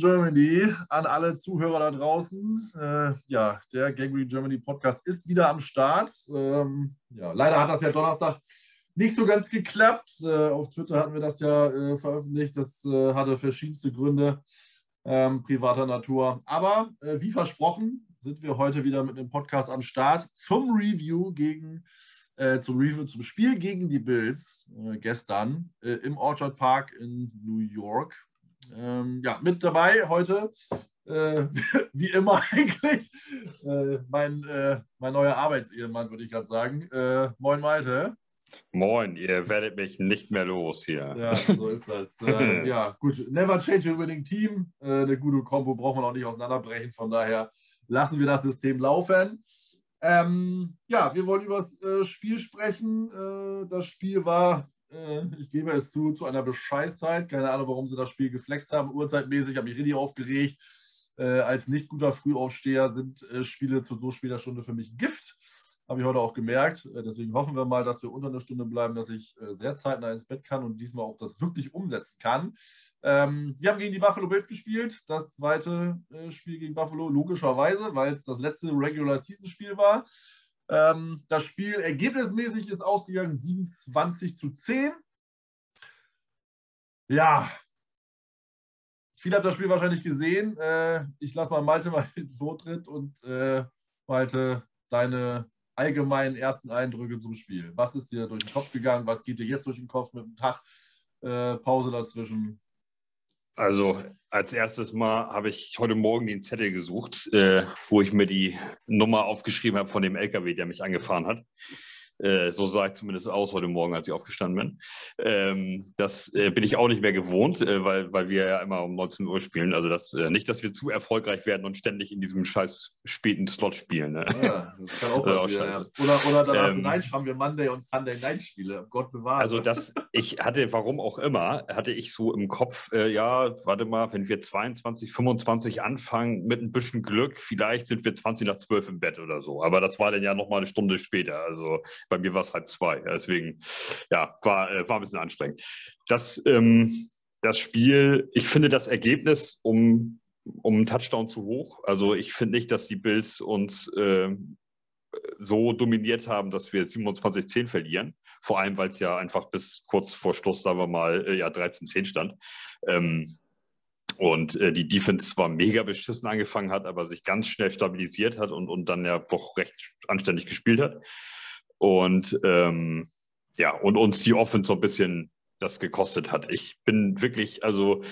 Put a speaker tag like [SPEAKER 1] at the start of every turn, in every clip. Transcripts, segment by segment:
[SPEAKER 1] Germany, an alle Zuhörer da draußen. Äh, ja, der Gangrene Germany Podcast ist wieder am Start. Ähm, ja, leider hat das ja Donnerstag nicht so ganz geklappt. Äh, auf Twitter hatten wir das ja äh, veröffentlicht. Das äh, hatte verschiedenste Gründe ähm, privater Natur. Aber äh, wie versprochen sind wir heute wieder mit einem Podcast am Start zum Review gegen äh, zum Review zum Spiel gegen die Bills äh, gestern äh, im Orchard Park in New York. Ähm, ja, mit dabei heute, äh, wie immer eigentlich, äh, mein, äh, mein neuer Arbeitsehemann, würde ich gerade sagen. moin Malte.
[SPEAKER 2] Moin, ihr werdet mich nicht mehr los hier.
[SPEAKER 1] Ja, so ist das. ja, gut. Never change a winning team. eine gute Kombo braucht man auch nicht auseinanderbrechen. Von daher lassen wir das System laufen. Ähm, ja, wir wollen über das äh, Spiel sprechen. Äh, das Spiel war, äh, ich gebe es zu, zu einer Bescheißzeit. Keine Ahnung, warum sie das Spiel geflext haben. Uhrzeitmäßig habe ich richtig aufgeregt. Äh, als nicht guter Frühaufsteher sind äh, Spiele zu so später Stunde für mich Gift. Habe ich heute auch gemerkt. Äh, deswegen hoffen wir mal, dass wir unter einer Stunde bleiben, dass ich sehr zeitnah ins Bett kann und diesmal auch das wirklich umsetzen kann. Ähm, wir haben gegen die Buffalo Bills gespielt. Das zweite äh, Spiel gegen Buffalo, logischerweise, weil es das letzte Regular Season Spiel war. Ähm, das Spiel ergebnismäßig ist ausgegangen 27 zu 10. Ja, viele haben das Spiel wahrscheinlich gesehen. Äh, ich lasse mal Malte mal den Vortritt und äh, Malte, deine allgemeinen ersten Eindrücke zum Spiel. Was ist dir durch den Kopf gegangen? Was geht dir jetzt durch den Kopf mit dem Tag? Äh, Pause dazwischen.
[SPEAKER 2] Also als erstes Mal habe ich heute Morgen den Zettel gesucht, äh, wo ich mir die Nummer aufgeschrieben habe von dem LKW, der mich angefahren hat. Äh, so sah ich zumindest aus heute Morgen, als ich aufgestanden bin. Ähm, das äh, bin ich auch nicht mehr gewohnt, äh, weil, weil wir ja immer um 19 Uhr spielen. Also das, äh, nicht, dass wir zu erfolgreich werden und ständig in diesem scheiß späten Slot spielen. Ne? Ja, das kann auch
[SPEAKER 1] passieren. ja. Oder, oder danach ähm, Night haben wir Monday und Sunday Night Spiele. Gott bewahre.
[SPEAKER 2] Also das, ich hatte, warum auch immer, hatte ich so im Kopf, äh, ja, warte mal, wenn wir 22, 25 anfangen, mit ein bisschen Glück, vielleicht sind wir 20 nach 12 im Bett oder so. Aber das war dann ja noch mal eine Stunde später. Also bei mir war es halb zwei. Deswegen, ja, war, äh, war ein bisschen anstrengend. Das, ähm, das Spiel, ich finde das Ergebnis um, um einen Touchdown zu hoch. Also ich finde nicht, dass die Bills uns äh, so dominiert haben, dass wir 27-10 verlieren. Vor allem, weil es ja einfach bis kurz vor Schluss, sagen wir mal, äh, ja 13-10 stand. Ähm, und äh, die Defense zwar mega beschissen angefangen hat, aber sich ganz schnell stabilisiert hat und, und dann ja doch recht anständig gespielt hat. Und ähm, ja, und uns die Offense so ein bisschen das gekostet hat. Ich bin wirklich, also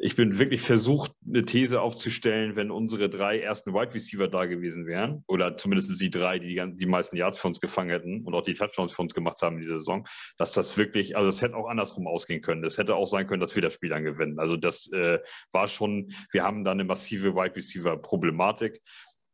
[SPEAKER 2] ich bin wirklich versucht, eine These aufzustellen, wenn unsere drei ersten Wide Receiver da gewesen wären, oder zumindest die drei, die die, die meisten Yards für uns gefangen hätten und auch die Touchdowns für uns gemacht haben in dieser Saison, dass das wirklich, also es hätte auch andersrum ausgehen können. Es hätte auch sein können, dass wir das Spiel dann gewinnen. Also das äh, war schon, wir haben da eine massive Wide Receiver Problematik.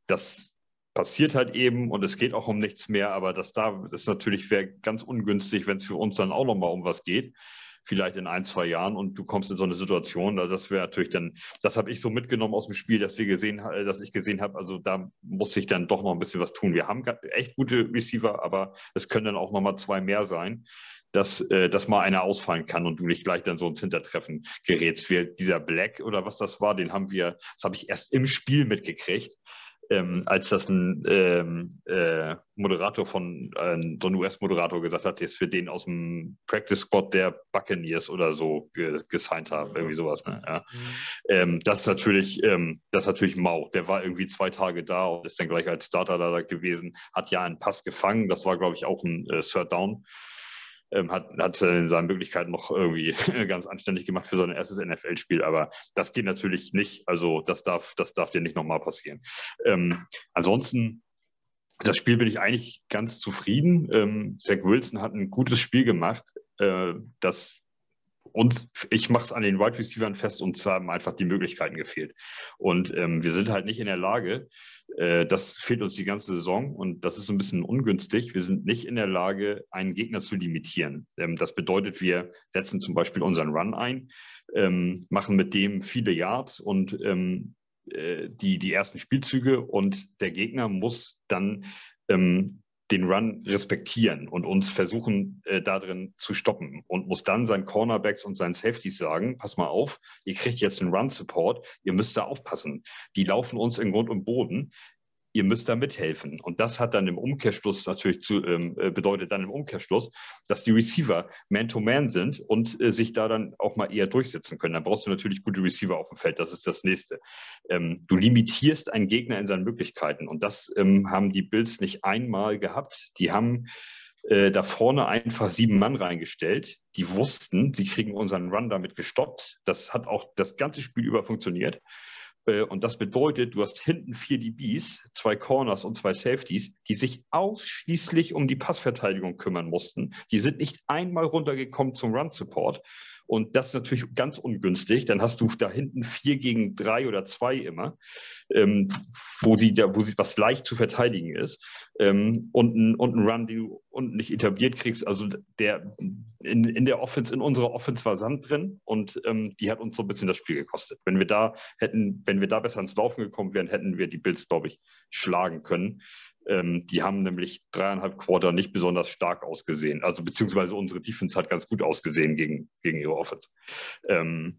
[SPEAKER 2] Das passiert halt eben und es geht auch um nichts mehr, aber das da ist natürlich ganz ungünstig, wenn es für uns dann auch nochmal um was geht, vielleicht in ein, zwei Jahren und du kommst in so eine Situation, also das wäre natürlich dann, das habe ich so mitgenommen aus dem Spiel, dass wir gesehen, dass ich gesehen habe, also da muss ich dann doch noch ein bisschen was tun. Wir haben echt gute Receiver, aber es können dann auch nochmal zwei mehr sein dass, äh, dass mal einer ausfallen kann und du nicht gleich dann so ins Hintertreffen gerätst. Wir, dieser Black oder was das war, den haben wir, das habe ich erst im Spiel mitgekriegt ähm, als das ein ähm, äh, Moderator von, äh, so ein US-Moderator gesagt hat, jetzt für den aus dem Practice-Spot der Buccaneers oder so ge gesigned haben, irgendwie sowas. Ne? Ja. Mhm. Ähm, das ist natürlich, ähm, das ist natürlich mau. Der war irgendwie zwei Tage da und ist dann gleich als Starter da gewesen, hat ja einen Pass gefangen, das war, glaube ich, auch ein äh, Third Down ähm, hat, hat in seinen Möglichkeiten noch irgendwie ganz anständig gemacht für sein erstes NFL-Spiel. Aber das geht natürlich nicht. Also das darf, das darf dir nicht nochmal passieren. Ähm, ansonsten das Spiel bin ich eigentlich ganz zufrieden. Ähm, Zach Wilson hat ein gutes Spiel gemacht. Äh, das und ich mache es an den Wide Receivers fest, uns haben einfach die Möglichkeiten gefehlt. Und ähm, wir sind halt nicht in der Lage, äh, das fehlt uns die ganze Saison und das ist ein bisschen ungünstig. Wir sind nicht in der Lage, einen Gegner zu limitieren. Ähm, das bedeutet, wir setzen zum Beispiel unseren Run ein, ähm, machen mit dem viele Yards und ähm, äh, die, die ersten Spielzüge und der Gegner muss dann ähm, den Run respektieren und uns versuchen, äh, darin zu stoppen und muss dann seinen Cornerbacks und seinen Safeties sagen, pass mal auf, ihr kriegt jetzt einen Run-Support, ihr müsst da aufpassen. Die laufen uns in Grund und Boden ihr müsst da mithelfen. Und das hat dann im Umkehrschluss natürlich zu, ähm, äh, bedeutet dann im Umkehrschluss, dass die Receiver Man-to-Man -Man sind und äh, sich da dann auch mal eher durchsetzen können. Dann brauchst du natürlich gute Receiver auf dem Feld. Das ist das nächste. Ähm, du limitierst einen Gegner in seinen Möglichkeiten. Und das ähm, haben die Bills nicht einmal gehabt. Die haben äh, da vorne einfach sieben Mann reingestellt. Die wussten, sie kriegen unseren Run damit gestoppt. Das hat auch das ganze Spiel über funktioniert. Äh, und das bedeutet, du hast hinten vier DBs, zwei Corners und zwei Safeties, die sich ausschließlich um die Passverteidigung kümmern mussten. Die sind nicht einmal runtergekommen zum Run-Support. Und das ist natürlich ganz ungünstig. Dann hast du da hinten vier gegen drei oder zwei immer, ähm, wo, sie da, wo sie was leicht zu verteidigen ist. Ähm, und, ein, und ein Run, den du unten nicht etabliert kriegst. Also der in, in der Offense, in unserer Offense war Sand drin und ähm, die hat uns so ein bisschen das Spiel gekostet. Wenn wir da hätten, wenn wir da besser ins Laufen gekommen wären, hätten wir die Bills, glaube ich, schlagen können. Ähm, die haben nämlich dreieinhalb Quarter nicht besonders stark ausgesehen. Also beziehungsweise unsere Defense hat ganz gut ausgesehen gegen, gegen ihre Offense. Ähm,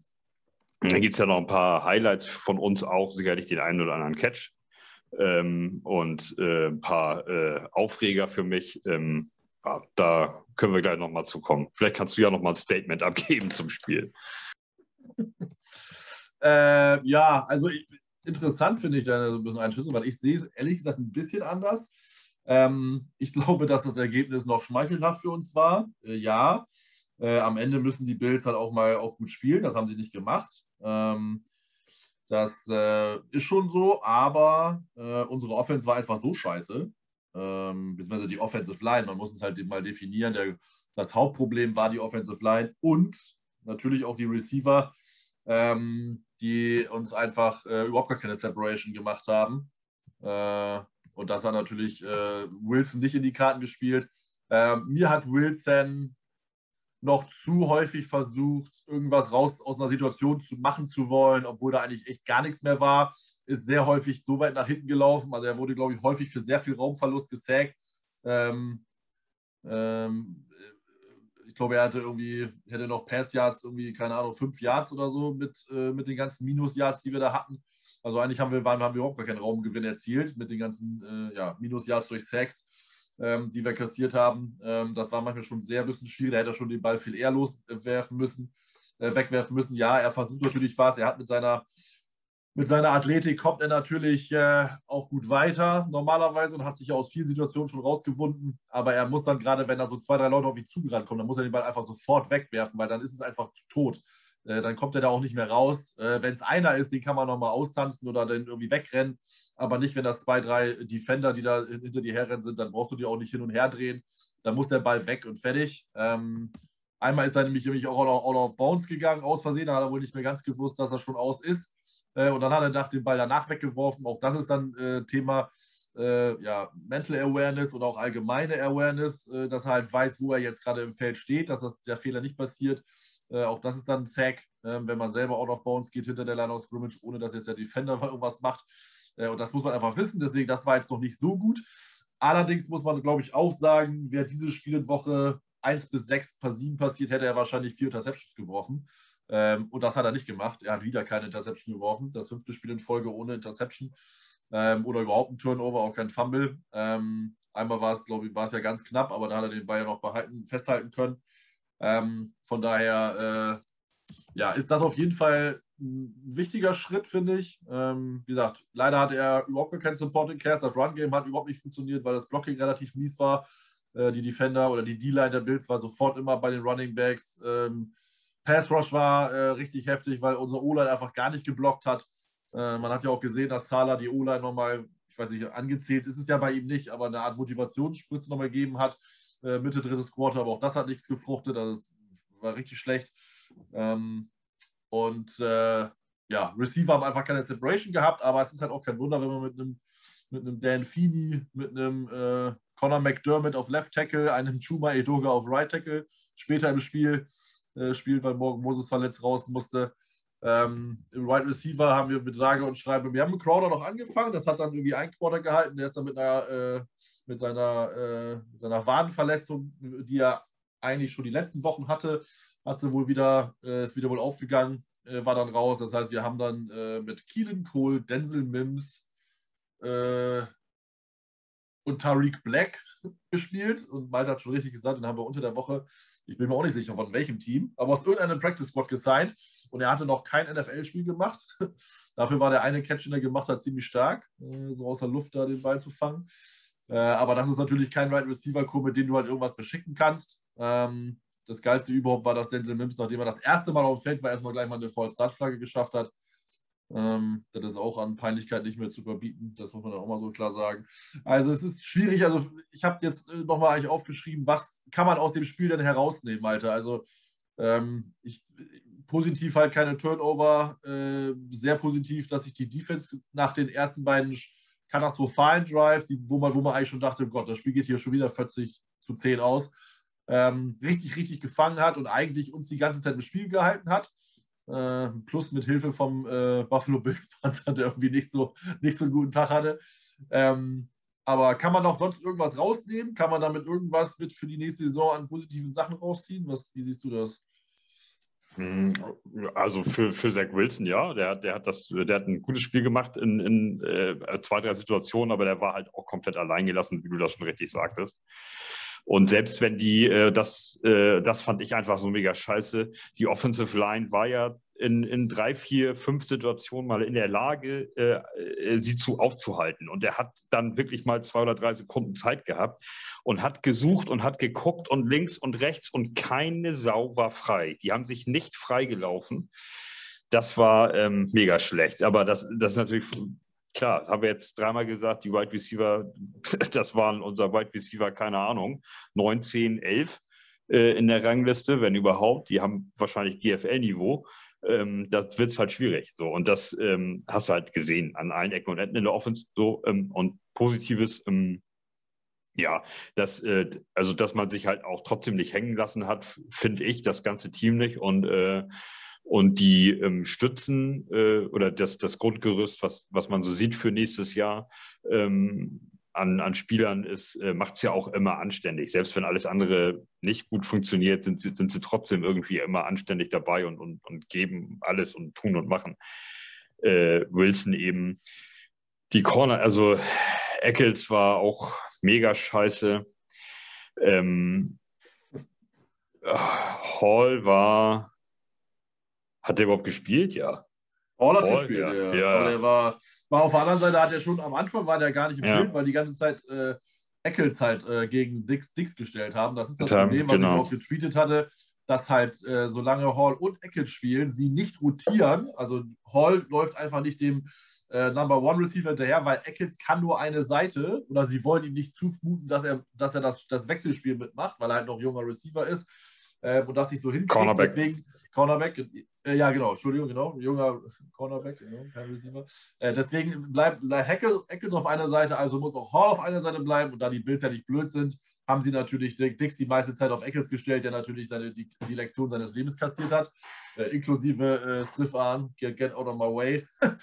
[SPEAKER 2] dann gibt es ja noch ein paar Highlights von uns auch, sicherlich den einen oder anderen Catch ähm, und äh, ein paar äh, Aufreger für mich. Ähm, ja, da können wir gleich nochmal zukommen. Vielleicht kannst du ja nochmal ein Statement abgeben zum Spiel.
[SPEAKER 1] Äh, ja, also ich, interessant finde ich da so ein bisschen Einschüsse, weil ich sehe es ehrlich gesagt ein bisschen anders. Ähm, ich glaube, dass das Ergebnis noch schmeichelhaft für uns war. Äh, ja, äh, am Ende müssen die Bills halt auch mal auch gut spielen. Das haben sie nicht gemacht. Ähm, das äh, ist schon so, aber äh, unsere Offense war einfach so scheiße. Ähm, beziehungsweise die Offensive Line, man muss es halt mal definieren. Der, das Hauptproblem war die Offensive Line und natürlich auch die Receiver. Ähm, die uns einfach äh, überhaupt gar keine Separation gemacht haben. Äh, und das hat natürlich äh, Wilson nicht in die Karten gespielt. Ähm, mir hat Wilson noch zu häufig versucht, irgendwas raus aus einer Situation zu machen zu wollen, obwohl da eigentlich echt gar nichts mehr war. Ist sehr häufig so weit nach hinten gelaufen. Also er wurde, glaube ich, häufig für sehr viel Raumverlust gesackt. Ähm, ähm, glaube, er hatte irgendwie, hätte noch Pass-Yards, irgendwie, keine Ahnung, fünf Yards oder so mit, äh, mit den ganzen Minus-Yards, die wir da hatten. Also eigentlich haben wir, waren, haben wir überhaupt gar keinen Raumgewinn erzielt mit den ganzen äh, ja, Minus-Yards durch Sacks, ähm, die wir kassiert haben. Ähm, das war manchmal schon sehr ein bisschen schwierig. Da hätte er schon den Ball viel eher loswerfen müssen, äh, wegwerfen müssen. Ja, er versucht natürlich was. Er hat mit seiner mit seiner Athletik kommt er natürlich äh, auch gut weiter normalerweise und hat sich ja aus vielen Situationen schon rausgewunden. Aber er muss dann gerade, wenn da so zwei, drei Leute auf ihn zugerannt kommen, dann muss er den Ball einfach sofort wegwerfen, weil dann ist es einfach tot. Äh, dann kommt er da auch nicht mehr raus. Äh, wenn es einer ist, den kann man nochmal austanzen oder dann irgendwie wegrennen. Aber nicht, wenn das zwei, drei Defender, die da hinter dir herrennen sind, dann brauchst du die auch nicht hin und her drehen. Dann muss der Ball weg und fertig. Ähm, einmal ist er nämlich, nämlich auch out of bounds gegangen, aus Versehen. Da hat er wohl nicht mehr ganz gewusst, dass er schon aus ist. Äh, und dann hat er nach den Ball danach weggeworfen. Auch das ist dann äh, Thema äh, ja, Mental Awareness oder auch allgemeine Awareness, äh, dass er halt weiß, wo er jetzt gerade im Feld steht, dass das, der Fehler nicht passiert. Äh, auch das ist dann ein Sack, ähm, wenn man selber out of bounds geht hinter der Line of Scrimmage, ohne dass jetzt der Defender irgendwas macht. Äh, und das muss man einfach wissen. Deswegen, das war jetzt noch nicht so gut. Allerdings muss man, glaube ich, auch sagen, wer diese Spielwoche 1 bis 6 per 7 passiert, hätte er wahrscheinlich vier Interceptions geworfen. Ähm, und das hat er nicht gemacht. Er hat wieder keine Interception geworfen. Das fünfte Spiel in Folge ohne Interception ähm, oder überhaupt ein Turnover, auch kein Fumble. Ähm, einmal war es, glaube ich, war es ja ganz knapp, aber da hat er den Ball ja noch behalten, festhalten können. Ähm, von daher, äh, ja, ist das auf jeden Fall ein wichtiger Schritt, finde ich. Ähm, wie gesagt, leider hat er überhaupt keinen Supporting Cast. Das Run-Game hat überhaupt nicht funktioniert, weil das Blocking relativ mies war. Äh, die Defender oder die D-Line der Bills war sofort immer bei den Running Backs. Ähm, Pass Rush war äh, richtig heftig, weil unser O-Line einfach gar nicht geblockt hat. Äh, man hat ja auch gesehen, dass Sala die O-Line nochmal, ich weiß nicht, angezählt ist es ja bei ihm nicht, aber eine Art Motivationsspritze nochmal gegeben hat. Äh, Mitte drittes Quarter, aber auch das hat nichts gefruchtet. Also das war richtig schlecht. Ähm, und äh, ja, Receiver haben einfach keine Separation gehabt, aber es ist halt auch kein Wunder, wenn man mit einem mit einem Dan Feeney, mit einem äh, Conor McDermott auf Left Tackle, einem Chuma Edoga auf Right Tackle später im Spiel äh, spielt, weil morgen Moses verletzt raus musste. Ähm, Im right Receiver haben wir mit sage und schreibe, wir haben mit Crowder noch angefangen, das hat dann irgendwie ein Quarter gehalten, der ist dann mit, einer, äh, mit seiner, äh, seiner Wadenverletzung, die er eigentlich schon die letzten Wochen hatte, hat sie wohl wieder, äh, ist wieder wohl aufgegangen, äh, war dann raus. Das heißt, wir haben dann äh, mit Keelan Cole, Denzel Mims äh, und Tariq Black gespielt. Und Malte hat schon richtig gesagt, den haben wir unter der Woche, ich bin mir auch nicht sicher von welchem Team, aber aus irgendeinem Practice Squad gesigned. Und er hatte noch kein NFL-Spiel gemacht. Dafür war der eine Catch, den er gemacht hat, ziemlich stark, äh, so aus der Luft da den Ball zu fangen. Äh, aber das ist natürlich kein Right Receiver-Core, mit dem du halt irgendwas beschicken kannst. Ähm, das Geilste überhaupt war, dass Denzel Mims, nachdem er das erste Mal auf dem Feld war, erstmal gleich mal eine Voll-Start-Flagge geschafft hat. Ähm, das ist auch an Peinlichkeit nicht mehr zu überbieten, das muss man auch mal so klar sagen. Also es ist schwierig, also ich habe jetzt äh, nochmal eigentlich aufgeschrieben, was kann man aus dem Spiel denn herausnehmen, Alter? Also ähm, ich, positiv halt keine Turnover, äh, sehr positiv, dass sich die Defense nach den ersten beiden katastrophalen Drives, die, wo, man, wo man eigentlich schon dachte, Gott, das Spiel geht hier schon wieder 40 zu 10 aus, ähm, richtig, richtig gefangen hat und eigentlich uns die ganze Zeit im Spiel gehalten hat. Äh, plus mit Hilfe vom äh, Buffalo Bills Panther, der irgendwie nicht so, nicht so einen guten Tag hatte. Ähm, aber kann man noch sonst irgendwas rausnehmen? Kann man damit irgendwas mit für die nächste Saison an positiven Sachen rausziehen? Was, wie siehst du das?
[SPEAKER 2] Hm, also für, für Zach Wilson, ja, der, der, hat das, der hat ein gutes Spiel gemacht in, in äh, zwei, drei Situationen, aber der war halt auch komplett allein gelassen, wie du das schon richtig sagtest. Und selbst wenn die, äh, das, äh, das fand ich einfach so mega scheiße, die Offensive Line war ja in, in drei, vier, fünf Situationen mal in der Lage, äh, äh, sie zu aufzuhalten. Und er hat dann wirklich mal zwei oder drei Sekunden Zeit gehabt und hat gesucht und hat geguckt und links und rechts und keine Sau war frei. Die haben sich nicht freigelaufen. Das war ähm, mega schlecht. Aber das, das ist natürlich klar, haben wir jetzt dreimal gesagt, die Wide Receiver, das waren unser Wide Receiver, keine Ahnung, 9, 10, 11 äh, in der Rangliste, wenn überhaupt. Die haben wahrscheinlich GFL-Niveau. Ähm, das wird es halt schwierig. So. Und das ähm, hast du halt gesehen an allen Ecken und Enden in der Offense. So, ähm, und Positives, ähm, ja, dass, äh, also dass man sich halt auch trotzdem nicht hängen lassen hat, finde ich, das ganze Team nicht. Und äh, und die ähm, Stützen äh, oder das, das Grundgerüst, was, was man so sieht für nächstes Jahr ähm, an, an Spielern, äh, macht es ja auch immer anständig. Selbst wenn alles andere nicht gut funktioniert, sind sie, sind sie trotzdem irgendwie immer anständig dabei und, und, und geben alles und tun und machen. Äh, Wilson eben die Corner, also Eccles war auch mega scheiße. Ähm, Hall war hat der überhaupt gespielt? Ja.
[SPEAKER 1] Hall hat Hall, gespielt, ja. ja. ja. Aber der war, war auf der anderen Seite, hat er schon am Anfang war der gar nicht im ja. Bild, weil die ganze Zeit äh, Eccles halt äh, gegen Dix, Dix gestellt haben. Das ist das Problem, was genau. ich auch getweetet hatte, dass halt äh, solange Hall und Eccles spielen, sie nicht rotieren. Also Hall läuft einfach nicht dem äh, Number One Receiver hinterher, weil Eccles kann nur eine Seite oder sie wollen ihm nicht zumuten, dass er, dass er das, das Wechselspiel mitmacht, weil er halt noch junger Receiver ist ähm, und das nicht so hinkriegt.
[SPEAKER 2] Cornerback. Deswegen,
[SPEAKER 1] Cornerback, äh, ja genau, Entschuldigung, genau, junger Cornerback, genau, kein Receiver. Äh, deswegen bleibt Eckels auf einer Seite, also muss auch Hall auf einer Seite bleiben und da die Bills ja nicht blöd sind, haben sie natürlich Dix die meiste Zeit auf Eckels gestellt, der natürlich seine, die, die Lektion seines Lebens kassiert hat, äh, inklusive äh, Stiff Arm, get, get out of my way.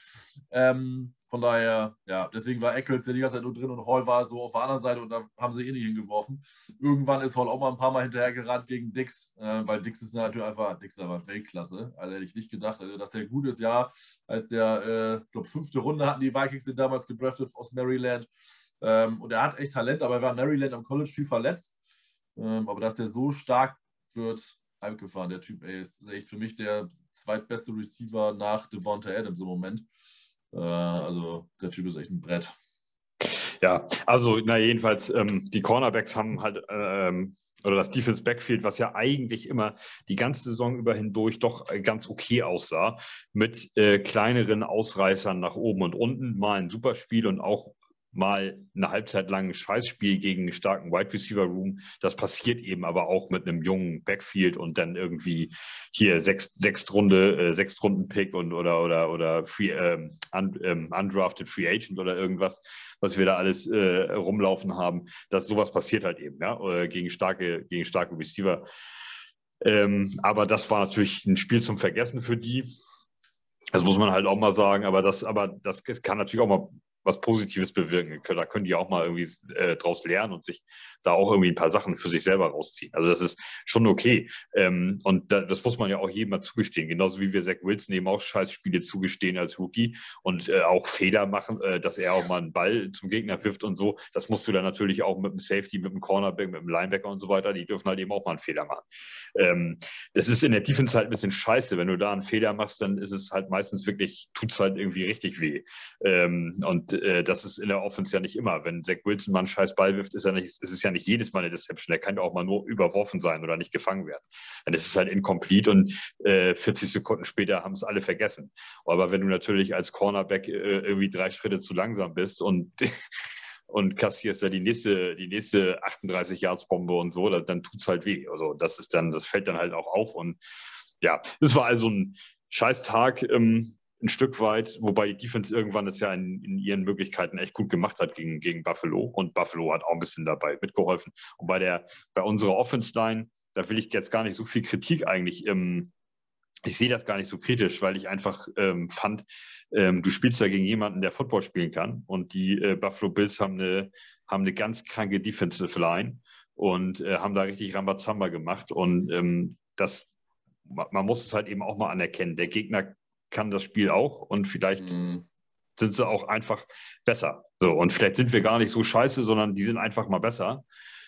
[SPEAKER 1] ähm, von daher, ja, deswegen war Eccles ja die ganze Zeit nur drin und Hall war so auf der anderen Seite und da haben sie eh nicht hingeworfen. Irgendwann ist Hall auch mal ein paar Mal hinterhergerannt gegen Dix, äh, weil Dix ist natürlich einfach, Dix ist einfach Weltklasse. Also hätte ich nicht gedacht, also, dass der gut ist, ja. Als der, äh, ich glaube, fünfte Runde hatten die Vikings den damals gedraftet aus Maryland. Ähm, und er hat echt Talent, aber er war in Maryland am College viel verletzt. Ähm, aber dass der so stark wird, heimgefahren, der Typ, ey, ist echt für mich der zweitbeste Receiver nach Devonta Adams im Moment. Äh, also der Typ ist echt ein Brett.
[SPEAKER 2] Ja, also na jedenfalls, ähm, die Cornerbacks haben halt, ähm, oder das Defense Backfield, was ja eigentlich immer die ganze Saison über hindurch doch ganz okay aussah, mit äh, kleineren Ausreißern nach oben und unten, mal ein Superspiel und auch mal eine Halbzeit lang ein Scheißspiel gegen einen starken Wide Receiver Room. Das passiert eben aber auch mit einem jungen Backfield und dann irgendwie hier sechs, sechs Runde, äh, sechs Runden Pick und oder oder oder free, ähm, un, ähm, undrafted Free Agent oder irgendwas, was wir da alles äh, rumlaufen haben. Das sowas passiert halt eben, ja, äh, gegen starke gegen starke Receiver. Ähm, aber das war natürlich ein Spiel zum Vergessen für die. Das muss man halt auch mal sagen, aber das, aber das kann natürlich auch mal was Positives bewirken. Da können die auch mal irgendwie äh, draus lernen und sich da auch irgendwie ein paar Sachen für sich selber rausziehen. Also das ist schon okay. Ähm, und da, das muss man ja auch jedem mal zugestehen. Genauso wie wir Zach Wilson eben auch Scheißspiele zugestehen als Rookie und äh, auch Fehler machen, äh, dass er auch mal einen Ball zum Gegner wirft und so. Das musst du dann natürlich auch mit dem Safety, mit dem Cornerback, mit dem Linebacker und so weiter. Die dürfen halt eben auch mal einen Fehler machen. Ähm, das ist in der Defense halt ein bisschen scheiße. Wenn du da einen Fehler machst, dann ist es halt meistens wirklich, tut es halt irgendwie richtig weh. Ähm, und äh, das ist in der Offense ja nicht immer. Wenn Zach Wilson mal einen scheiß Ball wirft, ist, er nicht, ist es ja nicht jedes Mal eine Deception. Der kann ja auch mal nur überworfen sein oder nicht gefangen werden. Dann ist es halt incomplete und äh, 40 Sekunden später haben es alle vergessen. Aber wenn du natürlich als Cornerback äh, irgendwie drei Schritte zu langsam bist und und kassierst da die nächste, die nächste 38 Yards Bombe und so, dann, dann tut es halt weh. Also das ist dann, das fällt dann halt auch auf. Und ja, es war also ein scheiß Tag. Ähm, ein Stück weit, wobei die Defense irgendwann das ja in, in, ihren Möglichkeiten echt gut gemacht hat gegen, gegen Buffalo und Buffalo hat auch ein bisschen dabei mitgeholfen. Und bei der, bei unserer Offense-Line, da will ich jetzt gar nicht so viel Kritik eigentlich ähm, ich sehe das gar nicht so kritisch, weil ich einfach ähm, fand, ähm, du spielst da gegen jemanden, der Football spielen kann. Und die äh, Buffalo Bills haben eine, haben eine ganz kranke Defensive Line und äh, haben da richtig Rambazamba gemacht. Und ähm, das, man muss es halt eben auch mal anerkennen. Der Gegner kann das Spiel auch und vielleicht mhm. sind sie auch einfach besser. So, und vielleicht sind wir gar nicht so scheiße, sondern die sind einfach mal besser.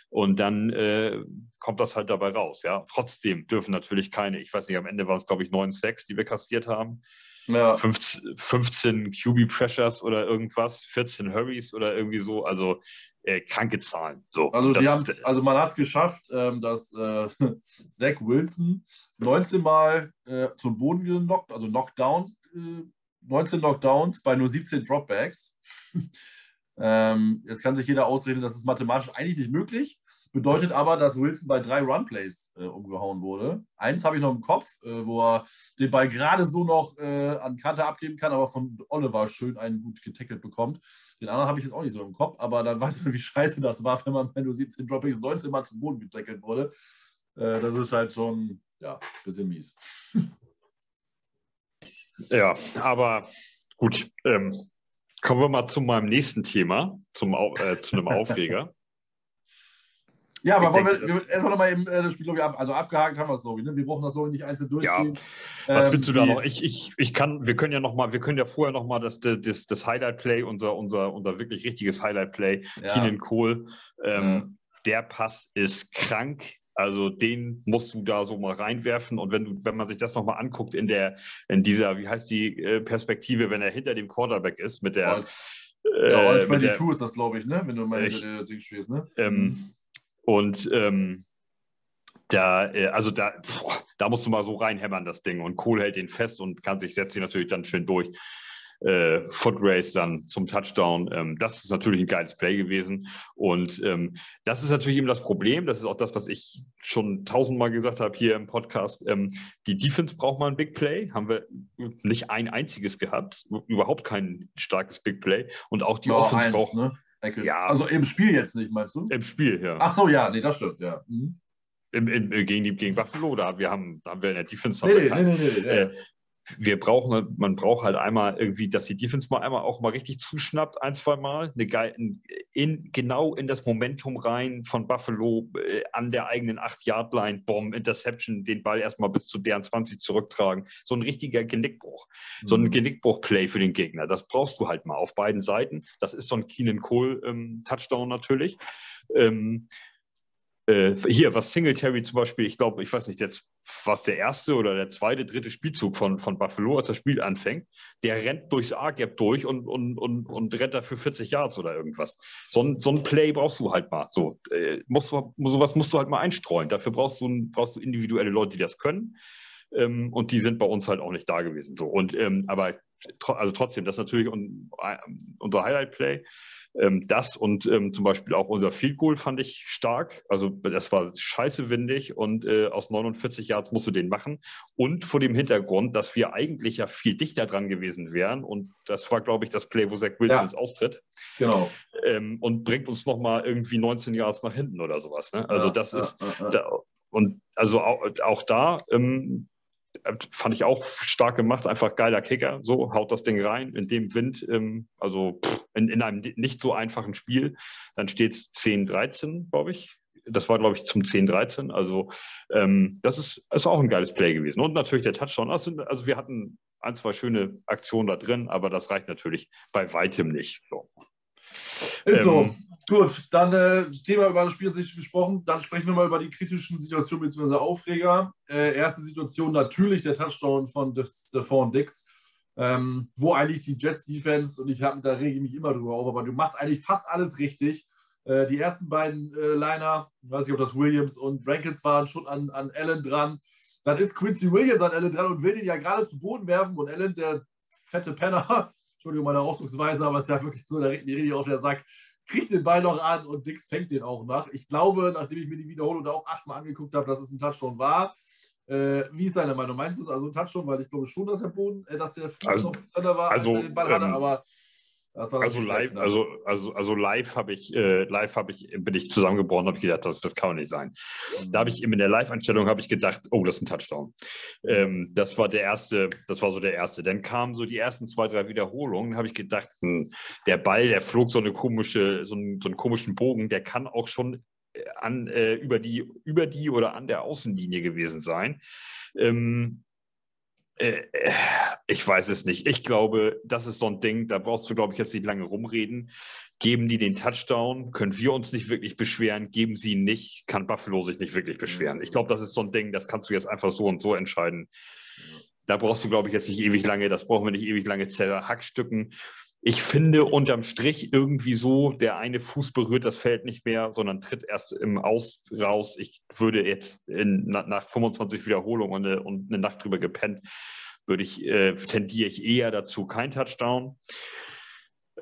[SPEAKER 2] Und dann äh, kommt das halt dabei raus. Ja, trotzdem dürfen natürlich keine, ich weiß nicht, am Ende waren es, glaube ich, 9 Sacks, die wir kassiert haben. Ja. 15, 15 QB Pressures oder irgendwas, 14 Hurries oder irgendwie so. Also äh, kranke Zahlen. So,
[SPEAKER 1] also, das, also man hat es geschafft, ähm, dass äh, Zach Wilson 19 Mal äh, zum Boden genockt, also Knockdowns, 19 äh, Knockdowns bei nur 17 Dropbacks. ähm, jetzt kann sich jeder ausreden, das ist mathematisch eigentlich nicht möglich. Bedeutet aber, dass Wilson bei drei Runplays äh, umgehauen wurde. Eins habe ich noch im Kopf, äh, wo er den Ball gerade so noch äh, an Kante abgeben kann, aber von Oliver schön einen gut getackelt bekommt. Den anderen habe ich jetzt auch nicht so im Kopf, aber dann weiß man, wie scheiße das war, wenn man, wenn du siehst, den Droppings 19 Mal zum Boden getackelt wurde. Äh, das ist halt schon, ja, ein bisschen mies.
[SPEAKER 2] Ja, aber gut. Ähm, kommen wir mal zu meinem nächsten Thema, zum, äh, zu einem Aufreger.
[SPEAKER 1] Ja, aber wollen wir, wir erstmal nochmal eben äh, das Spiel, ich, ab, also abgehakt haben wir es, glaube ich. Ne? Wir brauchen das so nicht einzeln durchgehen.
[SPEAKER 2] Ja. Was ähm, willst du da noch? Ich, ich, ich kann, wir können ja noch mal, wir können ja vorher noch mal das, das, das Highlight-Play, unser, unser, unser wirklich richtiges Highlight-Play, ja. Keenan Cole, ähm, ja. der Pass ist krank. Also den musst du da so mal reinwerfen. Und wenn du, wenn man sich das nochmal anguckt in der, in dieser, wie heißt die äh, Perspektive, wenn er hinter dem Quarterback ist, mit der.
[SPEAKER 1] All, ja, All 22 ist das, glaube ich, ne? Wenn du mal hinter der Ding stehst, ne?
[SPEAKER 2] Ähm, mhm. Und ähm, da, äh, also da, boah, da musst du mal so reinhämmern, das Ding. Und Kohl hält den fest und kann sich, setzt sich natürlich dann schön durch. Äh, Foot Race dann zum Touchdown. Ähm, das ist natürlich ein geiles Play gewesen. Und ähm, das ist natürlich eben das Problem. Das ist auch das, was ich schon tausendmal gesagt habe hier im Podcast. Ähm, die Defense braucht mal ein Big Play. Haben wir nicht ein einziges gehabt. Überhaupt kein starkes Big Play. Und auch die Offense eins, braucht. Ne?
[SPEAKER 1] Ja. Also im Spiel jetzt nicht, meinst du?
[SPEAKER 2] Im Spiel, ja.
[SPEAKER 1] Ach so, ja, nee, das stimmt, ja. Mhm.
[SPEAKER 2] Im, in, gegen, die, gegen Buffalo, da wir haben, da haben wir in der Defense. Nee, nee, nee, nee, nee, äh, wir brauchen, man braucht halt einmal irgendwie, dass die Defense mal einmal auch mal richtig zuschnappt, ein, zwei Mal, eine, in, genau in das Momentum rein von Buffalo äh, an der eigenen 8-Yard-Line, Bomb, Interception, den Ball erstmal bis zu deren 20 zurücktragen. So ein richtiger Genickbruch. Mhm. So ein mhm. Genickbruch-Play für den Gegner. Das brauchst du halt mal auf beiden Seiten. Das ist so ein Keenan Cole-Touchdown ähm, natürlich. Ähm, äh, hier, was Singletary zum Beispiel, ich glaube, ich weiß nicht, jetzt was der erste oder der zweite, dritte Spielzug von, von Buffalo, als das Spiel anfängt, der rennt durchs A-Gap durch und, und, und, und rennt dafür 40 Yards oder irgendwas. So ein, so ein Play brauchst du halt mal. So, äh, musst du, sowas musst du halt mal einstreuen. Dafür brauchst du, brauchst du individuelle Leute, die das können. Ähm, und die sind bei uns halt auch nicht da gewesen. So. Und, ähm, aber also trotzdem, das ist natürlich un, unser Highlight-Play. Ähm, das und ähm, zum Beispiel auch unser Field Goal fand ich stark. Also das war scheiße windig und äh, aus 49 Yards musst du den machen. Und vor dem Hintergrund, dass wir eigentlich ja viel dichter dran gewesen wären. Und das war, glaube ich, das Play, wo Zach Wilsons ja. austritt.
[SPEAKER 1] Genau.
[SPEAKER 2] Ähm, und bringt uns nochmal irgendwie 19 Yards nach hinten oder sowas. Ne? Also ja, das ja, ist, da, und also auch, auch da, ähm, fand ich auch stark gemacht, einfach geiler Kicker, so haut das Ding rein in dem Wind, ähm, also in, in einem nicht so einfachen Spiel. Dann steht es 10-13, glaube ich. Das war, glaube ich, zum 10-13. Also ähm, das ist, ist auch ein geiles Play gewesen. Und natürlich der Touchdown. Also, also wir hatten ein, zwei schöne Aktionen da drin, aber das reicht natürlich bei weitem nicht. So.
[SPEAKER 1] Ist so. Gut, dann äh, Thema über das Spiel hat sich besprochen. Dann sprechen wir mal über die kritischen Situationen bzw. Aufreger. Äh, erste Situation natürlich der Touchdown von Stephon Dix, ähm, wo eigentlich die Jets Defense, und ich hab, da rege ich mich immer drüber auf, aber du machst eigentlich fast alles richtig. Äh, die ersten beiden äh, Liner, ich weiß nicht, ob das Williams und Rankins waren, schon an, an Allen dran. Dann ist Quincy Williams an Allen dran und will den ja gerade zu Boden werfen und Allen, der fette Penner, Entschuldigung meine Ausdrucksweise, aber es ist ja wirklich so, der regt mir richtig auf der Sack, kriegt den Ball noch an und Dix fängt den auch nach. Ich glaube, nachdem ich mir die Wiederholung da auch achtmal angeguckt habe, dass es ein Touchdown war. Äh, wie ist deine Meinung? Meinst du es also ein Touchdown? Weil ich glaube schon, dass der Boden, äh, dass der Fuß
[SPEAKER 2] also, noch drin war,
[SPEAKER 1] also,
[SPEAKER 2] als er den Ball ähm, hatte, aber also live, also, also, also live habe ich, äh, live habe ich, bin ich zusammengebrochen, habe ich gedacht, das, das kann doch nicht sein. Mhm. Da habe ich in der Live-Einstellung habe ich gedacht, oh, das ist ein Touchdown. Ähm, das war der erste, das war so der erste. Dann kamen so die ersten zwei, drei Wiederholungen, habe ich gedacht, hm, der Ball, der flog so eine komische, so einen, so einen komischen Bogen, der kann auch schon äh, an, äh, über, die, über die oder an der Außenlinie gewesen sein. Ähm, äh, ich weiß es nicht. Ich glaube, das ist so ein Ding, da brauchst du, glaube ich, jetzt nicht lange rumreden. Geben die den Touchdown, können wir uns nicht wirklich beschweren. Geben sie ihn nicht, kann Buffalo sich nicht wirklich beschweren. Ich glaube, das ist so ein Ding, das kannst du jetzt einfach so und so entscheiden. Da brauchst du, glaube ich, jetzt nicht ewig lange, das brauchen wir nicht ewig lange zerhackstücken. Ich finde unterm Strich irgendwie so, der eine Fuß berührt das Feld nicht mehr, sondern tritt erst im Aus raus. Ich würde jetzt in, nach 25 Wiederholungen und eine, und eine Nacht drüber gepennt, würde ich, äh, tendiere ich eher dazu, kein Touchdown.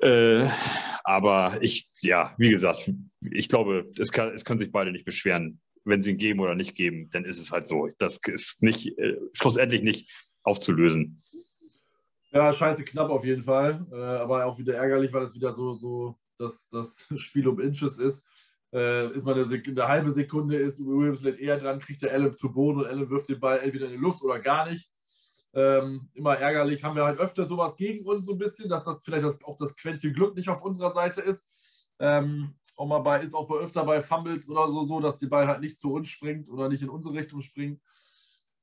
[SPEAKER 2] Äh, aber ich, ja, wie gesagt, ich glaube, es, kann, es können sich beide nicht beschweren. Wenn sie ihn geben oder nicht geben, dann ist es halt so. Das ist nicht, äh, schlussendlich nicht aufzulösen.
[SPEAKER 1] Ja, scheiße knapp auf jeden Fall. Äh, aber auch wieder ärgerlich, weil es wieder so, so dass das Spiel um Inches ist. Äh, ist mal eine, eine, halbe Sekunde, ist Williams eher dran, kriegt der Allen zu Boden und Allen wirft den Ball entweder in die Luft oder gar nicht. Ähm, immer ärgerlich. Haben wir halt öfter sowas gegen uns so ein bisschen, dass das vielleicht das, auch das Quäntchen Glück nicht auf unserer Seite ist. Ähm, auch mal bei, ist auch bei öfter bei Fumbles oder so, so, dass die Ball halt nicht zu uns springt oder nicht in unsere Richtung springt.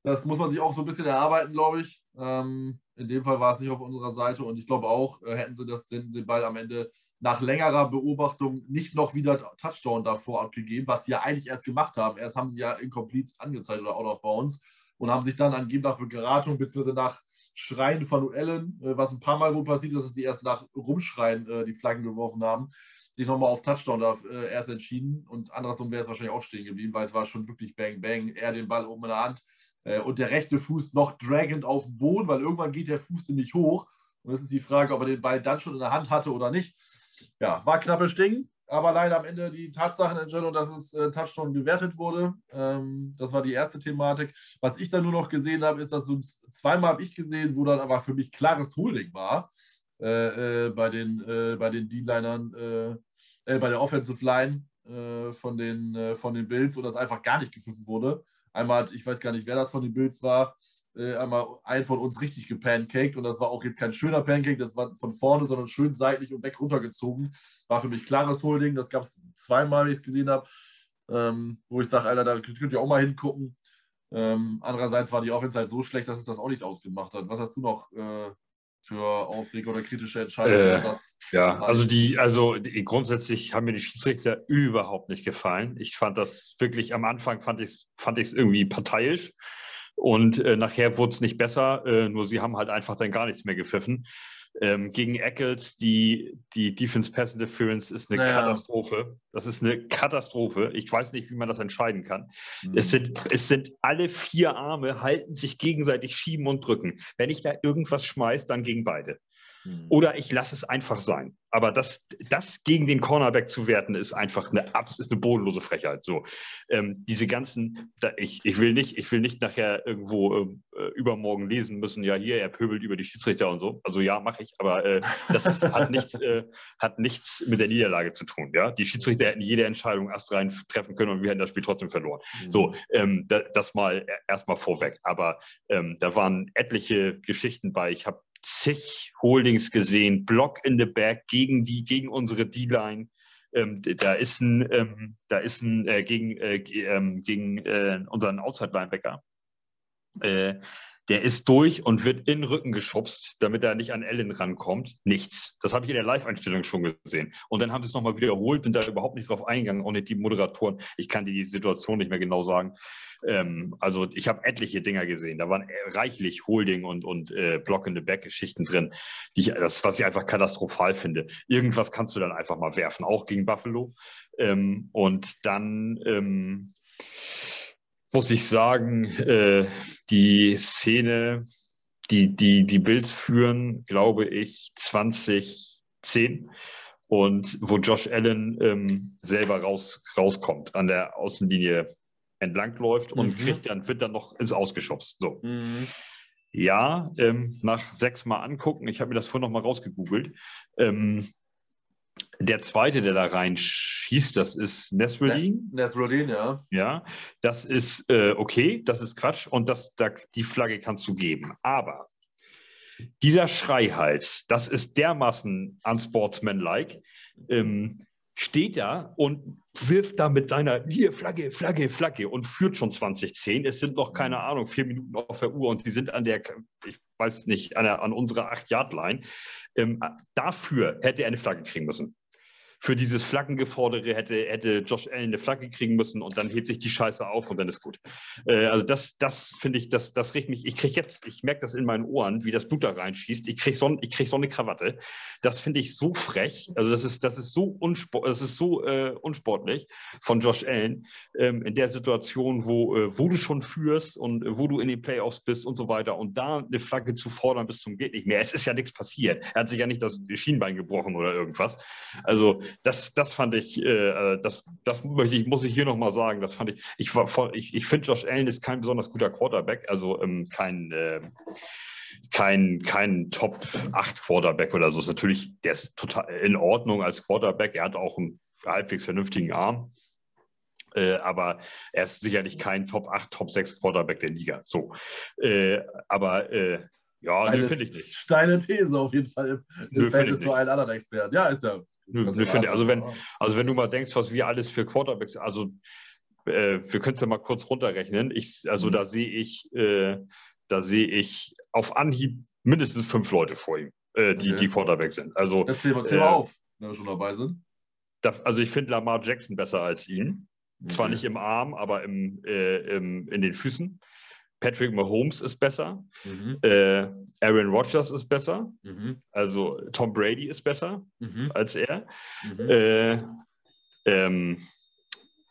[SPEAKER 1] Das muss man sich auch so ein bisschen erarbeiten, glaube ich. Ähm, in dem Fall war es nicht auf unserer Seite und ich glaube auch, äh, hätten sie das, den, Ball am Ende nach längerer Beobachtung nicht noch wieder Touchdown davor abgegeben, was sie ja eigentlich erst gemacht haben. Erst haben sie ja incomplete angezeigt oder out of bounds und haben sich dann angeblich nach Beratung bzw. nach Schreien von Allen, äh, was ein paar Mal wohl passiert ist, dass sie erst nach Rumschreien äh, die Flaggen geworfen haben, sich nochmal auf Touchdown da, äh, erst entschieden und andersrum wäre es wahrscheinlich auch stehen geblieben, weil es war schon wirklich Bang Bang, er den Ball oben in der Hand und der rechte Fuß noch dragend auf dem Boden, weil irgendwann geht der Fuß ziemlich hoch. Und es ist die Frage, ob er den Ball dann schon in der Hand hatte oder nicht. Ja, war knappes Ding, aber leider am Ende die Tatsachenentscheidung, dass es äh, Touchdown gewertet wurde. Ähm, das war die erste Thematik. Was ich dann nur noch gesehen habe, ist, dass so zweimal habe ich gesehen, wo dann aber für mich klares Holding war äh, äh, bei den, äh, bei den D-Linern, äh, äh, bei der Offensive Line von, den, von den Bills, wo das einfach gar nicht gepfiffen wurde. Einmal hat, ich weiß gar nicht, wer das von den Bills war, äh, einmal ein von uns richtig gepancaked und das war auch jetzt kein schöner Pancake, das war von vorne, sondern schön seitlich und weg runtergezogen. War für mich klares Holding, das gab es zweimal, wie ich es gesehen habe, ähm, wo ich sage, Alter, da könnt ihr auch mal hingucken. Ähm, andererseits war die Offense halt so schlecht, dass es das auch nicht ausgemacht hat. Was hast du noch äh, für Aufreger oder kritische Entscheidungen?
[SPEAKER 2] Äh, ja, also die, also die, grundsätzlich haben mir die Schiedsrichter überhaupt nicht gefallen. Ich fand das wirklich am Anfang fand ich es fand irgendwie parteiisch und äh, nachher wurde es nicht besser. Äh, nur sie haben halt einfach dann gar nichts mehr gepfiffen. Ähm, gegen Eccles, die, die Defense Pass Interference ist eine naja. Katastrophe. Das ist eine Katastrophe. Ich weiß nicht, wie man das entscheiden kann. Mhm. Es, sind, es sind alle vier Arme, halten sich gegenseitig schieben und drücken. Wenn ich da irgendwas schmeiße, dann gegen beide. Mhm. Oder ich lasse es einfach sein. Aber das, das gegen den Cornerback zu werten, ist einfach eine, ist eine bodenlose Frechheit. So, ähm, diese ganzen, da, ich, ich, will nicht, ich will nicht nachher irgendwo äh, übermorgen lesen müssen, ja, hier, er pöbelt über die Schiedsrichter und so. Also ja, mache ich, aber äh, das ist, hat, nicht, äh, hat nichts mit der Niederlage zu tun. Ja? Die Schiedsrichter hätten jede Entscheidung astrein treffen können und wir hätten das Spiel trotzdem verloren. Mhm. So, ähm, da, das mal e, erstmal vorweg. Aber ähm, da waren etliche Geschichten bei. Ich habe zig Holdings gesehen, Block in the Back gegen die, gegen unsere D-Line. Ähm, da ist ein, ähm, da ist ein äh, gegen, äh, ähm, gegen äh, unseren Outside-Linebacker. Der ist durch und wird in den Rücken geschubst, damit er nicht an Ellen rankommt. Nichts. Das habe ich in der Live-Einstellung schon gesehen. Und dann haben sie es nochmal wiederholt, sind da überhaupt nicht drauf eingegangen, auch nicht die Moderatoren. Ich kann dir die Situation nicht mehr genau sagen. Ähm, also ich habe etliche Dinger gesehen. Da waren reichlich Holding und, und äh, Block in the Back-Geschichten drin, die ich, das, was ich einfach katastrophal finde. Irgendwas kannst du dann einfach mal werfen, auch gegen Buffalo. Ähm, und dann ähm, muss ich sagen, äh, die Szene, die, die, die Bills führen, glaube ich, 2010 und wo Josh Allen ähm, selber raus, rauskommt, an der Außenlinie entlangläuft und mhm. kriegt dann, wird dann noch ins Ausgeschubst. So. Mhm. Ja, ähm, nach sechs Mal angucken, ich habe mir das vorhin noch mal rausgegoogelt, ähm, der zweite, der da reinschießt, das ist Nesruddin.
[SPEAKER 1] Nesruddin, ja.
[SPEAKER 2] Ja, das ist äh, okay, das ist Quatsch und das, da, die Flagge kannst du geben. Aber dieser Schreihals, das ist dermaßen unsportsmanlike, ähm, steht da und wirft da mit seiner hier Flagge, Flagge, Flagge und führt schon 2010. Es sind noch keine Ahnung, vier Minuten auf der Uhr und sie sind an der, ich weiß nicht, an, der, an unserer 8-Yard-Line. Ähm, dafür hätte er eine Flagge kriegen müssen für dieses Flaggengefordere hätte, hätte Josh Allen eine Flagge kriegen müssen und dann hebt sich die Scheiße auf und dann ist gut. Äh, also das, das finde ich, das, das regt mich, ich kriege jetzt, ich merke das in meinen Ohren, wie das Blut da reinschießt. Ich kriege so, krieg so eine Krawatte. Das finde ich so frech. Also das ist, das ist so, unsport, das ist so äh, unsportlich von Josh Allen ähm, in der Situation, wo, äh, wo du schon führst und äh, wo du in den Playoffs bist und so weiter und da eine Flagge zu fordern bis zum geht nicht mehr. Es ist ja nichts passiert. Er hat sich ja nicht das Schienbein gebrochen oder irgendwas. Also das, das fand ich, äh, das, das möchte ich, muss ich hier nochmal sagen, das fand ich, ich, ich, ich finde, Josh Allen ist kein besonders guter Quarterback, also ähm, kein, äh, kein, kein Top 8 Quarterback oder so. Ist natürlich, der ist total in Ordnung als Quarterback. Er hat auch einen halbwegs vernünftigen Arm. Äh, aber er ist sicherlich kein Top 8, Top 6 Quarterback der Liga. So. Äh, aber äh, ja,
[SPEAKER 1] finde ich nicht. Steine These auf jeden Fall im, im Verhältnis zu allen anderen Experten. Ja, ist ja
[SPEAKER 2] Nö, finden, also, wenn, also wenn du mal denkst, was wir alles für Quarterbacks, also äh, wir können es ja mal kurz runterrechnen. Ich, also mhm. da sehe ich, äh, da sehe ich auf Anhieb mindestens fünf Leute vor ihm, äh, die, okay. die Quarterback sind. Also,
[SPEAKER 1] erzähl, erzähl mal äh, auf, wenn wir schon dabei sind.
[SPEAKER 2] Da, also ich finde Lamar Jackson besser als ihn. Okay. Zwar nicht im Arm, aber im, äh, im, in den Füßen. Patrick Mahomes ist besser, mhm. äh, Aaron Rodgers ist besser, mhm. also Tom Brady ist besser mhm. als er. Mhm. Äh, ähm,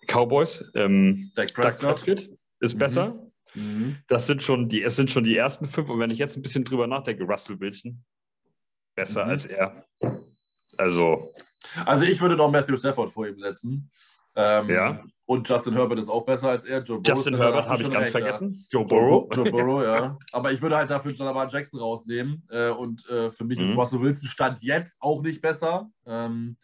[SPEAKER 2] Cowboys, ähm, Doug Prescott ist mhm. besser. Mhm. Das sind schon die, es sind schon die ersten fünf. Und wenn ich jetzt ein bisschen drüber nachdenke, Russell Wilson besser als er. Also.
[SPEAKER 1] Also ich würde noch Matthew Stafford vor ihm setzen. Ähm, ja. Und Justin Herbert ist auch besser als er.
[SPEAKER 2] Joe Justin Herbert habe ich ganz recht, vergessen.
[SPEAKER 1] Ja. Joe Burrow. Joe, Joe Burrow, ja. Aber ich würde halt dafür Jonathan Jackson rausnehmen. Äh, und äh, für mich mhm. ist Russell Wilson Stand jetzt auch nicht besser. Ähm,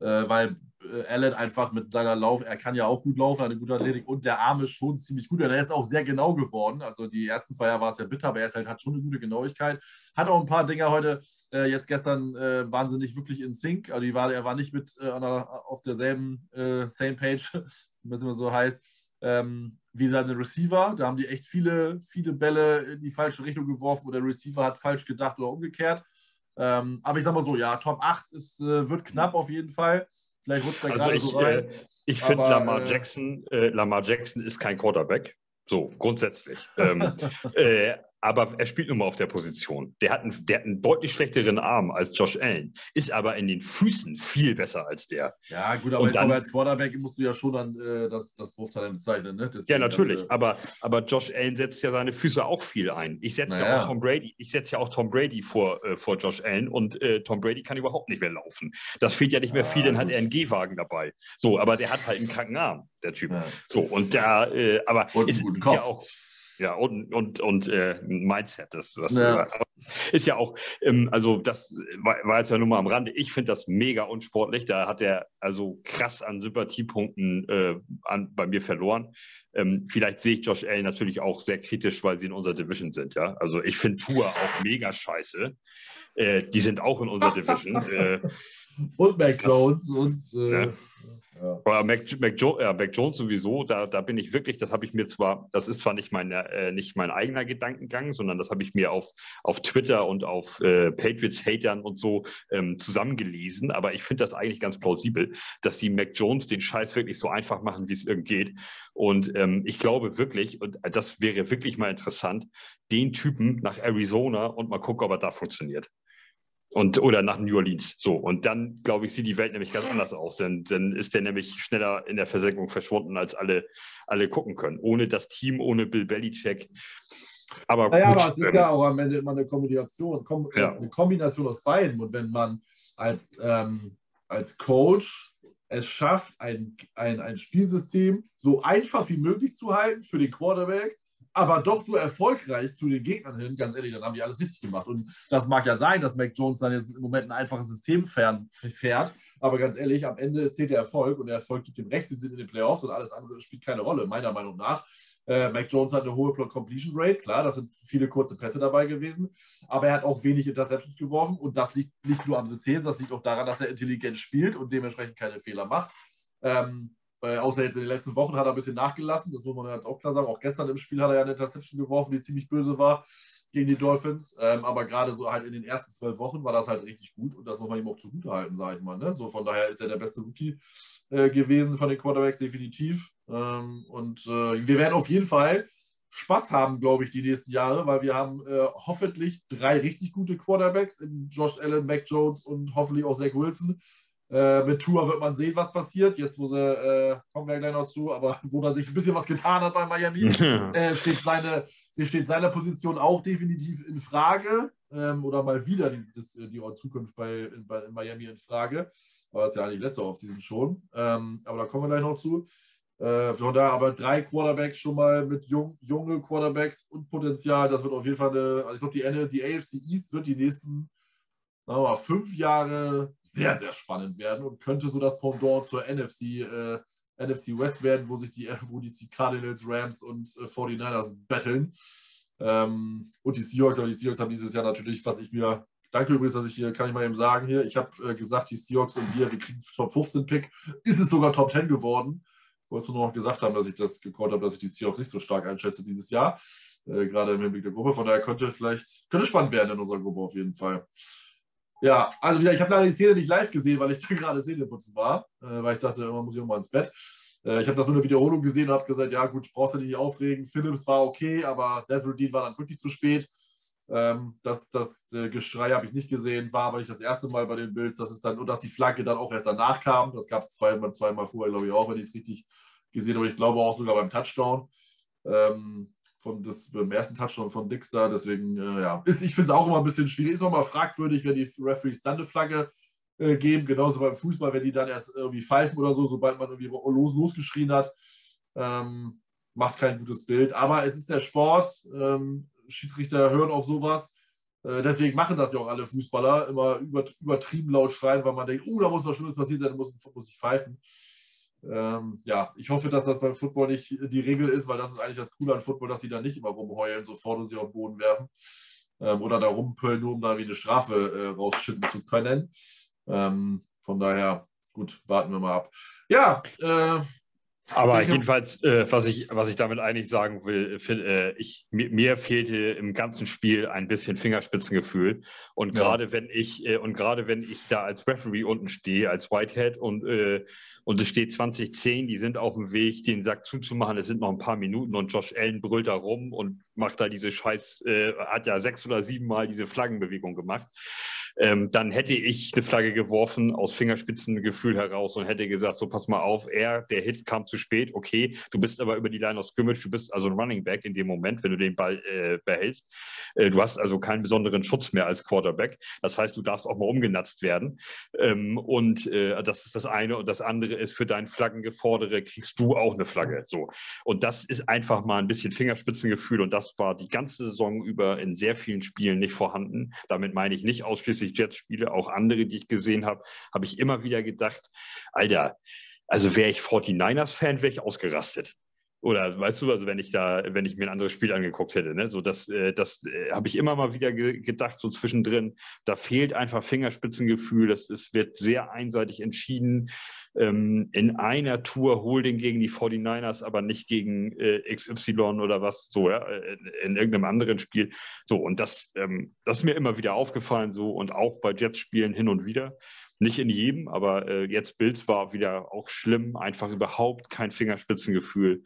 [SPEAKER 1] äh, weil äh, Allen einfach mit seiner Lauf, er kann ja auch gut laufen, eine gute Athletik und der Arm ist schon ziemlich gut. Er ist auch sehr genau geworden. Also die ersten zwei Jahre war es ja bitter, aber er ist halt, hat schon eine gute Genauigkeit. Hat auch ein paar Dinger heute, äh, jetzt gestern äh, waren sie nicht wirklich in Sync. Also war, er war nicht mit äh, auf derselben äh, Same Page, wie es so heißt. Ähm, wie seine Receiver, da haben die echt viele, viele Bälle in die falsche Richtung geworfen oder der Receiver hat falsch gedacht oder umgekehrt. Ähm, aber ich sag mal so, ja, Top 8 ist, äh, wird knapp auf jeden Fall. Vielleicht rutscht
[SPEAKER 2] er also ich, so rein. Äh, ich finde, Lamar, äh, Jackson, äh, Lamar Jackson ist kein Quarterback. So, grundsätzlich. ähm, äh, aber er spielt nun mal auf der Position. Der hat, einen, der hat einen deutlich schlechteren Arm als Josh Allen, ist aber in den Füßen viel besser als der.
[SPEAKER 1] Ja, gut, aber, dann, als Quarterback musst du ja schon dann äh, das, das Wurftalent bezeichnen. Ne?
[SPEAKER 2] Deswegen, ja, natürlich, äh, aber, aber Josh Allen setzt ja seine Füße auch viel ein. Ich setze naja. ja auch Tom Brady, ich setze ja auch Tom Brady vor, äh, vor Josh Allen und äh, Tom Brady kann überhaupt nicht mehr laufen. Das fehlt ja nicht mehr viel, dann hat er einen Gehwagen dabei. So, aber der hat halt einen kranken Arm, der Typ. Ja. So, und da, äh, aber
[SPEAKER 1] und ist, ist ja
[SPEAKER 2] auch. Ja, und, und, und äh, Mindset, das, was ja. ist ja auch, ähm, also das war, war, jetzt ja nur mal am Rande. Ich finde das mega unsportlich. Da hat er also krass an Sympathiepunkten äh, an, bei mir verloren. Ähm, vielleicht sehe ich Josh Allen natürlich auch sehr kritisch, weil sie in unserer Division sind. Ja, also ich finde Tour auch mega scheiße. Äh, die sind auch in unserer Division. Äh,
[SPEAKER 1] und Mac Jones und äh,
[SPEAKER 2] ja. Ja. Aber Mac, Mac, jo ja, Mac, Jones sowieso, da, da bin ich wirklich, das habe ich mir zwar, das ist zwar nicht, meine, äh, nicht mein eigener Gedankengang, sondern das habe ich mir auf, auf Twitter und auf äh, Patriots-Hatern und so ähm, zusammengelesen, aber ich finde das eigentlich ganz plausibel, dass die Mac Jones den Scheiß wirklich so einfach machen, wie es irgend geht. Und ähm, ich glaube wirklich, und das wäre wirklich mal interessant, den Typen nach Arizona und mal gucken, ob er da funktioniert. Und, oder nach New Orleans. So. Und dann, glaube ich, sieht die Welt nämlich ganz anders aus. Denn dann ist der nämlich schneller in der Versenkung verschwunden, als alle, alle gucken können. Ohne das Team, ohne Bill Belichick.
[SPEAKER 1] Aber, naja, gut, aber es ist ja auch am Ende immer eine Kombination, Kom ja. eine Kombination aus beiden. Und wenn man als, ähm, als Coach es schafft, ein, ein, ein Spielsystem so einfach wie möglich zu halten für den Quarterback, aber doch so erfolgreich zu den Gegnern hin, ganz ehrlich, dann haben die alles richtig gemacht. Und das mag ja sein, dass Mac Jones dann jetzt im Moment ein einfaches System fährt, aber ganz ehrlich, am Ende zählt der Erfolg und der Erfolg gibt dem Recht, sie sind in den Playoffs und alles andere spielt keine Rolle, meiner Meinung nach. Äh, Mac Jones hat eine hohe Completion Rate, klar, das sind viele kurze Pässe dabei gewesen, aber er hat auch wenig Interceptions geworfen und das liegt nicht nur am System, das liegt auch daran, dass er intelligent spielt und dementsprechend keine Fehler macht. Ähm, äh, außer jetzt in den letzten Wochen hat er ein bisschen nachgelassen, das muss man jetzt auch klar sagen. Auch gestern im Spiel hat er ja eine Interception geworfen, die ziemlich böse war gegen die Dolphins. Ähm, aber gerade so halt in den ersten zwölf Wochen war das halt richtig gut und das muss man ihm auch zugute halten, sage ich mal. Ne? So von daher ist er der beste Rookie äh, gewesen von den Quarterbacks, definitiv. Ähm, und äh, wir werden auf jeden Fall Spaß haben, glaube ich, die nächsten Jahre, weil wir haben äh, hoffentlich drei richtig gute Quarterbacks in Josh Allen, Mac Jones und hoffentlich auch Zach Wilson. Äh, mit Tour wird man sehen, was passiert. Jetzt, wo sie, äh, kommen wir gleich noch zu, aber wo dann sich ein bisschen was getan hat bei Miami, äh, steht, seine, steht seine Position auch definitiv in Frage. Ähm, oder mal wieder die, das, die Zukunft bei, in, bei, in Miami in Frage. Aber das ist ja eigentlich letzte Offseason schon. Ähm, aber da kommen wir gleich noch zu. Äh, von daher aber drei Quarterbacks schon mal mit jung, junge Quarterbacks und Potenzial. Das wird auf jeden Fall eine, also ich glaube, die, die AFC East wird die nächsten mal, fünf Jahre sehr, sehr spannend werden und könnte so das Pendant zur NFC, äh, NFC West werden, wo sich die, wo die Cardinals, Rams und äh, 49ers betteln. Ähm, und die Seahawks, aber die Seahawks haben dieses Jahr natürlich, was ich mir, danke übrigens, dass ich hier, kann ich mal eben sagen hier, ich habe äh, gesagt, die Seahawks und wir, wir kriegen Top 15 Pick, ist es sogar Top 10 geworden. Ich wollte nur noch gesagt haben, dass ich das gecallt habe, dass ich die Seahawks nicht so stark einschätze dieses Jahr, äh, gerade im Hinblick der Gruppe. Von daher könnte vielleicht, könnte spannend werden in unserer Gruppe auf jeden Fall. Ja, also wieder, ich habe leider die Szene nicht live gesehen, weil ich da gerade Zähneputzen war, äh, weil ich dachte, irgendwann muss ich mal ins Bett. Äh, ich habe das nur eine Wiederholung gesehen und habe gesagt, ja gut, brauchst du dich nicht aufregen. Philips war okay, aber Nasruddin war dann wirklich zu spät. Ähm, das das äh, Geschrei habe ich nicht gesehen, war aber nicht das erste Mal bei den Bills, dass es dann, und dass die Flagge dann auch erst danach kam. Das gab es zweimal, zweimal vorher, glaube ich, auch, wenn ich es richtig gesehen habe. Ich glaube auch sogar beim Touchdown. Ähm, von das, beim ersten Touchdown von Dixter. Deswegen, äh, ja, ist, ich finde es auch immer ein bisschen schwierig. Ist nochmal fragwürdig, wenn die Referees dann eine Flagge äh, geben. Genauso beim Fußball, wenn die dann erst irgendwie pfeifen oder so, sobald man irgendwie los, losgeschrien hat. Ähm, macht kein gutes Bild. Aber es ist der Sport. Ähm, Schiedsrichter hören auf sowas. Äh, deswegen machen das ja auch alle Fußballer. Immer über, übertrieben laut schreien, weil man denkt, oh, da muss was Schlimmes passiert sein, da muss, muss ich pfeifen. Ähm, ja, ich hoffe, dass das beim Football nicht die Regel ist, weil das ist eigentlich das Coole an Football, dass sie da nicht immer rumheulen sofort und sie auf den Boden werfen ähm, oder da rumpöllen, nur um da wie eine Strafe äh, rausschicken zu können. Ähm, von daher, gut, warten wir mal ab. Ja, äh,
[SPEAKER 2] Aber jedenfalls, äh, was, ich, was ich damit eigentlich sagen will, find, äh, ich, mir, mir, fehlte im ganzen Spiel ein bisschen Fingerspitzengefühl. Und gerade ja. wenn ich, äh, und gerade wenn ich da als Referee unten stehe, als Whitehead und, äh, und es steht 2010, die sind auf dem Weg, den Sack zuzumachen, es sind noch ein paar Minuten und Josh Allen brüllt da rum und macht da diese Scheiß, äh, hat ja sechs oder sieben Mal diese Flaggenbewegung gemacht ähm, dann hätte ich eine Flagge geworfen aus Fingerspitzengefühl heraus und hätte gesagt, so pass mal auf, er, der Hit kam zu spät, okay, du bist aber über die Line of Scrimmage, du bist also ein Running Back in dem Moment, wenn du den Ball äh, behältst. Äh, du hast also keinen besonderen Schutz mehr als Quarterback. Das heißt, du darfst auch mal umgenatzt werden. Ähm, und äh, das ist das eine. Und das andere ist, für deinen Flaggengefordere kriegst du auch eine Flagge. So. Und das ist einfach mal ein bisschen Fingerspitzengefühl und das war die ganze Saison über in sehr vielen Spielen nicht vorhanden. Damit meine ich nicht ausschließlich ich Jets spiele, auch andere, die ich gesehen habe, habe ich immer wieder gedacht, Alter, also wäre ich 49ers-Fan, wäre ich ausgerastet. Oder weißt du, also wenn ich da, wenn ich mir ein anderes Spiel angeguckt hätte, ne? so das, äh, das äh, habe ich immer mal wieder ge gedacht, so zwischendrin. Da fehlt einfach Fingerspitzengefühl. Das, es wird sehr einseitig entschieden. Ähm, in einer Tour Holding gegen die 49ers, aber nicht gegen äh, XY oder was, so, ja, in, in, irgendeinem anderen Spiel. So, und das, ähm, das ist mir immer wieder aufgefallen, so und auch bei Jets-Spielen hin und wieder. Nicht in jedem, aber äh, jetzt Bills war wieder auch schlimm, einfach überhaupt kein Fingerspitzengefühl.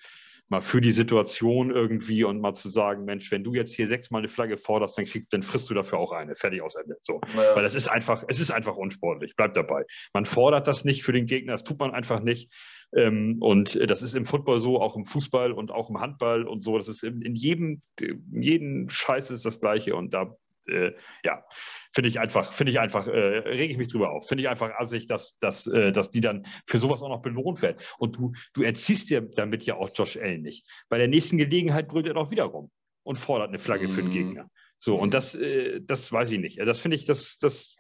[SPEAKER 2] Mal für die Situation irgendwie und mal zu sagen, Mensch, wenn du jetzt hier sechsmal eine Flagge forderst, dann, kriegst, dann frisst du dafür auch eine. Fertig aus Ende. So. Ja. Weil das ist einfach, es ist einfach unsportlich. Bleibt dabei. Man fordert das nicht für den Gegner, das tut man einfach nicht. Ähm, und das ist im Football so, auch im Fußball und auch im Handball und so. Das ist in, in jedem, in jedem Scheiß ist das Gleiche. Und da äh, ja, finde ich einfach, finde ich einfach, äh, rege ich mich drüber auf. Finde ich einfach assig, dass, dass, äh, dass die dann für sowas auch noch belohnt werden. Und du, du erziehst dir damit ja auch Josh Allen nicht. Bei der nächsten Gelegenheit brüllt er doch wieder rum und fordert eine Flagge mm. für den mhm. Gegner. So, und das, äh, das weiß ich nicht. Das finde ich, das, das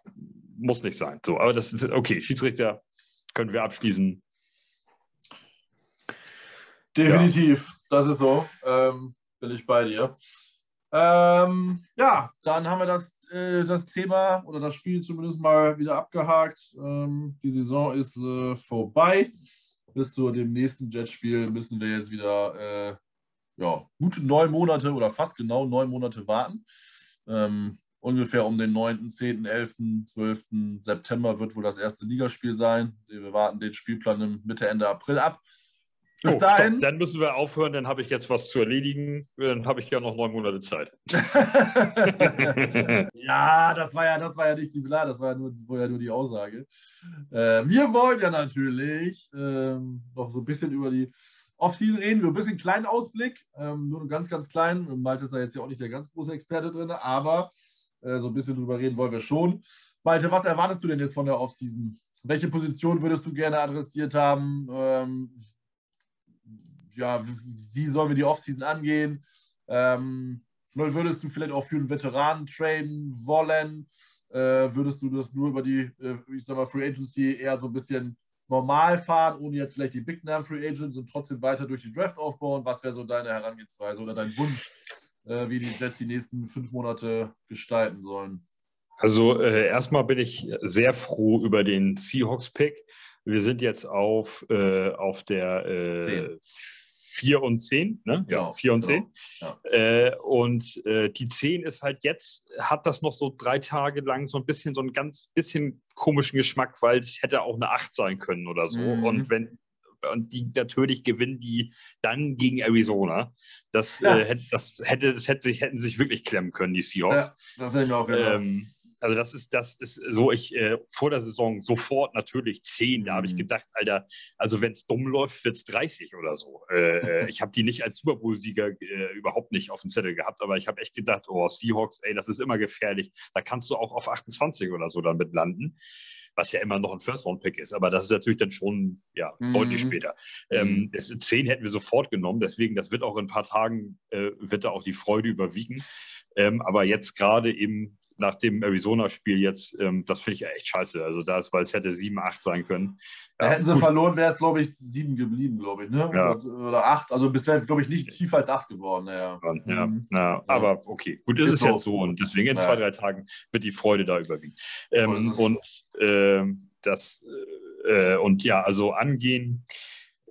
[SPEAKER 2] muss nicht sein. So, aber das ist okay, Schiedsrichter können wir abschließen.
[SPEAKER 1] Definitiv, ja. das ist so. Ähm, bin ich bei dir. Ähm, ja, dann haben wir das, äh, das Thema oder das Spiel zumindest mal wieder abgehakt. Ähm, die Saison ist äh, vorbei. Bis zu dem nächsten Jetspiel müssen wir jetzt wieder äh, ja, gute neun Monate oder fast genau neun Monate warten. Ähm, ungefähr um den 9., 10., 11., 12. September wird wohl das erste Ligaspiel sein. Wir warten den Spielplan Mitte, Ende April ab.
[SPEAKER 2] Bis oh, dahin. Dann müssen wir aufhören, dann habe ich jetzt was zu erledigen. Dann habe ich ja noch neun Monate Zeit.
[SPEAKER 1] ja, das war ja, das war ja nicht die klar, das war ja nur, war ja nur die Aussage. Äh, wir wollen ja natürlich ähm, noch so ein bisschen über die Off-Season reden. Wir ein bisschen kleinen Ausblick, ähm, nur ganz, ganz klein. Malte ist da jetzt ja auch nicht der ganz große Experte drin, aber äh, so ein bisschen drüber reden wollen wir schon. Malte, was erwartest du denn jetzt von der Off-Season? Welche Position würdest du gerne adressiert haben? Ähm, ja, wie sollen wir die Offseason angehen? Ähm, würdest du vielleicht auch für einen Veteranen traden wollen? Äh, würdest du das nur über die, äh, ich sag mal, Free Agency eher so ein bisschen normal fahren, ohne jetzt vielleicht die Big Name Free Agents und trotzdem weiter durch die Draft aufbauen? Was wäre so deine Herangehensweise oder dein Wunsch, äh, wie die Jets die nächsten fünf Monate gestalten sollen?
[SPEAKER 2] Also äh, erstmal bin ich sehr froh über den Seahawks-Pick. Wir sind jetzt auf, äh, auf der äh, 4 und 10, ne? Ja, genau, 4 und genau. 10. Ja. Äh, und äh, die 10 ist halt jetzt, hat das noch so drei Tage lang so ein bisschen, so einen ganz bisschen komischen Geschmack, weil es hätte auch eine 8 sein können oder so. Mhm. Und wenn, und die natürlich gewinnen die dann gegen Arizona. Das, ja. äh, das hätte, das hätte, hätten sich wirklich klemmen können, die Seahawks. Ja, das hätte ich auch ähm, also das ist, das ist so, ich äh, vor der Saison sofort natürlich 10. Da habe ich mhm. gedacht, Alter, also wenn es dumm läuft, wird es 30 oder so. Äh, äh ich habe die nicht als Super Bowl-Sieger äh, überhaupt nicht auf dem Zettel gehabt, aber ich habe echt gedacht, oh, Seahawks, ey, das ist immer gefährlich. Da kannst du auch auf 28 oder so damit landen was ja immer noch ein First-Round-Pick ist, aber das ist natürlich dann schon ja, mhm. deutlich später. Ähm, das, 10 hätten wir sofort genommen, deswegen, das wird auch in ein paar Tagen, äh, wird da auch die Freude überwiegen. Ähm, aber jetzt gerade eben nach dem Arizona-Spiel jetzt, ähm, das finde ich echt scheiße. Also das, weil es hätte 7, 8 sein können.
[SPEAKER 1] Ja, hätten sie gut. verloren, wäre es, glaube ich, 7 geblieben, glaube ich. Ne? Ja. Oder 8. Also bisher, glaube ich, nicht tiefer als 8 geworden. Ja,
[SPEAKER 2] ja, mhm. ja. aber okay. Gut, ist, ist es so. jetzt so. Und deswegen in zwei, drei Tagen wird die Freude da überwiegen. Ähm, und äh, das, äh, und ja, also angehen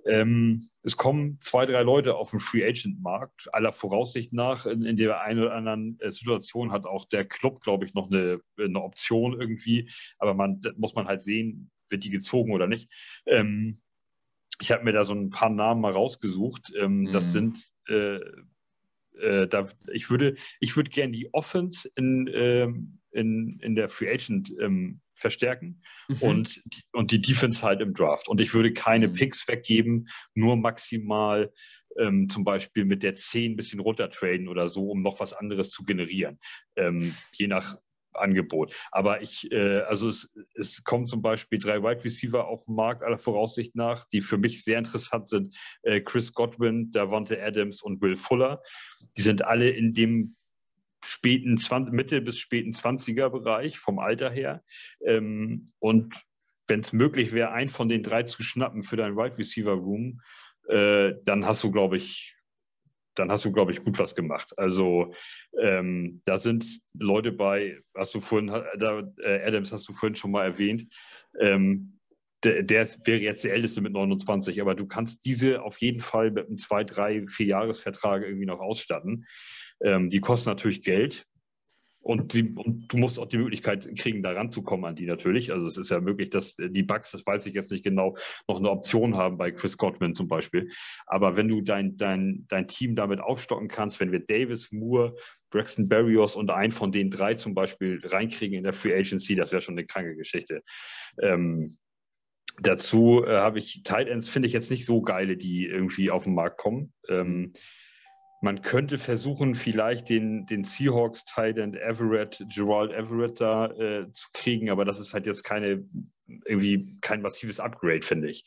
[SPEAKER 2] Ähm, es kommen zwei, drei Leute auf den Free Agent Markt, aller Voraussicht nach. In, in der einen oder anderen äh, Situation hat auch der Club, glaube ich, noch eine, eine Option irgendwie. Aber man muss man halt sehen, wird die gezogen oder nicht. Ähm, ich habe mir da so ein paar Namen mal rausgesucht. Ähm, mhm. Das sind äh, äh, da, ich würde, ich würde gerne die Offense in, ähm, in, in der Free Agent ähm, verstärken mhm. und, und die Defense halt im Draft. Und ich würde keine mhm. Picks weggeben, nur maximal ähm, zum Beispiel mit der 10 ein bisschen runtertraden oder so, um noch was anderes zu generieren. Ähm, je nach Angebot. Aber ich, äh, also es, es kommen zum Beispiel drei Wide Receiver auf den Markt, aller Voraussicht nach, die für mich sehr interessant sind. Äh, Chris Godwin, Davante Adams und Will Fuller. Die sind alle in dem späten 20, Mitte bis späten 20er Bereich vom Alter her. Ähm, und wenn es möglich wäre, einen von den drei zu schnappen für dein Wide Receiver Room, äh, dann hast du, glaube ich, dann hast du, glaube ich, gut was gemacht. Also ähm, da sind Leute bei, hast du vorhin, da, äh, Adams hast du vorhin schon mal erwähnt, ähm, der, der, wäre jetzt der Älteste mit 29, aber du kannst diese auf jeden Fall mit einem zwei, drei, vier Jahresvertrag irgendwie noch ausstatten. Ähm, die kosten natürlich Geld, und, die, und, du musst auch die Möglichkeit kriegen, da ranzukommen an die natürlich. Also es ist ja möglich, dass die Bugs, das weiß ich jetzt nicht genau, noch eine Option haben bei Chris Godwin zum Beispiel. Aber wenn du dein, dein, dein Team damit aufstocken kannst, wenn wir Davis, Moore, Braxton Berrios und einen von den drei zum Beispiel reinkriegen in der Free Agency, das wäre schon eine kranke Geschichte. Ähm, dazu äh, habe ich Tight Ends, finde ich jetzt nicht so geile, die irgendwie auf den Markt kommen. Ähm, man könnte versuchen, vielleicht den, den Seahawks Titan Everett, Gerald Everett da äh, zu kriegen, aber das ist halt jetzt keine irgendwie kein massives Upgrade, finde ich.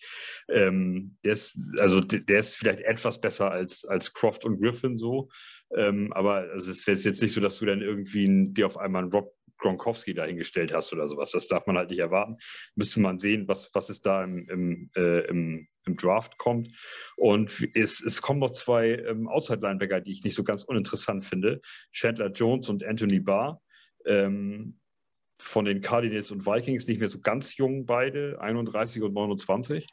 [SPEAKER 2] Ähm, der ist, also der ist vielleicht etwas besser als, als Croft und Griffin so. Ähm, aber also es wäre jetzt nicht so, dass du dann irgendwie dir auf einmal einen Rob Gronkowski dahingestellt hast oder sowas. Das darf man halt nicht erwarten. Müsste man sehen, was, was es da im, im, äh, im, im Draft kommt. Und es, es kommen noch zwei ähm, Outside-Linebacker, die ich nicht so ganz uninteressant finde. Chandler Jones und Anthony Barr. Ähm, von den Cardinals und Vikings nicht mehr so ganz jung beide, 31 und 29.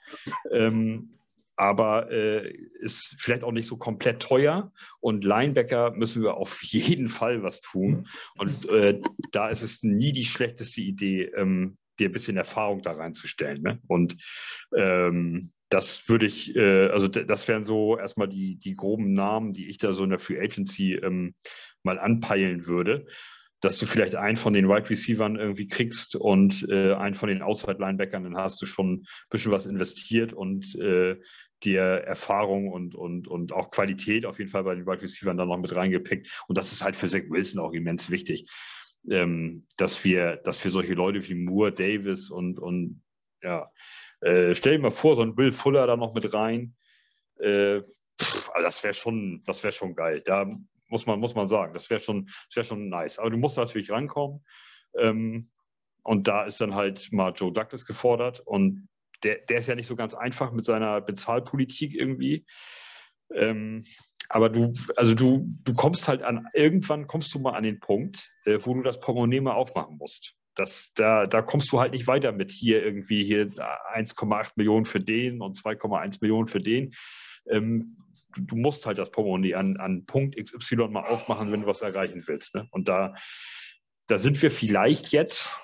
[SPEAKER 2] Ähm, aber äh, ist vielleicht auch nicht so komplett teuer. Und Linebacker müssen wir auf jeden Fall was tun. Und äh, da ist es nie die schlechteste Idee, ähm, dir ein bisschen Erfahrung da reinzustellen. Ne? Und ähm, das würde ich, äh, also das wären so erstmal die, die groben Namen, die ich da so in der Free Agency ähm, mal anpeilen würde dass du vielleicht einen von den Wide Receivern irgendwie kriegst und äh, einen von den Outside Linebackern, dann hast du schon ein bisschen was investiert und äh, dir Erfahrung und, und, und auch Qualität auf jeden Fall bei den Wide Receivers dann noch mit reingepickt. Und das ist halt für Zach Wilson auch immens wichtig, ähm, dass, wir, dass wir solche Leute wie Moore, Davis und, und ja, äh, stell dir mal vor, so ein Bill Fuller da noch mit rein. Äh, pff, also das wäre schon, das wäre schon geil. Da muss man, muss man sagen, das wäre schon, wär schon nice. Aber du musst natürlich rankommen. Ähm, und da ist dann halt mal Joe Douglas gefordert. Und der, der ist ja nicht so ganz einfach mit seiner Bezahlpolitik irgendwie. Ähm, aber du, also du, du kommst halt an, irgendwann kommst du mal an den Punkt, äh, wo du das Portemonnaie mal aufmachen musst. Das, da, da kommst du halt nicht weiter mit hier irgendwie hier 1,8 Millionen für den und 2,1 Millionen für den. Ähm, du, musst halt das Portemonnaie an, an Punkt XY mal aufmachen, wenn du was erreichen willst. Ne? Und da, da sind wir vielleicht jetzt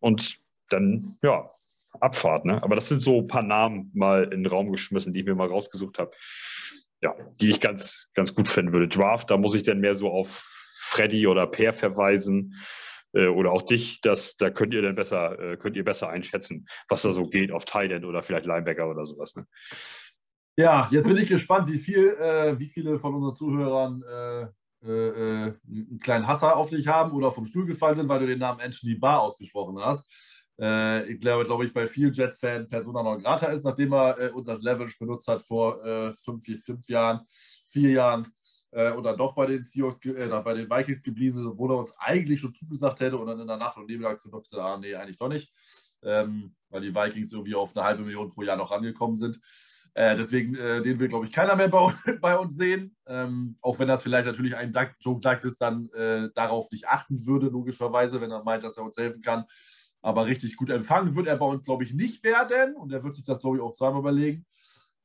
[SPEAKER 2] und dann, ja, Abfahrt, ne? Aber das sind so ein paar Namen mal in den Raum geschmissen, die ich mir mal rausgesucht habe. Ja, die ich ganz, ganz gut finden würde. Draft, da muss ich dann mehr so auf Freddy oder Per verweisen äh, oder auch dich, das, da könnt ihr dann besser, äh, könnt ihr besser einschätzen, was da so geht auf Thailand oder vielleicht Linebacker oder sowas. Ne?
[SPEAKER 1] Ja, jetzt bin ich gespannt, wie viel, äh, wie viele von unseren Zuhörern äh, äh, äh, einen kleinen Hasser auf dich haben oder vom Stuhl gefallen sind, weil du den Namen Anthony Barr ausgesprochen hast. Äh, ich glaube, glaube ich, bei vielen Jets-Fans Persona non grata ist, nachdem er äh, uns als Leverage benutzt hat vor fünf, fünf Jahren, vier Jahren äh, und dann doch bei den Seahawks, äh, bei den Vikings geblieben ist, obwohl er uns eigentlich schon zugesagt hätte und dann in der Nacht und Nebeltag zu gesagt, ah, nee, eigentlich doch nicht, ähm, weil die Vikings irgendwie auf eine halbe Million pro Jahr noch rangekommen sind. Äh, deswegen, äh, den will, glaube ich, keiner mehr bei, bei uns sehen. Ähm, auch wenn das vielleicht natürlich ein Doug, Joe Douglas dann äh, darauf nicht achten würde, logischerweise, wenn er meint, dass er uns helfen kann. Aber richtig gut empfangen wird er bei uns, glaube ich, nicht werden. Und er wird sich das, glaube ich, auch zweimal überlegen.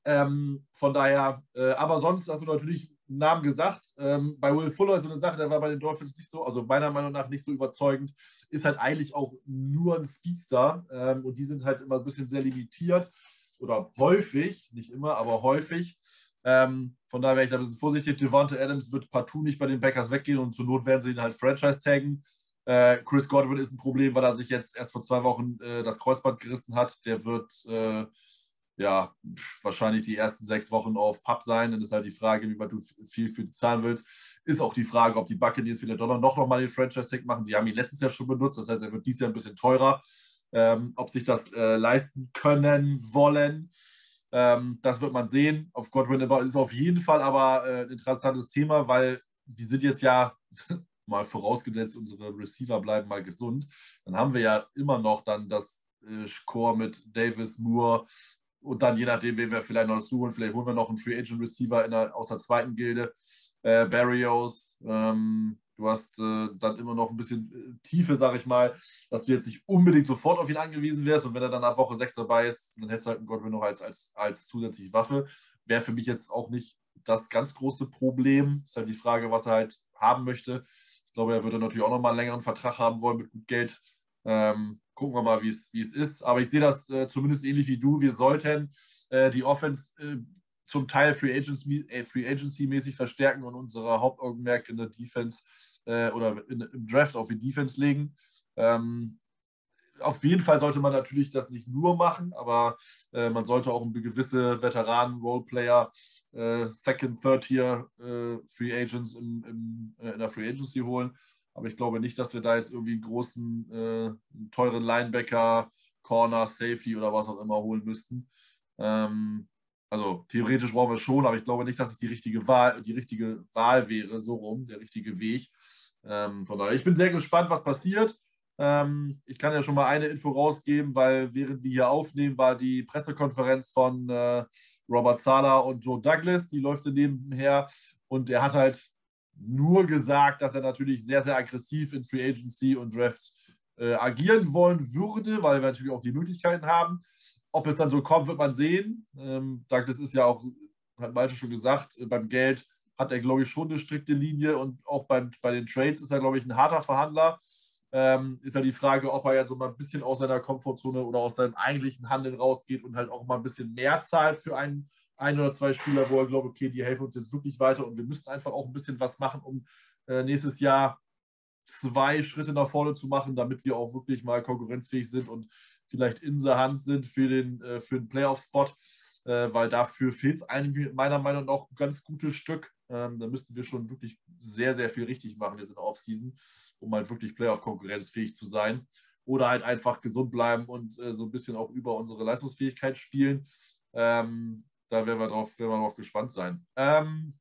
[SPEAKER 1] Ähm, von daher, äh, aber sonst hast du natürlich einen Namen gesagt. Ähm, bei Will Fuller ist so eine Sache, der war bei den Dolphins nicht so, also meiner Meinung nach nicht so überzeugend. Ist halt eigentlich auch nur ein Speedster ähm, und die sind halt immer ein bisschen sehr limitiert oder häufig, nicht immer, aber häufig. Ähm, von daher wäre ich da ein bisschen vorsichtig. Devonta Adams wird partout nicht bei den Backers weggehen und zur Not werden sie ihn halt Franchise taggen. Äh, Chris Godwin ist ein Problem, weil er sich jetzt erst vor zwei Wochen äh, das Kreuzband gerissen hat. Der wird äh, ja wahrscheinlich die ersten sechs Wochen auf Pub sein. Dann ist halt die Frage, wie weit du viel für die zahlen willst. Ist auch die Frage, ob die Buccaneers wieder Dollar noch nochmal den Franchise-Tag machen. Die haben ihn letztes Jahr schon benutzt. Das heißt, er wird dieses Jahr ein bisschen teurer. Ähm, ob sich das äh, leisten können, wollen. Ähm, das wird man sehen. Auf Godwin ist auf jeden Fall aber äh, ein interessantes Thema, weil die sind jetzt ja mal vorausgesetzt, unsere Receiver bleiben mal gesund. Dann haben wir ja immer noch dann das äh, Core mit Davis, Moore und dann je nachdem, wen wir vielleicht noch suchen, vielleicht holen wir noch einen Free Agent Receiver der, aus der zweiten Gilde. Äh, Barrios, ähm, du hast äh, dann immer noch ein bisschen äh, Tiefe, sag ich mal, dass du jetzt nicht unbedingt sofort auf ihn angewiesen wärst. Und wenn er dann ab Woche 6 dabei ist, dann hättest du halt einen Godwin noch als, als, als zusätzliche Waffe. Wäre für mich jetzt auch nicht das ganz große Problem. Ist halt die Frage, was er halt haben möchte. Ich glaube, er würde natürlich auch noch mal einen längeren Vertrag haben wollen mit gut Geld. Ähm, gucken wir mal, wie es ist. Aber ich sehe das äh, zumindest ähnlich wie du. Wir sollten äh, die Offense äh, zum Teil Free Agency, äh, Free Agency mäßig verstärken und unsere Hauptaugenmerk in der Defense äh, oder in, im Draft auf die Defense legen. Ähm, auf jeden Fall sollte man natürlich das nicht nur machen, aber äh, man sollte auch gewisse Veteranen, Roleplayer, äh, Second, Third Tier äh, Free Agents in, in, äh, in, der Free Agency holen. Aber ich glaube nicht, dass wir da jetzt irgendwie einen großen, äh, teuren Linebacker, Corner, Safety oder was auch immer holen müssten. Ähm, also theoretisch brauchen wir schon, aber ich glaube nicht, dass es die richtige Wahl, die richtige Wahl wäre, so rum, der richtige Weg. Ähm, von daher, ich bin sehr gespannt, was passiert. Ähm, ich kann ja schon mal eine Info rausgeben, weil während wir hier aufnehmen, war die Pressekonferenz von äh, Robert Sala und Joe Douglas, die läuft nebenher und er hat halt nur gesagt, dass er natürlich sehr, sehr aggressiv in Free Agency und Draft äh, agieren wollen würde, weil wir natürlich auch die Möglichkeiten haben. Ob es dann so kommt, wird man sehen. Ähm, Douglas ist ja auch, hat Malte schon gesagt, äh, beim Geld hat er, glaube ich, schon eine strikte Linie und auch beim, bei den Trades ist er, glaube ich, ein harter Verhandler ähm, ist halt die Frage, ob er ja so mal ein bisschen aus seiner Komfortzone oder aus seinem eigentlichen Handeln rausgeht und halt auch mal ein bisschen mehr zahlt für einen, ein oder zwei Spieler, wo er glaubt, okay, die helfen uns jetzt wirklich weiter und wir müssen einfach auch ein bisschen was machen, um äh, nächstes Jahr zwei Schritte nach vorne zu machen, damit wir auch wirklich mal konkurrenzfähig sind und vielleicht in der Hand sind für den, äh, für den Playoff-Spot, äh, weil dafür fehlt es meiner Meinung nach ein ganz gutes Stück. Ähm, da müssten wir schon wirklich sehr, sehr viel richtig machen jetzt in der Offseason um halt wirklich Playoff-konkurrenzfähig zu sein. Oder halt einfach gesund bleiben und äh, so ein bisschen auch über unsere Leistungsfähigkeit spielen. Ähm, da werden wir, drauf, werden wir drauf gespannt sein. Ähm,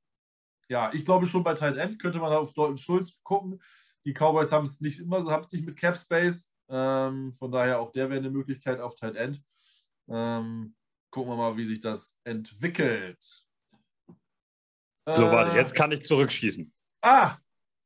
[SPEAKER 1] ja, ich glaube schon bei Tight End könnte man auf Dalton Schulz gucken. Die Cowboys haben es nicht immer, haben es nicht mit Cap Space. Ähm, von daher auch der wäre eine Möglichkeit auf Tight End. Ähm, gucken wir mal, wie sich das entwickelt.
[SPEAKER 2] So, warte, äh, jetzt kann ich zurückschießen.
[SPEAKER 1] Ah,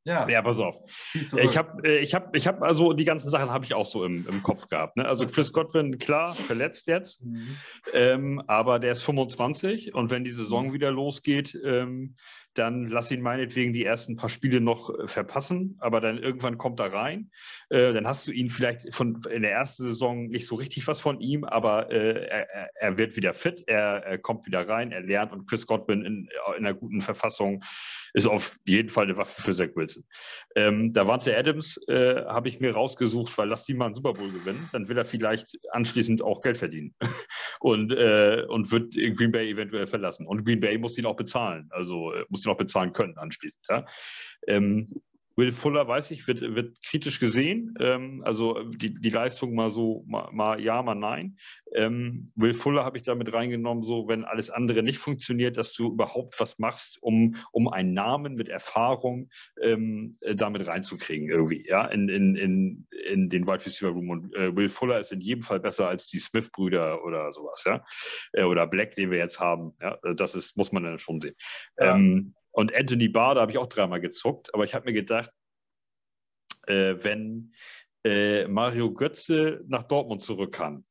[SPEAKER 2] ja. ja, pass auf. Ich habe, äh, ich habe, ich habe, also die ganzen Sachen habe ich auch so im, im Kopf gehabt. Ne? Also Chris Godwin, klar, verletzt jetzt, mhm. ähm, aber der ist 25 und wenn die Saison mhm. wieder losgeht, ähm, dann lass ihn meinetwegen die ersten paar Spiele noch äh, verpassen, aber dann irgendwann kommt er rein. Äh, dann hast du ihn vielleicht von in der ersten Saison nicht so richtig was von ihm, aber äh, er, er, wird wieder fit, er, er, kommt wieder rein, er lernt und Chris Godwin in, in einer guten Verfassung ist auf jeden Fall eine Waffe für Zach Wilson. Ähm, Davante Adams äh, habe ich mir rausgesucht, weil lass die mal einen Super Bowl gewinnen, dann will er vielleicht anschließend auch Geld verdienen und, äh, und wird Green Bay eventuell verlassen. Und Green Bay muss ihn auch bezahlen, also äh, muss ihn auch bezahlen können anschließend. Ja? Ähm, Will Fuller, weiß ich, wird, wird kritisch gesehen. Ähm, also die, die Leistung mal so, mal, mal ja, mal nein. Ähm, Will Fuller habe ich damit reingenommen, so wenn alles andere nicht funktioniert, dass du überhaupt was machst, um, um einen Namen mit Erfahrung ähm, äh, damit reinzukriegen irgendwie, ja, in, in, in, in den Wide Receiver Room. Und äh, Will Fuller ist in jedem Fall besser als die Smith-Brüder oder sowas, ja. Äh, oder Black, den wir jetzt haben. Ja, das ist, muss man dann schon sehen. Ja. Ähm, und Anthony Barr, da habe ich auch dreimal gezuckt, aber ich habe mir gedacht, äh, wenn äh, Mario Götze nach Dortmund zurück kann,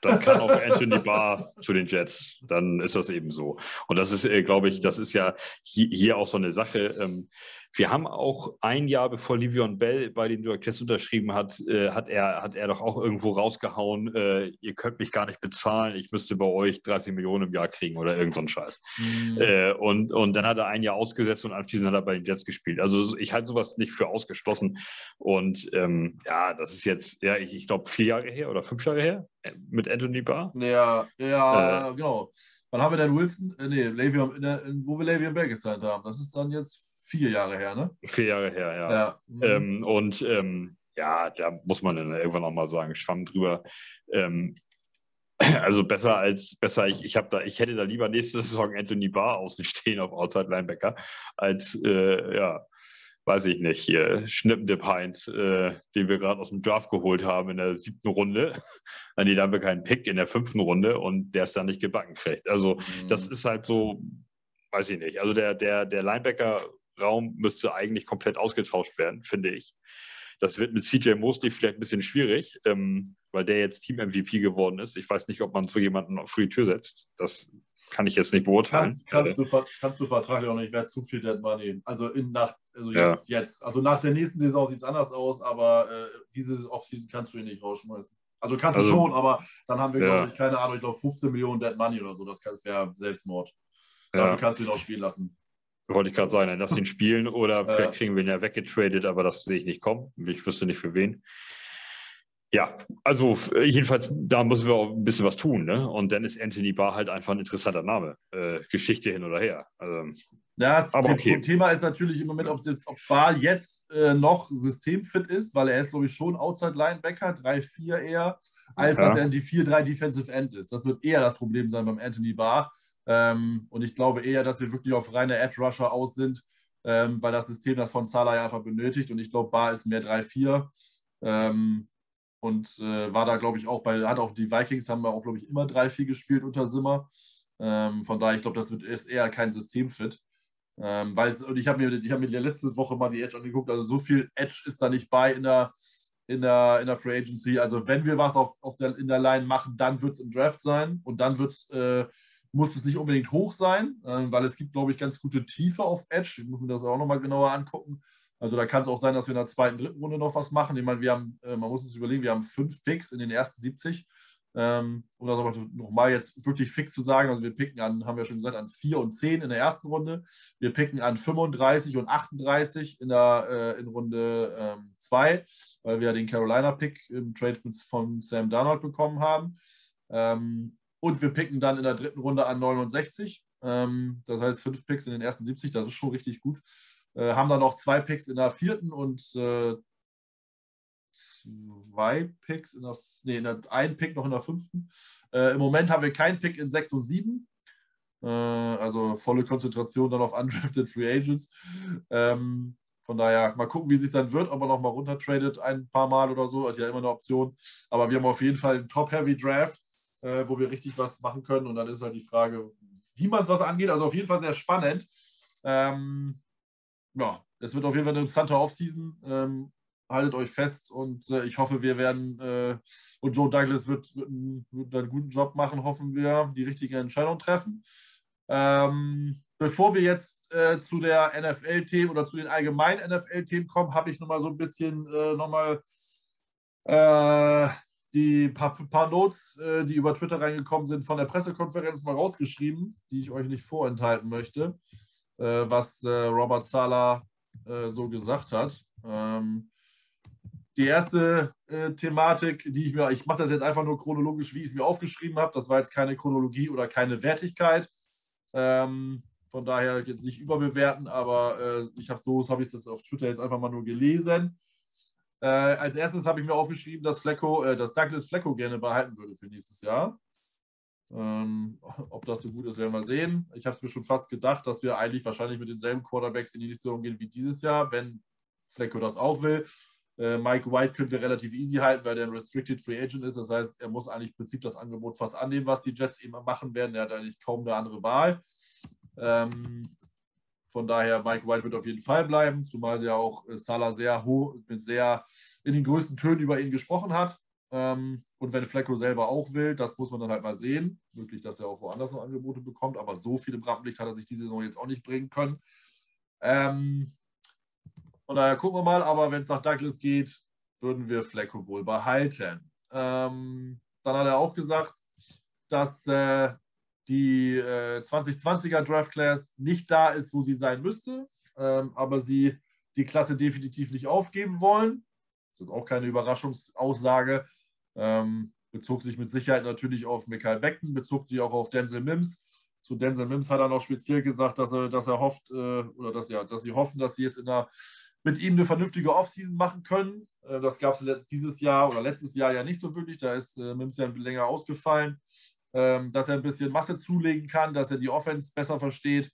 [SPEAKER 2] dann kann auch Anthony Barr zu den Jets. Dann ist das eben so. Und das ist, äh, glaube ich, das ist ja hier, hier auch so eine Sache. Ähm, wir haben auch ein Jahr bevor Livion Bell bei den New York Jets unterschrieben hat, äh, hat, er, hat er doch auch irgendwo rausgehauen, äh, ihr könnt mich gar nicht bezahlen, ich müsste bei euch 30 Millionen im Jahr kriegen oder irgend so ein Scheiß. Mhm. Äh, und, und dann hat er ein Jahr ausgesetzt und anschließend hat er bei den Jets gespielt. Also ich halte sowas nicht für ausgeschlossen. Und ähm, ja, das ist jetzt, ja, ich, ich glaube, vier Jahre her oder fünf Jahre her äh, mit Anthony Barr.
[SPEAKER 1] Ja, ja, äh, genau. Wann haben wir denn Wilson? Äh, nee, Le'Veon, in der, in, wo wir Le'Veon Bell gesigned haben. Das ist dann jetzt vier Jahre her, ne?
[SPEAKER 2] Vier Jahre her, ja. ja. Mhm. Ähm, und ähm, ja, da muss man dann irgendwann auch mal sagen, schwamm drüber. Ähm, also besser als besser, ich, ich da, ich hätte da lieber nächste Saison Anthony Barr außen stehen auf Outside Linebacker, als äh, ja, weiß ich nicht, hier Schnippendip Heinz, äh, den wir gerade aus dem Draft geholt haben in der siebten Runde. Nee, da haben wir keinen Pick in der fünften Runde und der ist dann nicht gebacken kriegt. Also mhm. das ist halt so, weiß ich nicht. Also der, der, der Linebacker Raum müsste eigentlich komplett ausgetauscht werden, finde ich. Das wird mit CJ Mosley vielleicht ein bisschen schwierig, ähm, weil der jetzt Team-MVP geworden ist. Ich weiß nicht, ob man so jemanden vor die Tür setzt. Das kann ich jetzt nicht beurteilen.
[SPEAKER 1] Kannst, kannst, du, kannst du vertraglich auch nicht, wäre zu viel Dead Money. Also, in, nach, also jetzt, ja. jetzt, also nach der nächsten Saison sieht es anders aus, aber äh, diese Offseason kannst du ihn nicht rausschmeißen. Also kannst also, du schon, aber dann haben wir, ja. glaube ich, keine Ahnung, ich glaube 15 Millionen Dead Money oder so. Das wäre Selbstmord. Dafür ja. kannst du ihn auch spielen lassen.
[SPEAKER 2] Wollte ich gerade sagen, dann lass ihn spielen oder vielleicht kriegen wir ihn ja weggetradet, aber das sehe ich nicht kommen. Ich wüsste nicht für wen. Ja, also jedenfalls, da müssen wir auch ein bisschen was tun. Ne? Und dann ist Anthony Barr halt einfach ein interessanter Name. Äh, Geschichte hin oder her. Also,
[SPEAKER 1] ja, das aber okay. Thema ist natürlich im Moment, ob, jetzt, ob Barr jetzt äh, noch systemfit ist, weil er ist, glaube ich, schon Outside-Linebacker, 3-4 eher, als ja. dass er in die 4-3 Defensive End ist. Das wird eher das Problem sein beim Anthony Barr. Ähm, und ich glaube eher, dass wir wirklich auf reine Edge Rusher aus sind, ähm, weil das System das von Salah ja einfach benötigt. Und ich glaube, Bar ist mehr 3-4. Ähm, und äh, war da, glaube ich, auch bei, hat auch die Vikings haben wir auch, glaube ich, immer 3-4 gespielt unter Simmer. Von daher, ich glaube, das wird, ist eher kein Systemfit. Weil es, und ich habe mir, hab mir letzte Woche mal die Edge angeguckt, also so viel Edge ist da nicht bei in der, in der, in der Free Agency. Also wenn wir was auf, auf der, in der Line machen, dann wird es im Draft sein und dann wird es äh, muss es nicht unbedingt hoch sein, äh, weil es gibt, glaube ich, ganz gute Tiefe auf Edge. Ich muss mir das auch nochmal genauer angucken. Also da kann es auch sein, dass wir in der zweiten, dritten Runde noch was machen. Ich meine, wir haben, äh, man muss es überlegen, wir haben fünf Picks in den ersten 70. Ähm, um das aber nochmal jetzt wirklich fix zu sagen, also wir picken an, haben wir schon gesagt, an 4 und 10 in der ersten Runde. Wir picken an 35 und 38 in der äh, in Runde 2, ähm, weil wir den Carolina-Pick im Trade von Sam Darnold bekommen haben. Ähm, und wir picken dann in der dritten Runde an 69. Ähm, das heißt fünf Picks in den ersten 70, das ist schon richtig gut. Äh, haben dann noch zwei Picks in der vierten und äh, zwei Picks in der, nee, in der, ein Pick noch in der fünften. Äh, Im Moment haben wir keinen Pick in sechs und sieben. Äh, also volle Konzentration dann auf undrafted Free Agents. Ähm, von daher mal gucken, wie es sich dann wird, ob er nochmal runtertradet ein paar Mal oder so. Also ja immer eine Option. Aber wir haben auf jeden Fall einen Top-Heavy-Draft äh, wo wir richtig was machen können. Und dann ist halt die Frage, wie man es was angeht. Also auf jeden Fall sehr spannend. Ähm, ja, es wird auf jeden Fall eine interessante Offseason. Ähm, haltet euch fest und äh, ich hoffe, wir werden äh, und Joe Douglas wird, wird, einen, wird, einen, guten Job machen, hoffen wir, die richtige Entscheidung treffen. Ähm, bevor wir jetzt äh, zu der NFL-Themen oder zu den allgemeinen NFL-Themen kommen, habe ich nochmal so ein bisschen äh, nochmal äh, die paar, paar Notes, äh, die über Twitter reingekommen sind, von der Pressekonferenz mal rausgeschrieben, die ich euch nicht vorenthalten möchte, äh, was äh, Robert Sala so gesagt hat. Ähm, die erste Thematik, die ich mir, ich mache das jetzt einfach nur chronologisch, wie ich es mir aufgeschrieben habe. Das war jetzt keine Chronologie oder keine Wertigkeit. Ähm, von daher jetzt nicht überbewerten, aber ich habe so, habe ich das auf Twitter jetzt einfach mal nur gelesen. Äh, als erstes habe ich mir aufgeschrieben, dass, Flecko, äh, dass Douglas Flecko gerne behalten würde für nächstes Jahr. Ähm, ob das so gut ist, werden wir sehen. Ich habe es mir schon fast gedacht, dass wir eigentlich wahrscheinlich mit denselben Quarterbacks in die nächste Saison gehen wie dieses Jahr, wenn Flecko das auch will. Äh, Mike White können wir relativ easy halten, weil der ein Restricted Free Agent ist. Das heißt, er muss eigentlich im Prinzip das Angebot fast annehmen, was die Jets eben machen werden. Er hat eigentlich kaum eine andere Wahl. Ähm, von daher, Mike White wird auf jeden Fall bleiben, zumal sie ja auch äh, Salah sehr hoch, mit sehr in den größten Tönen über ihn gesprochen hat. Ähm, und wenn Flecko selber auch will, das muss man dann halt mal sehen. Möglich, dass er auch woanders noch Angebote bekommt, aber so viel im Rampenlicht hat er sich diese Saison jetzt auch nicht bringen können. Ähm, von daher gucken wir mal, aber wenn es nach Douglas geht, würden wir Flecko wohl behalten. Ähm, dann hat er auch gesagt, dass äh, die äh, 2020er Draft Class nicht da ist, wo sie sein müsste, ähm, aber sie die Klasse definitiv nicht aufgeben wollen. Das ist auch keine Überraschungsaussage. Ähm, bezog sich mit Sicherheit natürlich auf Michael Beckton, bezog sich auch auf Denzel Mims. Zu Denzel Mims hat er noch speziell gesagt, dass er, dass er hofft, äh, oder dass, ja, dass sie hoffen, dass sie jetzt in der, mit ihm eine vernünftige Offseason machen können. Äh, das gab es dieses Jahr oder letztes Jahr ja nicht so wirklich. Da ist äh, Mims ja länger ausgefallen. Ähm, dass er ein bisschen Masse zulegen kann, dass er die Offense besser versteht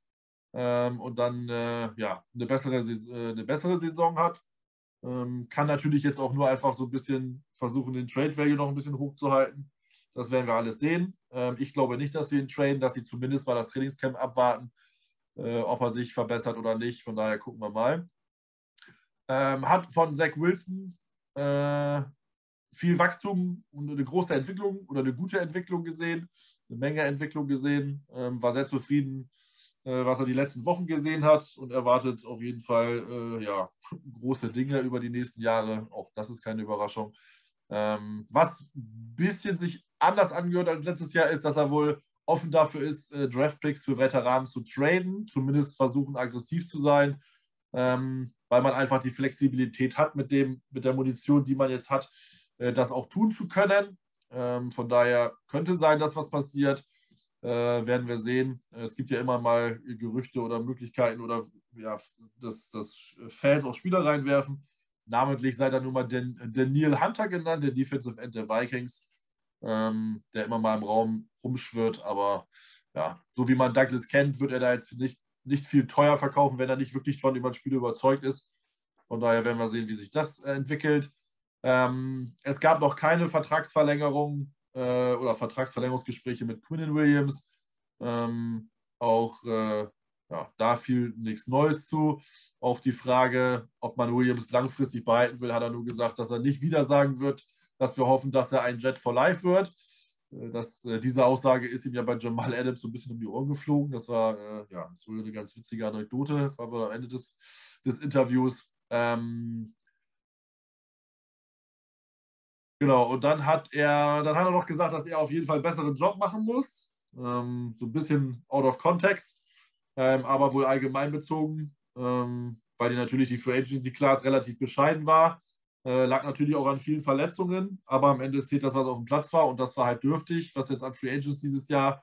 [SPEAKER 1] ähm, und dann äh, ja, eine, bessere, äh, eine bessere Saison hat. Ähm, kann natürlich jetzt auch nur einfach so ein bisschen versuchen, den Trade Value noch ein bisschen hochzuhalten. Das werden wir alles sehen. Ähm, ich glaube nicht, dass wir ihn traden, dass sie zumindest mal das Trainingscamp abwarten, äh, ob er sich verbessert oder nicht. Von daher gucken wir mal. Ähm, hat von Zach Wilson äh, viel Wachstum und eine große Entwicklung oder eine gute Entwicklung gesehen, eine Menge Entwicklung gesehen, ähm, war sehr zufrieden, äh, was er die letzten Wochen gesehen hat und erwartet auf jeden Fall äh, ja, große Dinge über die nächsten Jahre. Auch das ist keine Überraschung. Ähm, was ein bisschen sich anders angehört als letztes Jahr ist, dass er wohl offen dafür ist, äh, Draftpicks für Veteranen zu traden, zumindest versuchen aggressiv zu sein, ähm, weil man einfach die Flexibilität hat mit, dem, mit der Munition, die man jetzt hat, das auch tun zu können. Ähm, von daher könnte sein, dass was passiert. Äh, werden wir sehen. Es gibt ja immer mal Gerüchte oder Möglichkeiten oder ja, dass, dass Fans auch Spieler reinwerfen. Namentlich sei da nun mal den, Daniel Hunter genannt, der Defensive End der Vikings, ähm, der immer mal im Raum rumschwirrt. Aber ja, so wie man Douglas kennt, wird er da jetzt nicht, nicht viel teuer verkaufen, wenn er nicht wirklich von über ein Spiel überzeugt ist. Von daher werden wir sehen, wie sich das äh, entwickelt. Ähm, es gab noch keine Vertragsverlängerung äh, oder Vertragsverlängerungsgespräche mit Quinnen Williams. Ähm, auch äh, ja, da fiel nichts Neues zu. Auf die Frage, ob man Williams langfristig behalten will, hat er nur gesagt, dass er nicht wieder sagen wird, dass wir hoffen, dass er ein Jet for Life wird. Äh, das, äh, diese Aussage ist ihm ja bei Jamal Adams so ein bisschen um die Ohren geflogen. Das war äh, ja, das wurde eine ganz witzige Anekdote, war am Ende des, des Interviews. Ähm, Genau, und dann hat er, dann hat er noch gesagt, dass er auf jeden Fall einen besseren Job machen muss. Ähm, so ein bisschen out of context, ähm, aber wohl allgemein bezogen, ähm, weil die natürlich die Free Agency Class relativ bescheiden war. Äh, lag natürlich auch an vielen Verletzungen, aber am Ende zählt das, was auf dem Platz war und das war halt dürftig, was jetzt an Free Agents dieses Jahr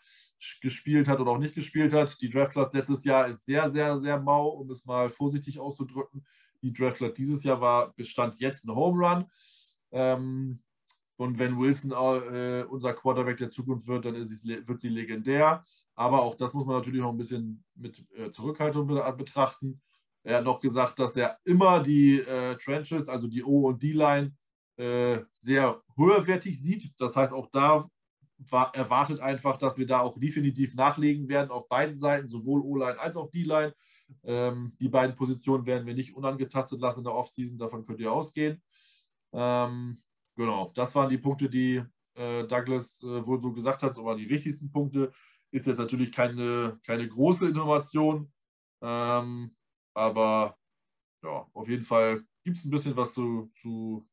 [SPEAKER 1] gespielt hat oder auch nicht gespielt hat. Die Draft Class letztes Jahr ist sehr, sehr, sehr mau, um es mal vorsichtig auszudrücken. Die Draft Class dieses Jahr war, bestand jetzt ein Home Run. Ähm, und wenn Wilson äh, unser Quarterback der Zukunft wird, dann sie, wird sie legendär. Aber auch das muss man natürlich noch ein bisschen mit äh, Zurückhaltung betrachten. Er hat noch gesagt, dass er immer die äh, Trenches, also die O- und D-Line, äh, sehr höherwertig sieht. Das heißt, auch da war, erwartet einfach, dass wir da auch definitiv nachlegen werden auf beiden Seiten, sowohl O-Line als auch D-Line. Ähm, die beiden Positionen werden wir nicht unangetastet lassen in der Offseason, davon könnt ihr ausgehen. Ähm, Genau, das waren die Punkte, die äh, Douglas äh, wohl so gesagt hat, aber die wichtigsten Punkte. Ist jetzt natürlich keine, keine große Innovation, ähm, aber ja, auf jeden Fall gibt es ein bisschen was zu, zu,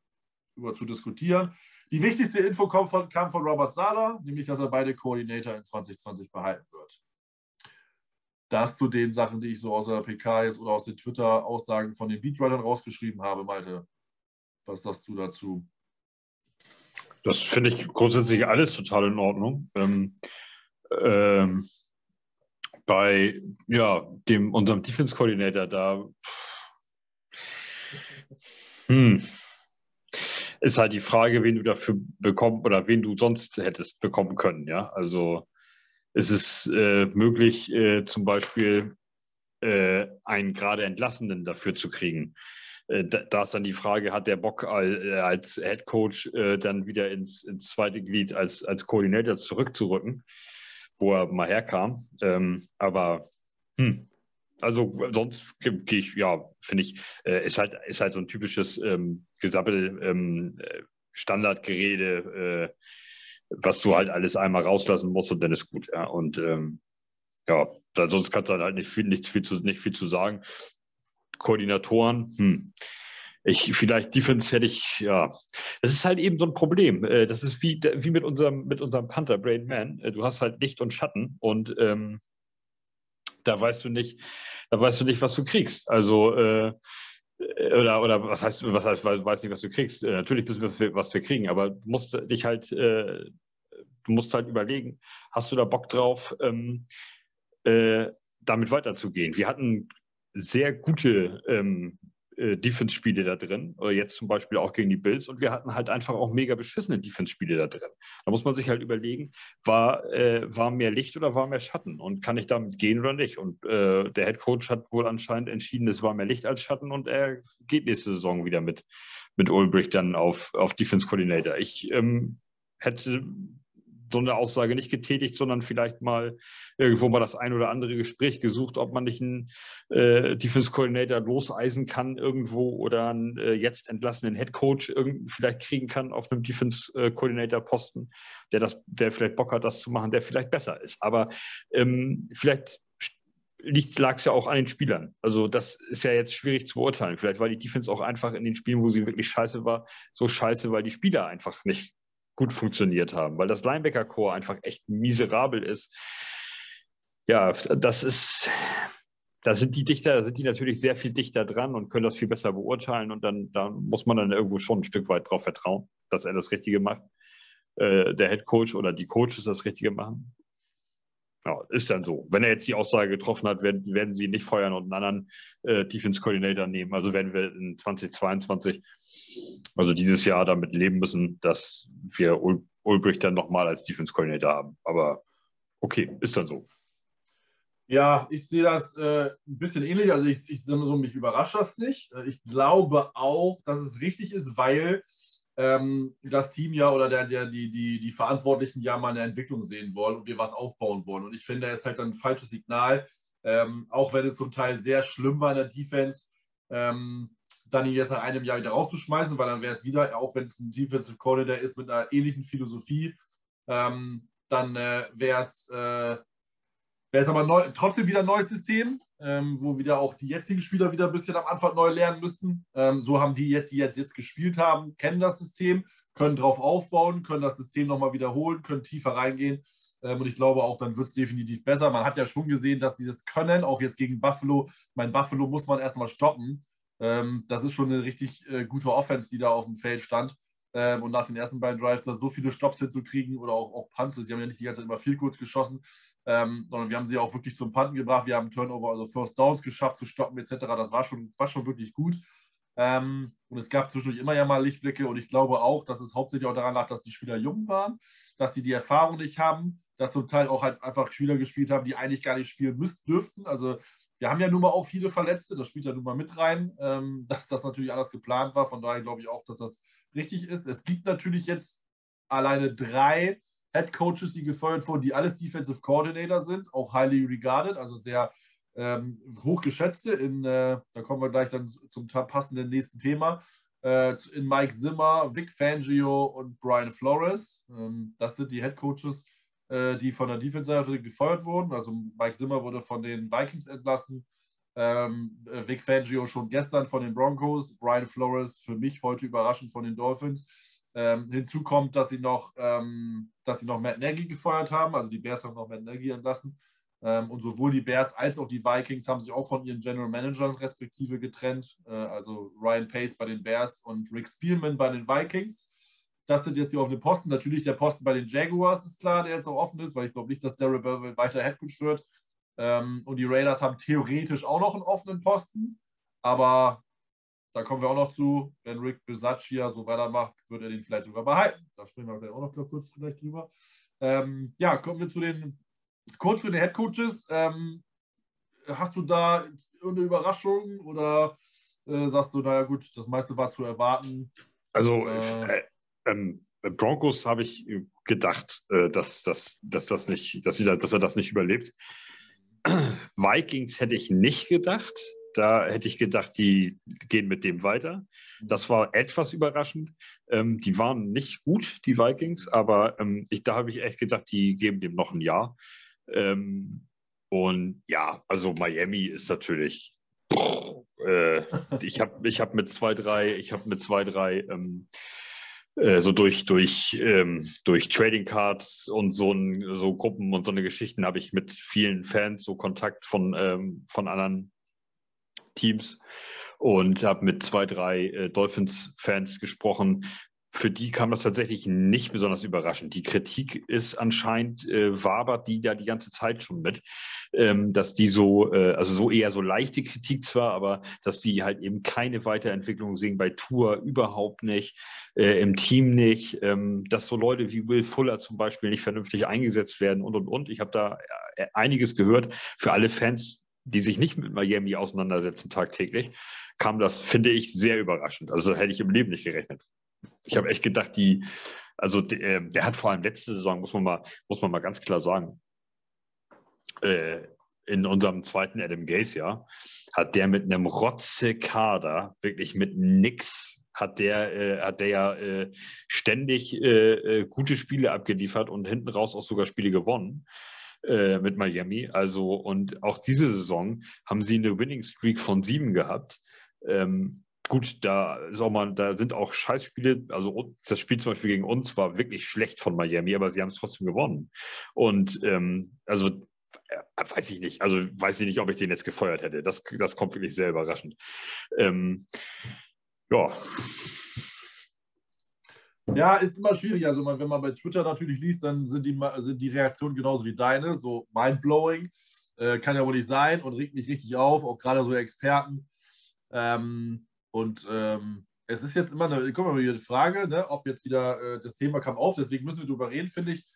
[SPEAKER 1] über zu diskutieren. Die wichtigste Info kam von, kam von Robert Sala, nämlich, dass er beide Koordinator in 2020 behalten wird. Das zu den Sachen, die ich so aus der PK jetzt oder aus den Twitter-Aussagen von den Beatwritern rausgeschrieben habe, Malte. Was sagst du dazu?
[SPEAKER 2] Das finde ich grundsätzlich alles total in Ordnung. Ähm, ähm, bei ja, dem, unserem Defense Coordinator da hm, ist halt die Frage, wen du dafür bekommen oder wen du sonst hättest bekommen können. Ja, also es ist äh, möglich, äh, zum Beispiel äh, einen gerade Entlassenen dafür zu kriegen. Äh, da ist dann die Frage, hat der Bock äh, als Head Coach äh, dann wieder ins, ins zweite Glied als, als Koordinator zurückzurücken, wo er mal herkam. Ähm, aber hm, also sonst gehe ich, ja, finde ich, ist halt, ist halt so ein typisches ähm, Gesabbel, ähm, Standardgerede, äh, was du halt alles einmal rauslassen musst und dann ist gut. Ja. Und ähm, ja, sonst kannst du halt nicht viel, nicht viel, zu, nicht viel zu sagen. Koordinatoren, hm. Ich, vielleicht Defense hätte ich, ja. Das ist halt eben so ein Problem. Äh, das ist wie, wie mit unserem, mit unserem Panther, Brain Man. Äh, du hast halt Licht und Schatten und ähm, da weißt du nicht, da weißt du nicht, was du kriegst. Also äh, oder, oder was heißt, was heißt, weiß nicht, was du kriegst. Äh, natürlich wissen wir, was wir kriegen, aber du musst dich halt, äh, du musst halt überlegen, hast du da Bock drauf, ähm, äh, damit weiterzugehen? Wir hatten sehr gute ähm, äh, Defense-Spiele da drin, oder jetzt zum Beispiel auch gegen die Bills, und wir hatten halt einfach auch mega beschissene Defense-Spiele da drin. Da muss man sich halt überlegen, war, äh, war mehr Licht oder war mehr Schatten und kann ich damit gehen oder nicht? Und äh, der Head Coach hat wohl anscheinend entschieden, es war mehr Licht als Schatten und er geht nächste Saison wieder mit, mit Ulbricht dann auf, auf Defense Coordinator. Ich ähm, hätte so eine Aussage nicht getätigt, sondern vielleicht mal irgendwo mal das ein oder andere Gespräch gesucht, ob man nicht einen äh, Defense Coordinator loseisen kann irgendwo oder einen äh, jetzt entlassenen Head Coach vielleicht kriegen kann auf einem Defense äh, Coordinator Posten, der das, der vielleicht Bock hat, das zu machen, der vielleicht besser ist. Aber ähm, vielleicht lag es ja auch an den Spielern. Also das ist ja jetzt schwierig zu beurteilen. Vielleicht war die Defense auch einfach in den Spielen, wo sie wirklich scheiße war, so scheiße, weil die Spieler einfach nicht gut funktioniert haben, weil das Linebacker-Core einfach echt miserabel ist. Ja, das ist, da sind die Dichter, da sind die natürlich sehr viel dichter dran und können das viel besser beurteilen und dann da muss man dann irgendwo schon ein Stück weit darauf vertrauen, dass er das Richtige macht, äh, der Head Coach oder die Coaches das Richtige machen. Ja, ist dann so. Wenn er jetzt die Aussage getroffen hat, werden, werden sie nicht feuern und einen anderen äh, Defense Coordinator nehmen. Also werden wir in 2022, also dieses Jahr damit leben müssen, dass wir Ul Ulbricht dann nochmal als Defense Coordinator haben. Aber okay, ist dann so.
[SPEAKER 1] Ja, ich sehe das äh, ein bisschen ähnlich. Also ich, ich so, mich überrascht das nicht. Äh, ich glaube auch, dass es richtig ist, weil ähm, das Team ja oder der, der, die, die, die Verantwortlichen ja mal eine Entwicklung sehen wollen und wir was aufbauen wollen. Und ich finde, das ist halt ein falsches Signal, ähm, auch wenn es zum Teil sehr schlimm war in der Defense, ähm, dann ihn jetzt nach einem Jahr wieder rauszuschmeißen, weil dann wäre es wieder, auch wenn es ein Defensive Coordinator ist mit einer ähnlichen Philosophie, ähm, dann äh, wäre es äh, Wäre es aber neu, trotzdem wieder ein neues System, ähm, wo wieder auch die jetzigen Spieler wieder ein bisschen am Anfang neu lernen müssen. Ähm, so haben die, die jetzt, jetzt gespielt haben, kennen das System, können darauf aufbauen, können das System nochmal wiederholen, können tiefer reingehen. Ähm, und ich glaube auch, dann wird es definitiv besser. Man hat ja schon gesehen, dass dieses Können, auch jetzt gegen Buffalo, mein Buffalo muss man erstmal stoppen. Ähm, das ist schon eine richtig äh, gute Offense, die da auf dem Feld stand. Ähm, und nach den ersten beiden Drives da so viele Stops hinzukriegen oder auch, auch Punts, sie haben ja nicht die ganze Zeit immer viel kurz geschossen, ähm, sondern wir haben sie auch wirklich zum Punten gebracht. Wir haben Turnover, also First Downs geschafft zu stoppen etc. Das war schon, war schon wirklich gut. Ähm, und es gab zwischendurch immer ja mal Lichtblicke und ich glaube auch, dass es hauptsächlich auch daran lag, dass die Spieler jung waren, dass sie die Erfahrung nicht haben, dass zum Teil auch halt einfach Spieler gespielt haben, die eigentlich gar nicht spielen müssten, dürften. Also wir haben ja nun mal auch viele Verletzte, das spielt ja nun mal mit rein, ähm, dass das natürlich alles geplant war. Von daher glaube ich auch, dass das richtig ist. Es gibt natürlich jetzt alleine drei Head Coaches, die gefeuert wurden, die alles Defensive Coordinator sind, auch highly regarded, also sehr ähm, hochgeschätzte. In, äh, da kommen wir gleich dann zum passenden nächsten Thema. Äh, in Mike Zimmer, Vic Fangio und Brian Flores. Ähm, das sind die Head Coaches, die von der Defense-Seite gefeuert wurden. Also Mike Zimmer wurde von den Vikings entlassen. Ähm, äh, Vic Fangio schon gestern von den Broncos, Brian Flores für mich heute überraschend von den Dolphins. Ähm, hinzu kommt, dass sie noch, ähm, dass sie noch Matt Nagy gefeuert haben. Also die Bears haben noch Matt Nagy entlassen. Ähm, und sowohl die Bears als auch die Vikings haben sich auch von ihren General Managern respektive getrennt. Äh, also Ryan Pace bei den Bears und Rick Spielman bei den Vikings. Das sind jetzt die offenen Posten. Natürlich der Posten bei den Jaguars ist klar, der jetzt auch offen ist, weil ich glaube nicht, dass Darryl Burwell weiter Headcoach wird. Ähm, und die Raiders haben theoretisch auch noch einen offenen Posten. Aber da kommen wir auch noch zu. Wenn Rick Bisaccia so weitermacht, wird er den vielleicht sogar behalten. Da sprechen wir auch noch kurz vielleicht drüber. Ähm, ja, kommen wir zu den, kurz zu den Head Coaches. Ähm, hast du da eine Überraschung oder äh, sagst du, naja gut, das meiste war zu erwarten?
[SPEAKER 2] Also äh, äh, ähm, Broncos habe ich gedacht, äh, dass, dass, dass, das nicht, dass, sie, dass er das nicht überlebt. Vikings hätte ich nicht gedacht Da hätte ich gedacht, die gehen mit dem weiter. Das war etwas überraschend. Ähm, die waren nicht gut, die Vikings, aber ähm, ich, da habe ich echt gedacht, die geben dem noch ein Jahr. Ähm, und ja, also Miami ist natürlich. Äh, ich habe ich hab mit zwei, drei, ich habe mit zwei, drei ähm, äh, so durch, durch, ähm, durch Trading Cards und so, ein, so Gruppen und so eine Geschichten habe ich mit vielen Fans so Kontakt von, ähm, von anderen Teams und habe mit zwei, drei äh, Dolphins-Fans gesprochen, für die kam das tatsächlich nicht besonders überraschend. Die Kritik ist anscheinend, äh, wabert die da die ganze Zeit schon mit, ähm, dass die so, äh, also so eher so leichte Kritik zwar, aber dass die halt eben keine Weiterentwicklung sehen bei Tour überhaupt nicht, äh, im Team nicht, ähm, dass so Leute wie Will Fuller zum Beispiel nicht vernünftig eingesetzt werden und und und. Ich habe da äh, einiges gehört. Für alle Fans die sich nicht mit Miami auseinandersetzen tagtäglich, kam das, finde ich, sehr überraschend. Also hätte ich im Leben nicht gerechnet. Ich habe echt gedacht, die, also der, äh, der, hat vor allem letzte Saison, muss man mal, muss man mal ganz klar sagen, äh, in unserem zweiten Adam Gaze Jahr, hat der mit einem Rotze-Kader, wirklich mit nix, hat der, äh, hat der ja äh, ständig äh, äh, gute Spiele abgeliefert und hinten raus auch sogar Spiele gewonnen mit Miami. Also, und auch diese Saison haben sie eine Winning Streak von sieben gehabt. Ähm, gut, da ist auch mal, da sind auch Scheißspiele. Also das Spiel zum Beispiel gegen uns war wirklich schlecht von Miami, aber sie haben es trotzdem gewonnen. Und ähm, also äh, weiß ich nicht. Also weiß ich nicht, ob ich den jetzt gefeuert hätte. Das, das kommt wirklich sehr überraschend. Ähm, ja.
[SPEAKER 1] Ja, ist immer schwierig. Also wenn man bei Twitter natürlich liest, dann sind die, sind die Reaktionen genauso wie deine, so mindblowing. Äh, kann ja wohl nicht sein und regt mich richtig auf, auch gerade so Experten. Ähm, und ähm, es ist jetzt immer eine, guck mal, die Frage, ne, ob jetzt wieder äh, das Thema kam auf, deswegen müssen wir darüber reden, finde ich,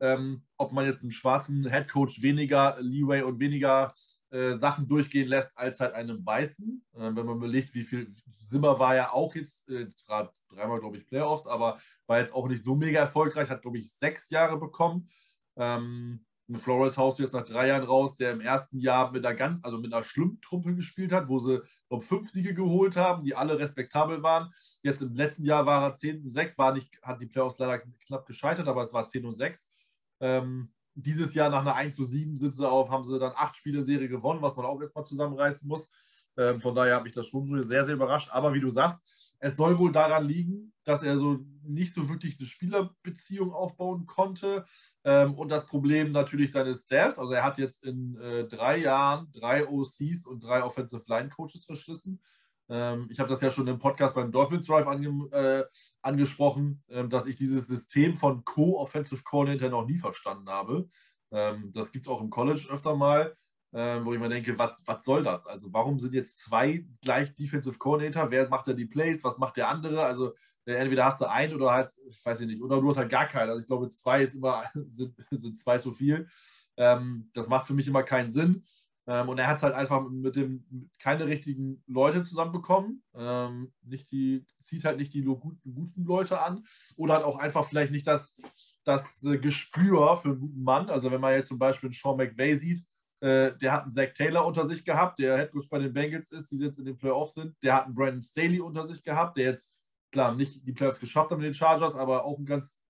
[SPEAKER 1] ähm, ob man jetzt einen schwarzen Headcoach weniger Leeway und weniger äh, Sachen durchgehen lässt als halt einem weißen. Äh, wenn man überlegt, wie viel Simmer war ja auch jetzt, äh, gerade dreimal, glaube ich, Playoffs, aber war jetzt auch nicht so mega erfolgreich, hat, glaube ich, sechs Jahre bekommen. Ähm, Flores haust du jetzt nach drei Jahren raus, der im ersten Jahr mit einer ganz, also mit einer Schlumptruppe gespielt hat, wo sie glaube fünf Siege geholt haben, die alle respektabel waren. Jetzt im letzten Jahr war er 10 und 6, war nicht, hat die Playoffs leider knapp gescheitert, aber es war 10 und 6. Ähm, dieses Jahr nach einer 1 zu 7 sitzen sie auf, haben sie dann acht Spiele Serie gewonnen, was man auch erstmal zusammenreißen muss. Ähm, von daher habe ich das schon sehr, sehr überrascht. Aber wie du sagst, es soll wohl daran liegen, dass er so nicht so wirklich eine Spielerbeziehung aufbauen konnte. Ähm, und das Problem natürlich seines Staffs. Also er hat jetzt in äh, drei Jahren drei OCs und drei Offensive Line Coaches verschlissen. Ähm, ich habe das ja schon im Podcast beim Dolphins Drive ange äh, angesprochen, äh, dass ich dieses System von Co-Offensive Coordinator noch nie verstanden habe. Ähm, das gibt es auch im College öfter mal äh, wo ich mir denke, was soll das? Also warum sind jetzt zwei gleich Defensive Coordinator? Wer macht da die Plays? Was macht der andere? Also äh, entweder hast du einen oder halt, ich weiß nicht, oder du hast halt gar keinen. Also ich glaube, zwei ist immer, sind, sind zwei zu viel. Ähm, das macht für mich immer keinen Sinn. Ähm, und er hat halt einfach mit dem keine richtigen Leute zusammenbekommen. Ähm, nicht die, zieht halt nicht die guten, guten Leute an. Oder hat auch einfach vielleicht nicht das, das äh, Gespür für einen guten Mann. Also wenn man jetzt zum Beispiel einen Sean McVay sieht, äh, der hat einen Zach Taylor unter sich gehabt, der Headcoach bei den Bengals ist, die jetzt in den Playoffs sind. Der hat einen Brandon Staley unter sich gehabt, der jetzt, klar, nicht die Playoffs geschafft hat mit den Chargers, aber auch einen ganz,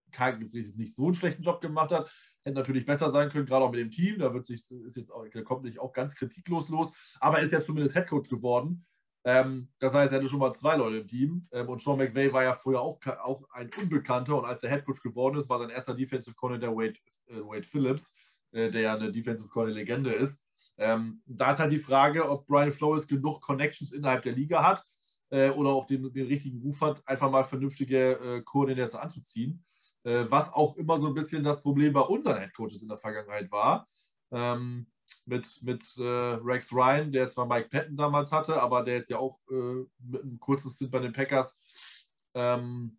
[SPEAKER 1] nicht so einen schlechten Job gemacht hat. Hätte natürlich besser sein können, gerade auch mit dem Team. Da wird sich, ist jetzt auch, der kommt nicht auch ganz kritiklos los, aber ist ja zumindest Headcoach geworden. Ähm, das heißt, er hatte schon mal zwei Leute im Team. Ähm, und Sean McVay war ja früher auch, auch ein Unbekannter. Und als er Headcoach geworden ist, war sein erster Defensive Coordinator Wade, äh, Wade Phillips. Äh, der ja eine Defensive Corner Legende ist. Ähm, da ist halt die Frage, ob Brian Flores genug Connections innerhalb der Liga hat äh, oder auch den, den, richtigen Ruf hat, einfach mal vernünftige äh, Koordinators anzuziehen. Äh, was auch immer so ein bisschen das Problem bei unseren Headcoaches in der Vergangenheit war. Ähm, mit, mit äh, Rex Ryan, der zwar Mike Patton damals hatte, aber der jetzt ja auch äh, mit einem kurzen Stint bei den Packers ähm,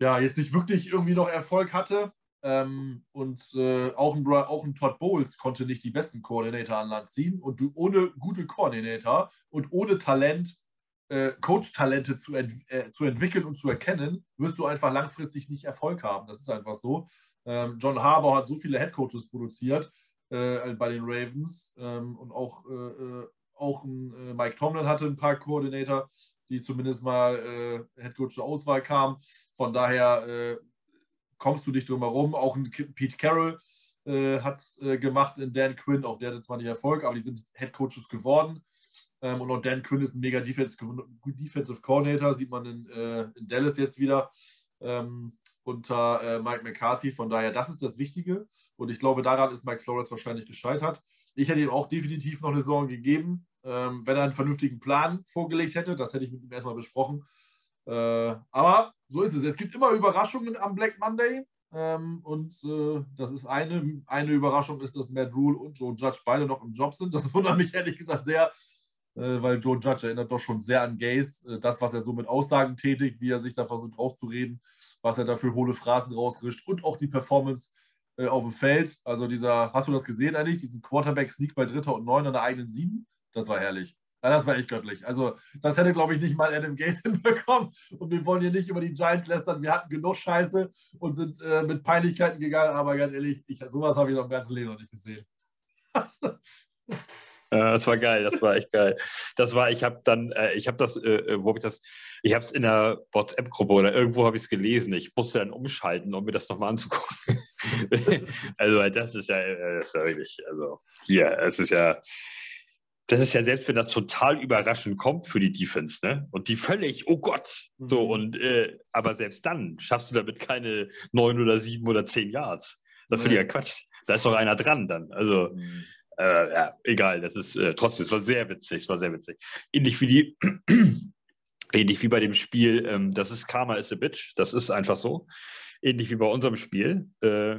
[SPEAKER 1] ja, jetzt nicht wirklich irgendwie noch Erfolg hatte. Ähm, und äh, auch, ein, auch ein Todd Bowles konnte nicht die besten Koordinator an Land ziehen. Und du ohne gute Koordinator und ohne Talent, äh, Coach-Talente zu, ent äh, zu entwickeln und zu erkennen, wirst du einfach langfristig nicht Erfolg haben. Das ist einfach so. Ähm, John Harbour hat so viele Headcoaches produziert äh, bei den Ravens ähm, und auch, äh, äh, auch ein, Mike Tomlin hatte ein paar Koordinator, die zumindest mal Headcoach zur Auswahl kamen. Von daher kommst du nicht drum herum. Auch ein Pete Carroll äh, hat es äh, gemacht in Dan Quinn. Auch der hatte zwar nicht Erfolg, aber die sind Headcoaches geworden. Ähm, und auch Dan Quinn ist ein mega Defensive, Defensive Coordinator, sieht man in, äh, in Dallas jetzt wieder ähm, unter äh, Mike McCarthy. Von daher, das ist das Wichtige. Und ich glaube, daran ist Mike Flores wahrscheinlich gescheitert. Ich hätte ihm auch definitiv noch eine Saison gegeben, ähm, wenn er einen vernünftigen Plan vorgelegt hätte. Das hätte ich mit ihm erstmal besprochen. Äh, aber so ist es. Es gibt immer Überraschungen am Black Monday. Ähm, und äh, das ist eine, eine Überraschung, ist, dass Matt Rule und Joe Judge beide noch im Job sind. Das wundert mich ehrlich gesagt sehr, äh, weil Joe Judge erinnert doch schon sehr an Gaze. Äh, das, was er so mit Aussagen tätigt, wie er sich da versucht rauszureden, was er da für hohle Phrasen rausrischt und auch die Performance äh, auf dem Feld. Also dieser, hast du das gesehen eigentlich? Diesen Quarterback-Sneak bei Dritter und Neun an der eigenen Sieben? Das war herrlich. Ja, das war echt göttlich. Also, das hätte, glaube ich, nicht mal Adam Gaze hinbekommen. Und wir wollen hier nicht über die Giants lästern. Wir hatten genug Scheiße und sind äh, mit Peinlichkeiten gegangen. Aber ganz ehrlich, ich, sowas habe ich noch im ganzen Leben noch nicht gesehen.
[SPEAKER 2] das war geil, das war echt geil. Das war, ich habe dann, äh, ich habe das, äh, äh wo habe ich das, ich habe es in der WhatsApp-Gruppe oder irgendwo habe ich es gelesen. Ich musste dann umschalten, um mir das nochmal anzugucken. also das ist ja, das ist ja wirklich, also hier, es ist ja, das ist ja selbst, wenn das total überraschend kommt für die Defense, ne? Und die völlig, oh Gott, so mhm. und äh, aber selbst dann schaffst du damit keine neun oder sieben oder zehn Yards. Das finde ich ja Quatsch. Da ist doch einer dran dann. Also mhm. äh, ja, egal. Das ist äh, trotzdem, es war sehr witzig, es war sehr witzig. Ähnlich wie die, ähnlich wie bei dem Spiel. Ähm, das ist Karma is a bitch. Das ist einfach so. Ähnlich wie bei unserem Spiel. Äh,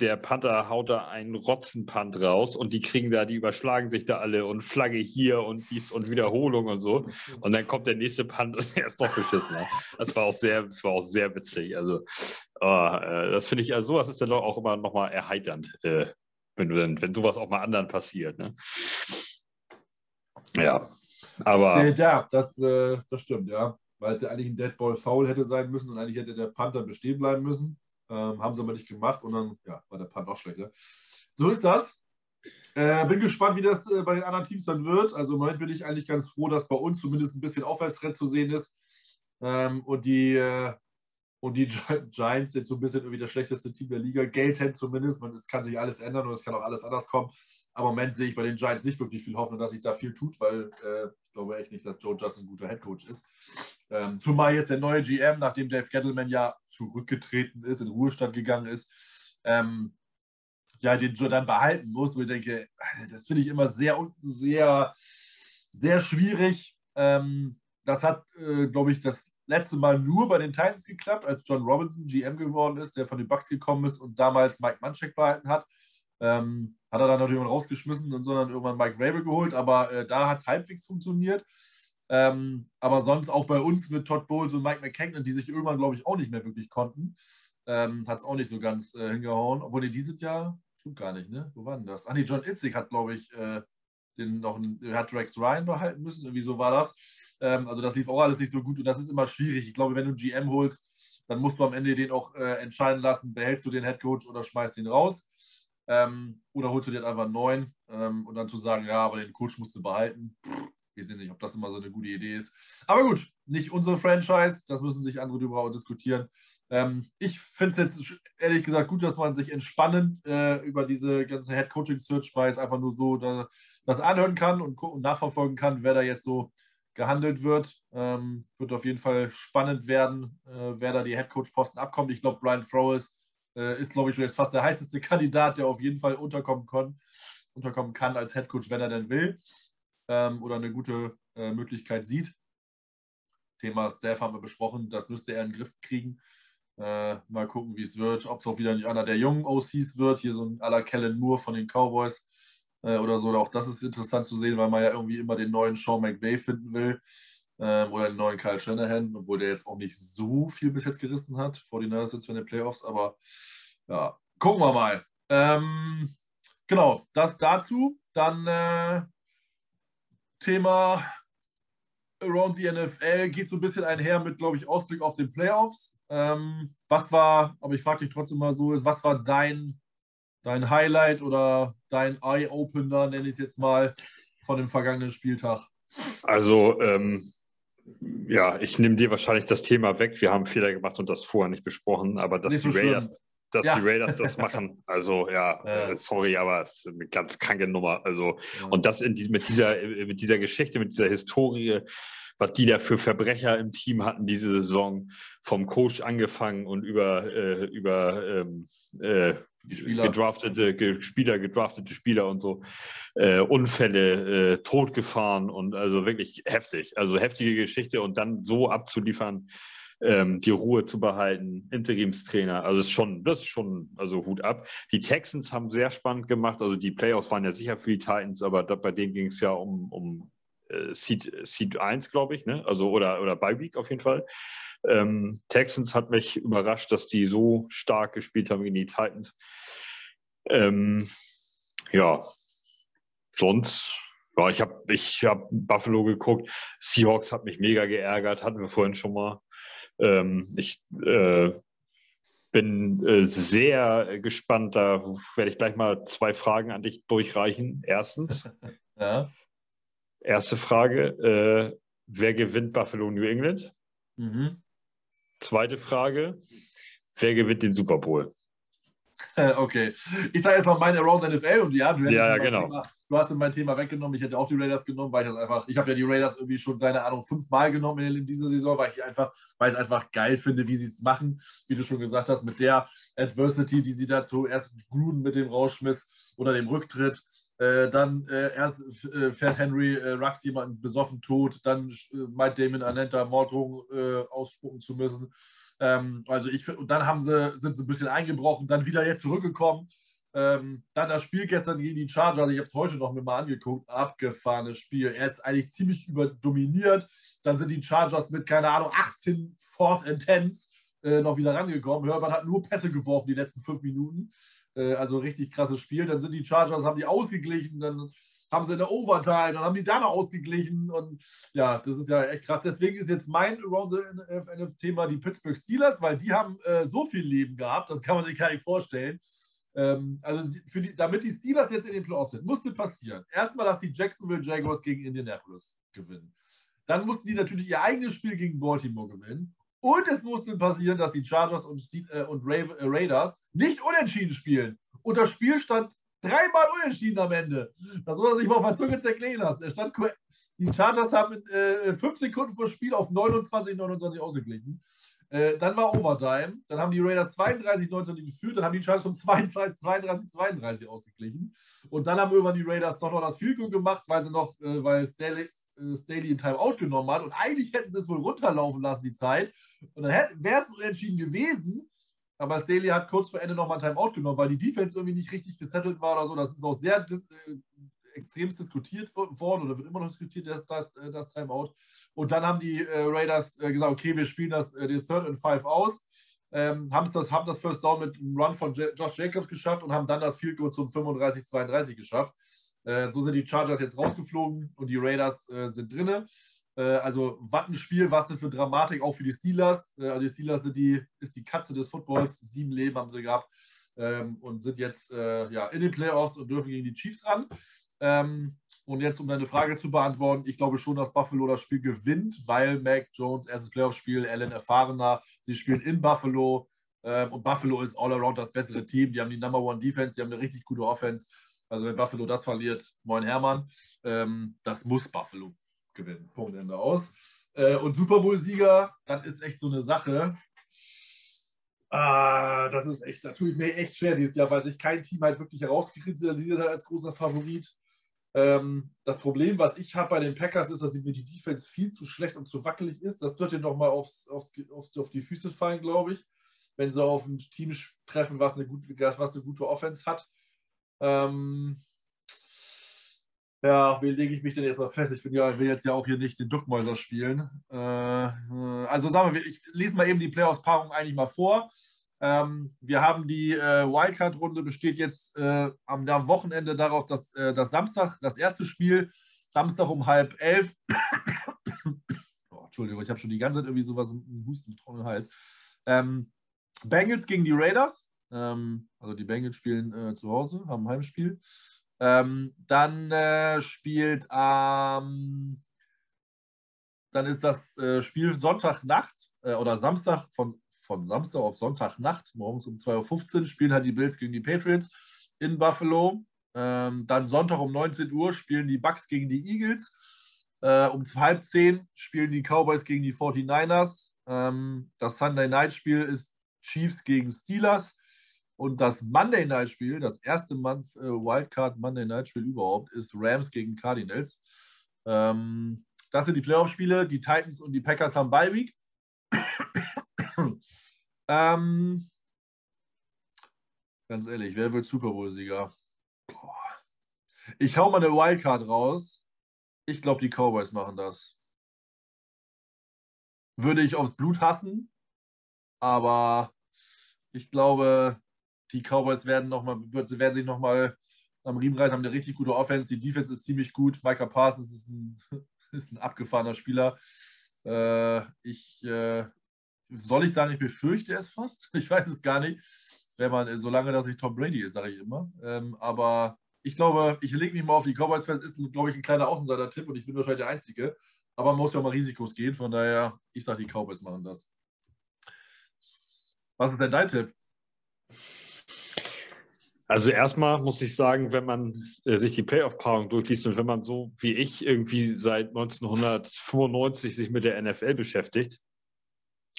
[SPEAKER 2] der Panther haut da einen Rotzenpant raus und die kriegen da, die überschlagen sich da alle und Flagge hier und dies und Wiederholung und so. Und dann kommt der nächste Pant und er ist doch beschissen. Ne? Das war auch sehr, das war auch sehr witzig. Also, oh, äh, das finde ich, also sowas ist dann doch auch immer nochmal erheiternd, äh, wenn wenn sowas auch mal anderen passiert. Ne? Ja, aber.
[SPEAKER 1] Nee, ja, das, äh, das stimmt, ja. Weil es ja eigentlich ein Deadball Foul hätte sein müssen und eigentlich hätte der Panther bestehen bleiben müssen. Ähm, haben sie aber nicht gemacht und dann ja, war der Punt noch schlechter. So ist das. Äh, bin gespannt, wie das äh, bei den anderen Teams dann wird. Also im Moment bin ich eigentlich ganz froh, dass bei uns zumindest ein bisschen Aufwärtstrend zu sehen ist. Ähm, und die, äh, und die Giants jetzt so ein bisschen irgendwie das schlechteste Team der Liga gelten zumindest. Man, es kann sich alles ändern und es kann auch alles anders kommen. Aber im Moment sehe ich bei den Giants nicht wirklich viel Hoffnung, dass sich da viel tut, weil äh, glaube echt nicht, dass Joe Justin ein guter Headcoach ist. Ähm, zumal jetzt der neue GM, nachdem Dave Gettleman ja zurückgetreten ist, in Ruhestand gegangen ist, ähm, ja, den Joe dann behalten muss, wo ich denke, das finde ich immer sehr, sehr, sehr schwierig. Ähm, das hat, äh, glaube ich, das letzte Mal nur bei den Titans geklappt, als John Robinson GM geworden ist, der von den Bucks gekommen ist und damals Mike Munchak behalten hat. Ähm, hat er dann natürlich rausgeschmissen und sondern irgendwann Mike Rabel geholt, aber äh, da hat es halbwegs funktioniert. Ähm, aber sonst auch bei uns mit Todd Bowles und Mike McKagan, die sich irgendwann, glaube ich, auch nicht mehr wirklich konnten, ähm, hat es auch nicht so ganz äh, hingehauen. Obwohl, nee, dieses Jahr, stimmt gar nicht, ne? Wo war denn das? Ah, nee, John Itzig hat, glaube ich, äh, den noch einen, hat Rex Ryan behalten müssen, irgendwie so war das. Ähm, also das lief auch alles nicht so gut und das ist immer schwierig. Ich glaube, wenn du einen GM holst, dann musst du am Ende den auch äh, entscheiden lassen, behältst du den Headcoach oder schmeißt ihn raus. Ähm, oder holst du dir einfach einen neuen ähm, und dann zu sagen, ja, aber den Coach musst du behalten. Pff, ich weiß nicht, ob das immer so eine gute Idee ist. Aber gut, nicht unsere Franchise, das müssen sich andere darüber diskutieren. Ähm, ich finde es jetzt ehrlich gesagt gut, dass man sich entspannend äh, über diese ganze Head Coaching Search weil es einfach nur so da, das anhören kann und, und, nachverfolgen kann, wer da jetzt so gehandelt wird. Ähm, wird auf jeden Fall spannend werden, äh, wer da die Head Coach Posten abkommt. Ich glaube, Brian Flores äh, ist, glaube ich, schon jetzt fast der heißeste Kandidat, der auf jeden Fall unterkommen kann, unterkommen kann als Head Coach, wenn er denn will ähm, oder eine gute äh, Möglichkeit sieht. Thema Staff haben wir besprochen, das müsste er in den Griff kriegen. Äh, mal gucken, wie es wird, ob es auch wieder nicht einer der jungen OCs wird, hier so ein la Kellen Moore von den Cowboys äh, oder so. Auch das ist interessant zu sehen, weil man ja irgendwie immer den neuen Sean McVay finden will ähm, oder den neuen Kyle Shanahan, obwohl der jetzt auch nicht so viel bis jetzt gerissen hat. Vor die Niners jetzt für den Playoffs, aber ja, gucken wir mal. Ähm, genau, das dazu. Dann äh, Thema Around the NFL geht so ein bisschen einher mit, glaube ich, Ausblick auf den Playoffs. Ähm, was war, aber ich frage dich trotzdem mal so, was war dein, dein Highlight oder dein Eye-Opener, nenne ich es jetzt mal, von dem vergangenen Spieltag?
[SPEAKER 2] Also, ähm, ja, ich nehme dir wahrscheinlich das Thema weg. Wir haben Fehler gemacht und das vorher nicht besprochen, aber dass, die, Raiders, dass ja. die Raiders das machen, also ja. Äh, sorry, aber es ist eine ganz kranke Nummer. Also, ja. und das in die, mit, dieser, mit dieser Geschichte, mit dieser Historie, was die da für Verbrecher im Team hatten diese Saison, vom Coach angefangen und über, äh, über ähm, äh, Spieler. gedraftete Spieler, gedraftete Spieler und so, äh, Unfälle, äh, totgefahren und also wirklich heftig. Also heftige Geschichte und dann so abzuliefern, ähm, die Ruhe zu behalten, Interimstrainer, also das ist schon, das ist schon, also Hut ab. Die Texans haben sehr spannend gemacht, also die Playoffs waren ja sicher für die Titans, aber da, bei denen ging es ja um, um äh, Seed, Seed 1, glaube ich, ne? Also oder, oder Bye Week auf jeden Fall. Ähm, Texans hat mich überrascht, dass die so stark gespielt haben gegen die Titans. Ähm, ja, sonst, ja, ich habe ich hab Buffalo geguckt. Seahawks hat mich mega geärgert, hatten wir vorhin schon mal. Ähm, ich äh, bin äh, sehr gespannt. Da werde ich gleich mal zwei Fragen an dich durchreichen. Erstens, ja. Erste Frage: äh, Wer gewinnt Buffalo New England? Mhm. Zweite Frage: Wer gewinnt den Super Bowl?
[SPEAKER 1] Okay. Ich sage jetzt mal meine Around NFL und ja,
[SPEAKER 2] du, ja, genau.
[SPEAKER 1] Thema, du hast mein Thema weggenommen. Ich hätte auch die Raiders genommen, weil ich das einfach, ich habe ja die Raiders irgendwie schon, keine Ahnung, fünfmal genommen in, in dieser Saison, weil ich einfach, weil ich es einfach geil finde, wie sie es machen, wie du schon gesagt hast, mit der Adversity, die sie dazu erst Gruden mit dem Rausschmiss oder dem Rücktritt. Äh, dann äh, erst äh, fährt Henry äh, Rux jemanden besoffen tot, dann äh, meint Damon Anenta Morddrohung äh, ausspucken zu müssen. Ähm, also ich und dann haben sie, sind sie ein bisschen eingebrochen, dann wieder jetzt zurückgekommen. Ähm, dann das Spiel gestern gegen die Chargers, ich habe es heute noch mir mal angeguckt, abgefahrenes Spiel. Er ist eigentlich ziemlich überdominiert. Dann sind die Chargers mit, keine Ahnung, 18 Fourth and Tens noch wieder rangekommen. Hörmann hat nur Pässe geworfen die letzten fünf Minuten. Äh, also richtig krasses Spiel. Dann sind die Chargers, haben die ausgeglichen, dann haben sie eine Overtime, dann haben die da noch ausgeglichen und ja, das ist ja echt krass. Deswegen ist jetzt mein Around the NF-Thema die Pittsburgh Steelers, weil die haben äh, so viel Leben gehabt, das kann man sich gar nicht vorstellen. Ähm, also die, damit die Steelers jetzt in den Playoffs sind, musste passieren. Erstmal, dass die Jacksonville Jaguars gegen Indianapolis gewinnen. Dann mussten die natürlich ihr eigenes Spiel gegen Baltimore gewinnen. Und es musste passieren, dass die Chargers und, äh, und äh, Raiders nicht unentschieden spielen. Und das Spiel stand Dreimal unentschieden am Ende. Das muss er sich mal auf der lassen. Er stand, die Chargers haben in äh, fünf Sekunden vor Spiel auf 29, 29 ausgeglichen. Äh, dann war Overtime. Dann haben die Raiders 32, 19 geführt. Dann haben die Chargers um 22, 32, 32 ausgeglichen. Und dann haben irgendwann die Raiders doch noch das Field gemacht, weil sie noch, äh, weil Staley, äh, Staley ein Timeout genommen hat. Und eigentlich hätten sie es wohl runterlaufen lassen, die Zeit. Und dann wäre es unentschieden gewesen. Aber Staley hat kurz vor Ende nochmal ein Timeout genommen, weil die Defense irgendwie nicht richtig gesettelt war oder so. Das ist auch sehr dis äh, extrem diskutiert worden oder wird immer noch diskutiert, das, äh, das Timeout. Und dann haben die äh, Raiders äh, gesagt, okay, wir spielen das äh, den Third and Five aus. Ähm, haben, das, haben das First Down mit einem Run von J Josh Jacobs geschafft und haben dann das Field Goal zum 35-32 geschafft. So sind die Chargers jetzt rausgeflogen und die Raiders sind drinne. Äh, also, was ein Spiel, was denn für Dramatik, auch für die Steelers. Äh, also, die Steelers sind die, ist die Katze des Footballs. Sieben Leben haben sie gehabt ähm, und sind jetzt äh, ja, in den Playoffs und dürfen gegen die Chiefs ran. Ähm, und jetzt, um deine Frage zu beantworten, ich glaube schon, dass Buffalo das Spiel gewinnt, weil Mac Jones, erstes Playoff-Spiel, Allen erfahrener. Sie spielen in Buffalo ähm, und Buffalo ist all around das bessere Team. Die haben die Number One Defense, die haben eine richtig gute Offense. Also, wenn Buffalo das verliert, moin Hermann, ähm, das muss Buffalo gewinnen. Punkt Ende aus. Äh, und Super Bowl-Sieger, das ist echt so eine Sache. Ah, das ist echt, da tue ich mir echt schwer dieses Jahr, weil sich kein Team halt wirklich herauskristallisiert hat als großer Favorit. Ähm, das Problem, was ich habe bei den Packers, ist, dass mir die Defense viel zu schlecht und zu wackelig ist. Das wird dir nochmal aufs, aufs, aufs, auf die Füße fallen, glaube ich, wenn sie auf ein Team treffen, was eine, gut, was eine gute Offense hat. Ähm, ja, wen lege ich mich denn jetzt noch fest? Ich bin ja, will jetzt ja auch hier nicht den Duckmäuser spielen. Äh, äh, also sagen wir, ich lese mal eben die Playoffs-Paarung eigentlich mal vor. Ähm, wir haben die äh, Wildcard-Runde besteht jetzt äh, am, Wochenende darauf, dass äh, das Samstag, das erste Spiel, Samstag um halb elf. oh, Entschuldigung, ich habe schon die ganze Zeit irgendwie sowas im Husten, im trockenen Hals. Ähm, Bengals gegen die Raiders. Ähm, also die Bengals spielen äh, zu Hause, haben ein Heimspiel. Ähm, dann äh, spielt ähm, dann ist das äh, Spiel Sonntagnacht äh, oder Samstag von, von Samstag auf Sonntagnacht, morgens um 2.15 Uhr, spielen halt die Bills gegen die Patriots in Buffalo. Ähm, dann Sonntag um 19 Uhr spielen die Bucks gegen die Eagles. Äh, um halb zehn spielen die Cowboys gegen die 49ers. Ähm, das Sunday Night Spiel ist Chiefs gegen Steelers. Und das Monday Night Spiel, das erste Month, äh, Wildcard Monday Night Spiel überhaupt, ist Rams gegen Cardinals. Ähm, das sind die Playoff-Spiele. Die Titans und die Packers haben Bye Week. ähm, ganz ehrlich, wer wird Super Bowl-Sieger? Ich hau mal eine Wildcard raus. Ich glaube, die Cowboys machen das. Würde ich aufs Blut hassen, aber ich glaube, die Cowboys werden, noch mal, werden sich nochmal am Riemen reißen, haben eine richtig gute Offense. Die Defense ist ziemlich gut. Micah Parsons ist ein, ist ein abgefahrener Spieler. Äh, ich, äh, soll ich sagen, ich befürchte es fast. Ich weiß es gar nicht. Es wäre mal so lange, dass ich Tom Brady ist, sage ich immer. Ähm, aber ich glaube, ich lege mich mal auf die Cowboys fest, ist, glaube ich, ein kleiner Außenseiter-Tipp und ich bin wahrscheinlich der Einzige. Aber man muss ja mal Risikos gehen, von daher, ich sage, die Cowboys machen das. Was ist denn dein Tipp?
[SPEAKER 2] Also erstmal muss ich sagen, wenn man äh, sich die Playoff-Paarung durchliest und wenn man so wie ich irgendwie seit 1995 sich mit der NFL beschäftigt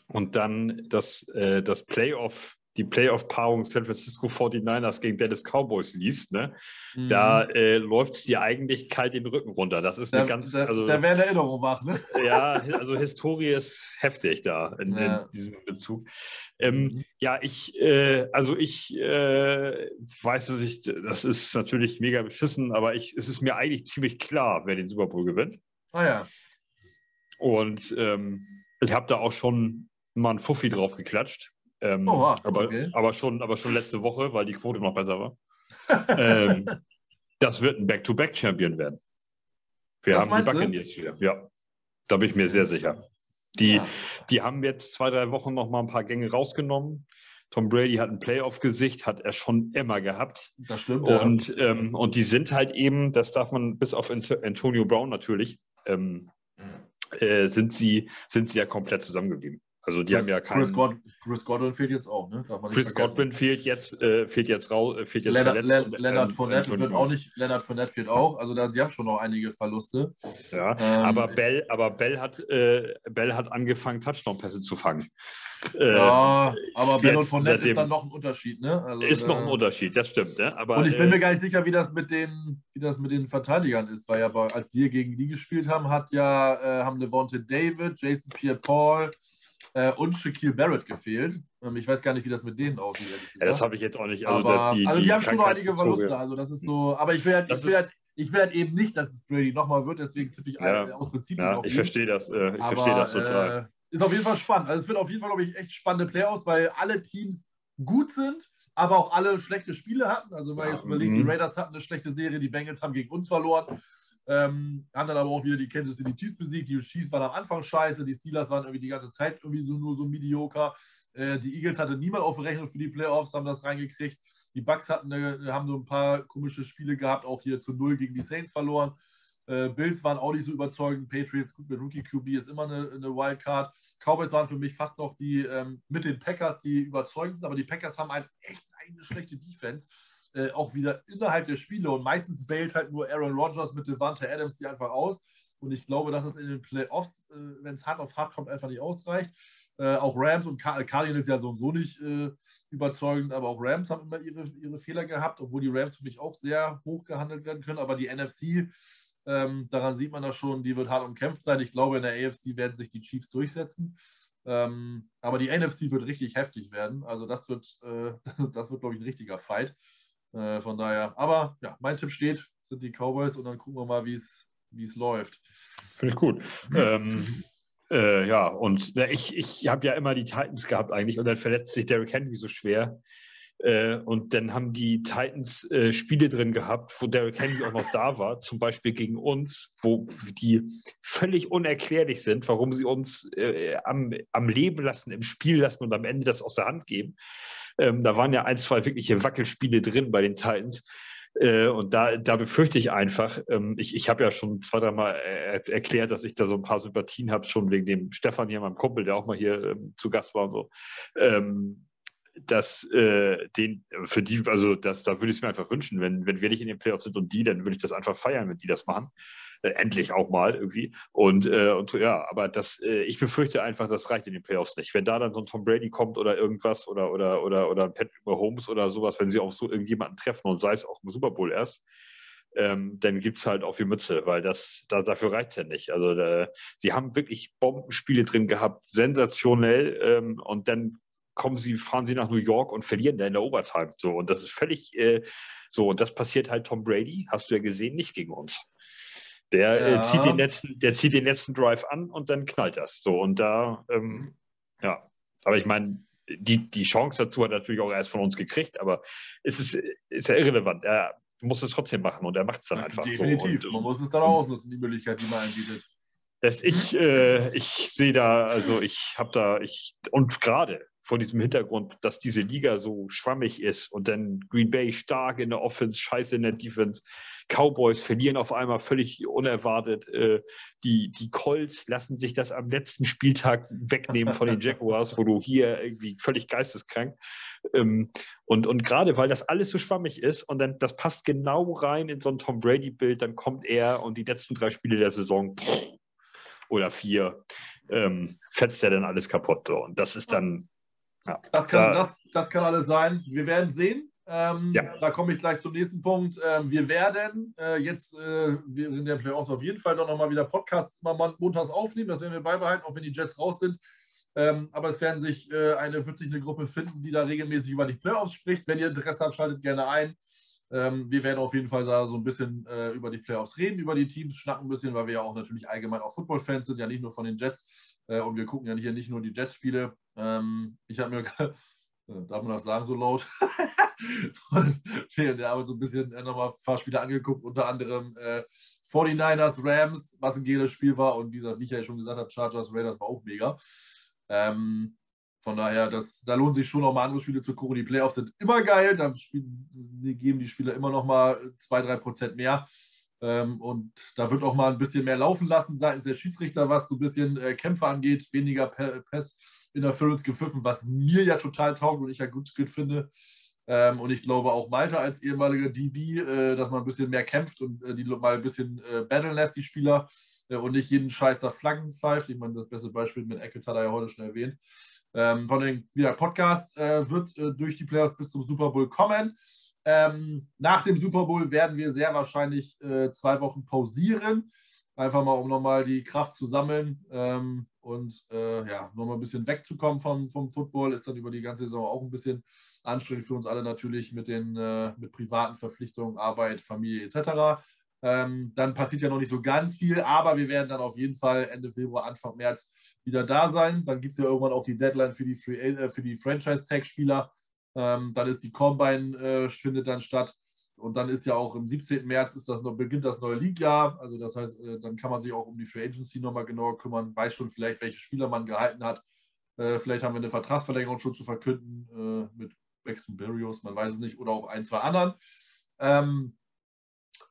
[SPEAKER 2] und dann das, äh, das Playoff die Playoff-Paarung San Francisco 49ers gegen Dallas Cowboys liest, ne? Mhm. da äh, läuft es dir eigentlich kalt den Rücken runter. Das ist
[SPEAKER 1] da,
[SPEAKER 2] eine ganz.
[SPEAKER 1] Da,
[SPEAKER 2] also,
[SPEAKER 1] da wäre eine Erinnerung wach, ne?
[SPEAKER 2] Ja, also Historie ist heftig da in, ja. in diesem Bezug. Ähm, mhm. Ja, ich, äh, also ich äh, weiß es nicht, das ist natürlich mega beschissen, aber ich, es ist mir eigentlich ziemlich klar, wer den Super Bowl gewinnt.
[SPEAKER 1] Ah ja.
[SPEAKER 2] Und ähm, ich habe da auch schon mal einen Fuffi drauf geklatscht. Ähm,
[SPEAKER 1] Oha,
[SPEAKER 2] aber,
[SPEAKER 1] okay.
[SPEAKER 2] aber, schon, aber schon letzte Woche, weil die Quote noch besser war. ähm, das wird ein Back-to-Back-Champion werden. Wir
[SPEAKER 1] Was
[SPEAKER 2] haben die
[SPEAKER 1] meinst du?
[SPEAKER 2] Buccaneers wieder. Ja, da bin ich mir sehr sicher. Die,
[SPEAKER 1] Ja.
[SPEAKER 2] die haben jetzt zwei, drei Wochen noch mal ein paar Gänge rausgenommen. Tom Brady hat ein Playoff-Gesicht, hat er schon immer gehabt.
[SPEAKER 1] Das stimmt.
[SPEAKER 2] Und, ähm, und die sind halt eben, das darf man bis auf Ant Antonio Brown natürlich, ähm, äh, sind, sie, sind sie ja komplett zusammengeblieben. Also die
[SPEAKER 1] Chris,
[SPEAKER 2] haben ja keinen.
[SPEAKER 1] Chris, God, Chris Godwin fehlt jetzt auch, ne? Darf man nicht
[SPEAKER 2] Chris
[SPEAKER 1] vergessen.
[SPEAKER 2] Godwin fehlt jetzt, äh, fehlt jetzt raus, äh, fehlt jetzt
[SPEAKER 1] Leonard,
[SPEAKER 2] verletzt.
[SPEAKER 1] Le Leonard Fournette wird auch nicht, Leonard Fournette fehlt auch. Also da, sie haben schon noch einige Verluste.
[SPEAKER 2] Ja,
[SPEAKER 1] Ähm,
[SPEAKER 2] aber Bell, aber Bell hat, äh, Bell hat angefangen, Touchdown-Pässe zu fangen. Äh,
[SPEAKER 1] ja, aber Ben und Fournette ist dann noch ein Unterschied, ne? Also,
[SPEAKER 2] ist noch ein Unterschied, das stimmt. Ne? Aber,
[SPEAKER 1] Und ich bin
[SPEAKER 2] äh,
[SPEAKER 1] mir gar nicht sicher, wie das mit den, wie das mit den Verteidigern ist, weil ja, als wir gegen die gespielt haben, hat ja, äh, haben Devonte David, Jason Pierre-Paul äh, und Shaquille Barrett gefehlt. Ähm, ich weiß gar nicht, wie das mit denen aussieht.
[SPEAKER 2] ja, das habe ich jetzt auch nicht. Also,
[SPEAKER 1] aber,
[SPEAKER 2] die,
[SPEAKER 1] also die, haben schon noch einige Verluste. Also das ist so, aber ich will halt, ich will halt, ich will halt eben nicht, dass es Brady nochmal wird, deswegen tippe ich
[SPEAKER 2] Ja.
[SPEAKER 1] ein, aus Prinzip
[SPEAKER 2] Ja, ich verstehe das. Äh, ich verstehe das total.
[SPEAKER 1] Äh, ist auf jeden Fall spannend. Also es wird auf jeden Fall, glaube ich, echt spannende Playoffs, weil alle Teams gut sind, aber auch alle schlechte Spiele hatten. Also wenn man
[SPEAKER 2] Ja,
[SPEAKER 1] jetzt überlegt, die
[SPEAKER 2] mhm.
[SPEAKER 1] Raiders hatten eine schlechte Serie, die Bengals haben gegen uns verloren. Ähm, haben dann aber auch wieder die Kansas City Chiefs besiegt. Die Chiefs waren am Anfang scheiße, die Steelers waren irgendwie die ganze Zeit irgendwie so nur so mediocre. Äh, die Eagles hatte niemand auf Rechnung für die Playoffs, haben das reingekriegt. Die Bucks hatten eine, haben so ein paar komische Spiele gehabt, auch hier zu Null gegen die Saints verloren. Äh, Bills waren auch nicht so überzeugend. Patriots, gut, mit Rookie QB ist immer eine, eine Wildcard. Cowboys waren für mich fast noch die ähm, mit den Packers, die überzeugend sind, aber die Packers haben halt echt eine schlechte Defense. Äh, auch wieder innerhalb der Spiele und meistens bailt halt nur Aaron Rodgers mit Devante Adams die einfach aus. Und ich glaube, dass es in den Playoffs, äh, wenn es hart auf hart kommt, einfach nicht ausreicht. Äh, auch Rams und Car Cardinals ja so und so nicht äh, überzeugend, aber auch Rams haben immer ihre, ihre Fehler gehabt, obwohl die Rams für mich auch sehr hoch gehandelt werden können. Aber die NFC, ähm, daran sieht man das schon, die wird hart umkämpft sein. Ich glaube, in der AFC werden sich die Chiefs durchsetzen. Ähm, aber die NFC wird richtig heftig werden. Also das wird, äh, das wird, glaube ich, ein richtiger Fight. Äh, von daher, aber ja, mein Tipp steht, sind die Cowboys und dann gucken wir mal, wie es läuft.
[SPEAKER 2] Finde ich gut. Ähm, äh, ja, und äh, ich, ich habe ja immer die Titans gehabt eigentlich und dann verletzt sich Derrick Henry so schwer. Äh, und dann haben die Titans äh, Spiele drin gehabt, wo Derrick Henry auch noch da war, zum Beispiel gegen uns, wo die völlig unerklärlich sind, warum sie uns äh, am, am Leben lassen, im Spiel lassen und am Ende das aus der Hand geben. Ähm, da waren ja ein, zwei wirkliche Wackelspiele drin bei den Titans. Äh, und da, da befürchte ich einfach, ähm, ich, ich habe ja schon zwei, dreimal er erklärt, dass ich da so ein paar Sympathien habe, schon wegen dem Stefan hier, meinem Kumpel, der auch mal hier ähm, zu Gast war und so. Ähm, dass äh, den für die, also das, da würde ich es mir einfach wünschen, wenn, wenn wir nicht in den Playoffs sind und die, dann würde ich das einfach feiern, wenn die das machen. Äh, endlich auch mal irgendwie. Und, äh, und ja, aber das, äh, ich befürchte einfach, das reicht in den Playoffs nicht. Wenn da dann so ein Tom Brady kommt oder irgendwas oder oder oder oder ein Patrick Mahomes oder sowas, wenn sie auf so irgendjemanden treffen und sei es auch im Super Bowl erst, ähm, dann gibt es halt auf die Mütze, weil das, da, dafür reicht es ja nicht. Also da, sie haben wirklich Bombenspiele drin gehabt, sensationell. Ähm, und dann kommen sie, fahren sie nach New York und verlieren da in der Overtime. So, und das ist völlig äh, so, und das passiert halt Tom Brady, hast du ja gesehen, nicht gegen uns. Der, äh, ja. äh, zieht den letzten, der zieht den letzten Drive an und dann knallt das. So, und da, ähm, ja, aber ich meine, die, die Chance dazu hat er natürlich auch erst von uns gekriegt, aber es ist, ist ja irrelevant. Er muss es trotzdem machen und er macht es dann ja, einfach.
[SPEAKER 1] Definitiv. So. Und, man muss es dann auch ausnutzen, die Möglichkeit, die man einbietet.
[SPEAKER 2] Dass ich, äh, ich sehe da, also ich habe da, ich, und gerade vor diesem Hintergrund, dass diese Liga so schwammig ist und dann Green Bay stark in der Offense, scheiße in der Defense. Cowboys verlieren auf einmal völlig unerwartet. Äh, die, die Colts lassen sich das am letzten Spieltag wegnehmen von den Jaguars, wo du hier irgendwie völlig geisteskrank. Ähm, und, und gerade weil das alles so schwammig ist und dann das passt genau rein in so ein Tom Brady-Bild, dann kommt er und die letzten drei Spiele der Saison oder vier ähm, fetzt er dann alles kaputt. So. Und das ist dann
[SPEAKER 1] ja, das, kann, da, das, das kann alles sein. Wir werden sehen. Ähm, ja. Da komme ich gleich zum nächsten Punkt. Ähm, wir werden äh, jetzt äh, während der Playoffs auf jeden Fall doch nochmal wieder Podcasts mal montags aufnehmen. Das werden wir beibehalten, auch wenn die Jets raus sind. Ähm, aber es werden sich äh, eine, wird sich eine Gruppe finden, die da regelmäßig über die Playoffs spricht. Wenn ihr Interesse habt, schaltet gerne ein. Ähm, wir werden auf jeden Fall da so ein bisschen äh, über die Playoffs reden, über die Teams, schnacken ein bisschen, weil wir ja auch natürlich allgemein auch Football-Fans sind, ja nicht nur von den Jets. Äh, und wir gucken ja hier nicht nur die Jets-Spiele. Ähm, ich habe mir, darf man das sagen so laut? während der Arbeit so ein bisschen äh, nochmal paar Spiele angeguckt, unter anderem äh, 49ers, Rams, was ein geiles Spiel war. Und wie, gesagt, wie ich ja schon gesagt habe, Chargers, Raiders war auch mega. Ähm, von daher, das, da lohnt sich schon noch mal andere Spiele zu gucken. Die Playoffs sind immer geil. Da geben die Spieler immer noch mal zwei, drei Prozent mehr. Ähm, und da wird auch mal ein bisschen mehr laufen lassen seitens der Schiedsrichter, was so ein bisschen äh, Kämpfe angeht. Weniger Pass Interference gepfiffen, was mir ja total taugt und ich ja gut, gut finde. Ähm, und ich glaube auch Malte als ehemaliger DB, äh, dass man ein bisschen mehr kämpft und äh, die mal ein bisschen äh, battlen lässt, die Spieler, äh, und nicht jeden Scheiß da Flaggen pfeift. Ich meine, das beste Beispiel mit Eckels hat er ja heute schon erwähnt. Ähm, von dem wieder Podcast äh, wird äh, durch die Playoffs bis zum Super Bowl kommen. Ähm, nach dem Super Bowl werden wir sehr wahrscheinlich zwei Wochen pausieren. Einfach mal, um nochmal die Kraft zu sammeln ähm, und äh, ja, nochmal ein bisschen wegzukommen vom, vom Football. Ist dann über die ganze Saison auch ein bisschen anstrengend für uns alle natürlich mit den äh, mit privaten Verpflichtungen, Arbeit, Familie etc. Ähm, dann passiert ja noch nicht so ganz viel, aber wir werden dann auf jeden Fall Ende Februar, Anfang März wieder da sein. Dann gibt es ja irgendwann auch die Deadline für die, äh, die Franchise-Tag-Spieler. Ähm, dann ist die Combine, äh, findet dann statt. Und dann ist ja auch im 17. März ist das noch, beginnt das neue League-Jahr. Also das heißt, äh, dann kann man sich auch um die Free Agency nochmal genauer kümmern, weiß schon vielleicht, welche Spieler man gehalten hat. Äh, vielleicht haben wir eine Vertragsverlängerung schon zu verkünden äh, mit Braxton Berrios, man weiß es nicht, oder auch ein, zwei anderen. Ähm,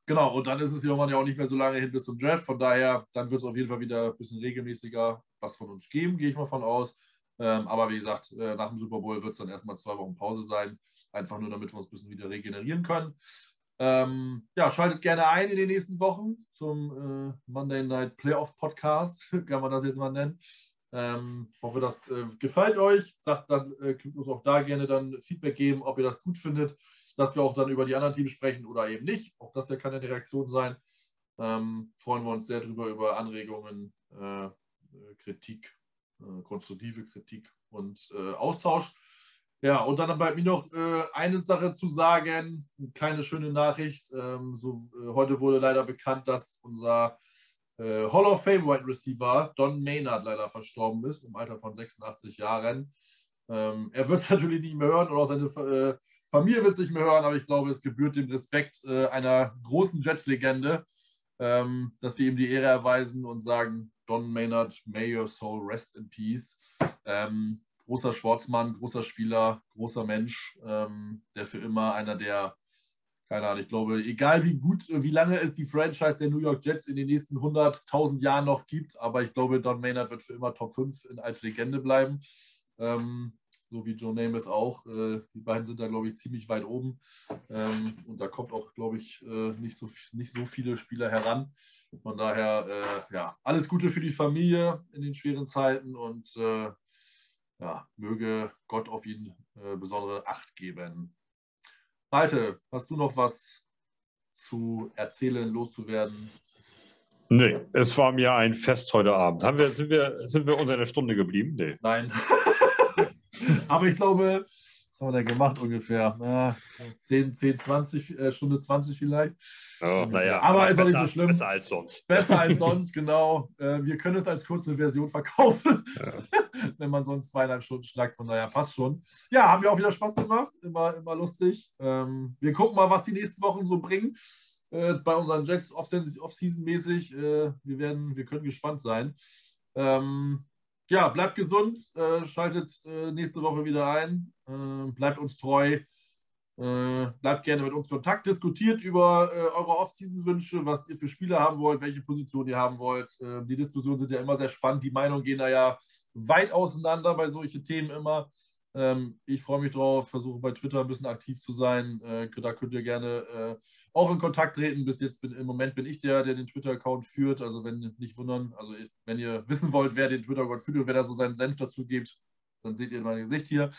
[SPEAKER 1] Genau, und dann ist es irgendwann ja auch nicht mehr so lange hin bis zum Draft. Von daher, dann wird es auf jeden Fall wieder ein bisschen regelmäßiger was von uns geben, gehe ich mal von aus. Ähm, aber wie gesagt, äh, nach dem Super Bowl wird es dann erstmal zwei Wochen Pause sein. Einfach nur, damit wir uns ein bisschen wieder regenerieren können. Ähm, ja, schaltet gerne ein in den nächsten Wochen zum äh, Monday Night Playoff Podcast, kann man das jetzt mal nennen. Ähm, hoffe, das äh, gefällt euch. Sagt dann, äh, könnt uns auch da gerne dann Feedback geben, ob ihr das gut findet dass wir auch dann über die anderen Teams sprechen oder eben nicht. Auch das kann eine Reaktion sein. Ähm, freuen wir uns sehr drüber über Anregungen, äh, Kritik, äh, konstruktive Kritik und äh, Austausch. Ja, und dann bleibt mir noch äh, eine Sache zu sagen, keine schöne Nachricht. Ähm, so, äh, heute wurde leider bekannt, dass unser äh, Hall of Fame Wide Receiver Don Maynard leider verstorben ist, im Alter von 86 Jahren. Ähm, er wird natürlich nicht mehr hören oder seine Familie wird es nicht mehr hören, aber ich glaube, es gebührt dem Respekt äh, einer großen Jets-Legende, ähm, dass wir ihm die Ehre erweisen und sagen, Don Maynard, may your soul rest in peace. Ähm, großer Sportsmann, großer Spieler, großer Mensch, ähm, der für immer einer der keine Ahnung, ich glaube, egal wie gut, wie lange es die Franchise der New York Jets in den nächsten 100.000 Jahren noch gibt, aber ich glaube, Don Maynard wird für immer Top 5 als Legende bleiben. Ähm, so wie Joe Namath auch. Äh, die beiden sind da, glaube ich, ziemlich weit oben. Ähm, und da kommt auch, glaube ich, äh, nicht, so, nicht so viele Spieler heran. Von daher, äh, ja, alles Gute für die Familie in den schweren Zeiten und äh, ja, möge Gott auf ihn äh, besondere Acht geben. Malte, hast du noch was zu erzählen, loszuwerden?
[SPEAKER 2] Nee, es war mir ein Fest heute Abend. Haben wir, sind, wir, sind wir unter einer Stunde geblieben? Nee.
[SPEAKER 1] Nein. Aber ich glaube, was haben wir denn gemacht ungefähr? Äh, 10, 10, 20, äh, Stunde 20 vielleicht.
[SPEAKER 2] Oh, naja,
[SPEAKER 1] aber ist auch nicht so schlimm.
[SPEAKER 2] Besser als sonst.
[SPEAKER 1] Besser als sonst, genau. Äh, wir können es als kurze Version verkaufen, ja. wenn man sonst zweieinhalb Stunden schlagt. Von daher passt schon. Ja, haben wir auch wieder Spaß gemacht. Immer, immer lustig. Ähm, wir gucken mal, was die nächsten Wochen so bringen. Äh, bei unseren Jacks off-season-mäßig. Äh, wir, werden, wir können gespannt sein. Ähm, ja, bleibt gesund, äh, schaltet äh, nächste Woche wieder ein, äh, bleibt uns treu, äh, bleibt gerne mit uns Kontakt, diskutiert über äh, eure Off-Season-Wünsche, was ihr für Spieler haben wollt, welche Position ihr haben wollt. Äh, die Diskussionen sind ja immer sehr spannend, die Meinungen gehen da ja weit auseinander bei solchen Themen immer. Ähm, ich freue mich drauf, versuche bei Twitter ein bisschen aktiv zu sein. Äh, da könnt ihr gerne äh, auch in Kontakt treten. Bis jetzt bin, im Moment bin ich der, der den Twitter-Account führt. Also wenn nicht wundern, also wenn ihr wissen wollt, wer den Twitter-Account führt und wer da so seinen Senf dazu gibt, dann seht ihr mein Gesicht hier,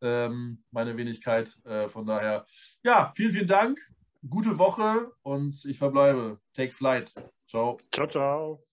[SPEAKER 1] ähm, meine Wenigkeit. Äh, von daher, ja, vielen, vielen Dank. Gute Woche und ich verbleibe. Take flight. Ciao.
[SPEAKER 2] Ciao, ciao.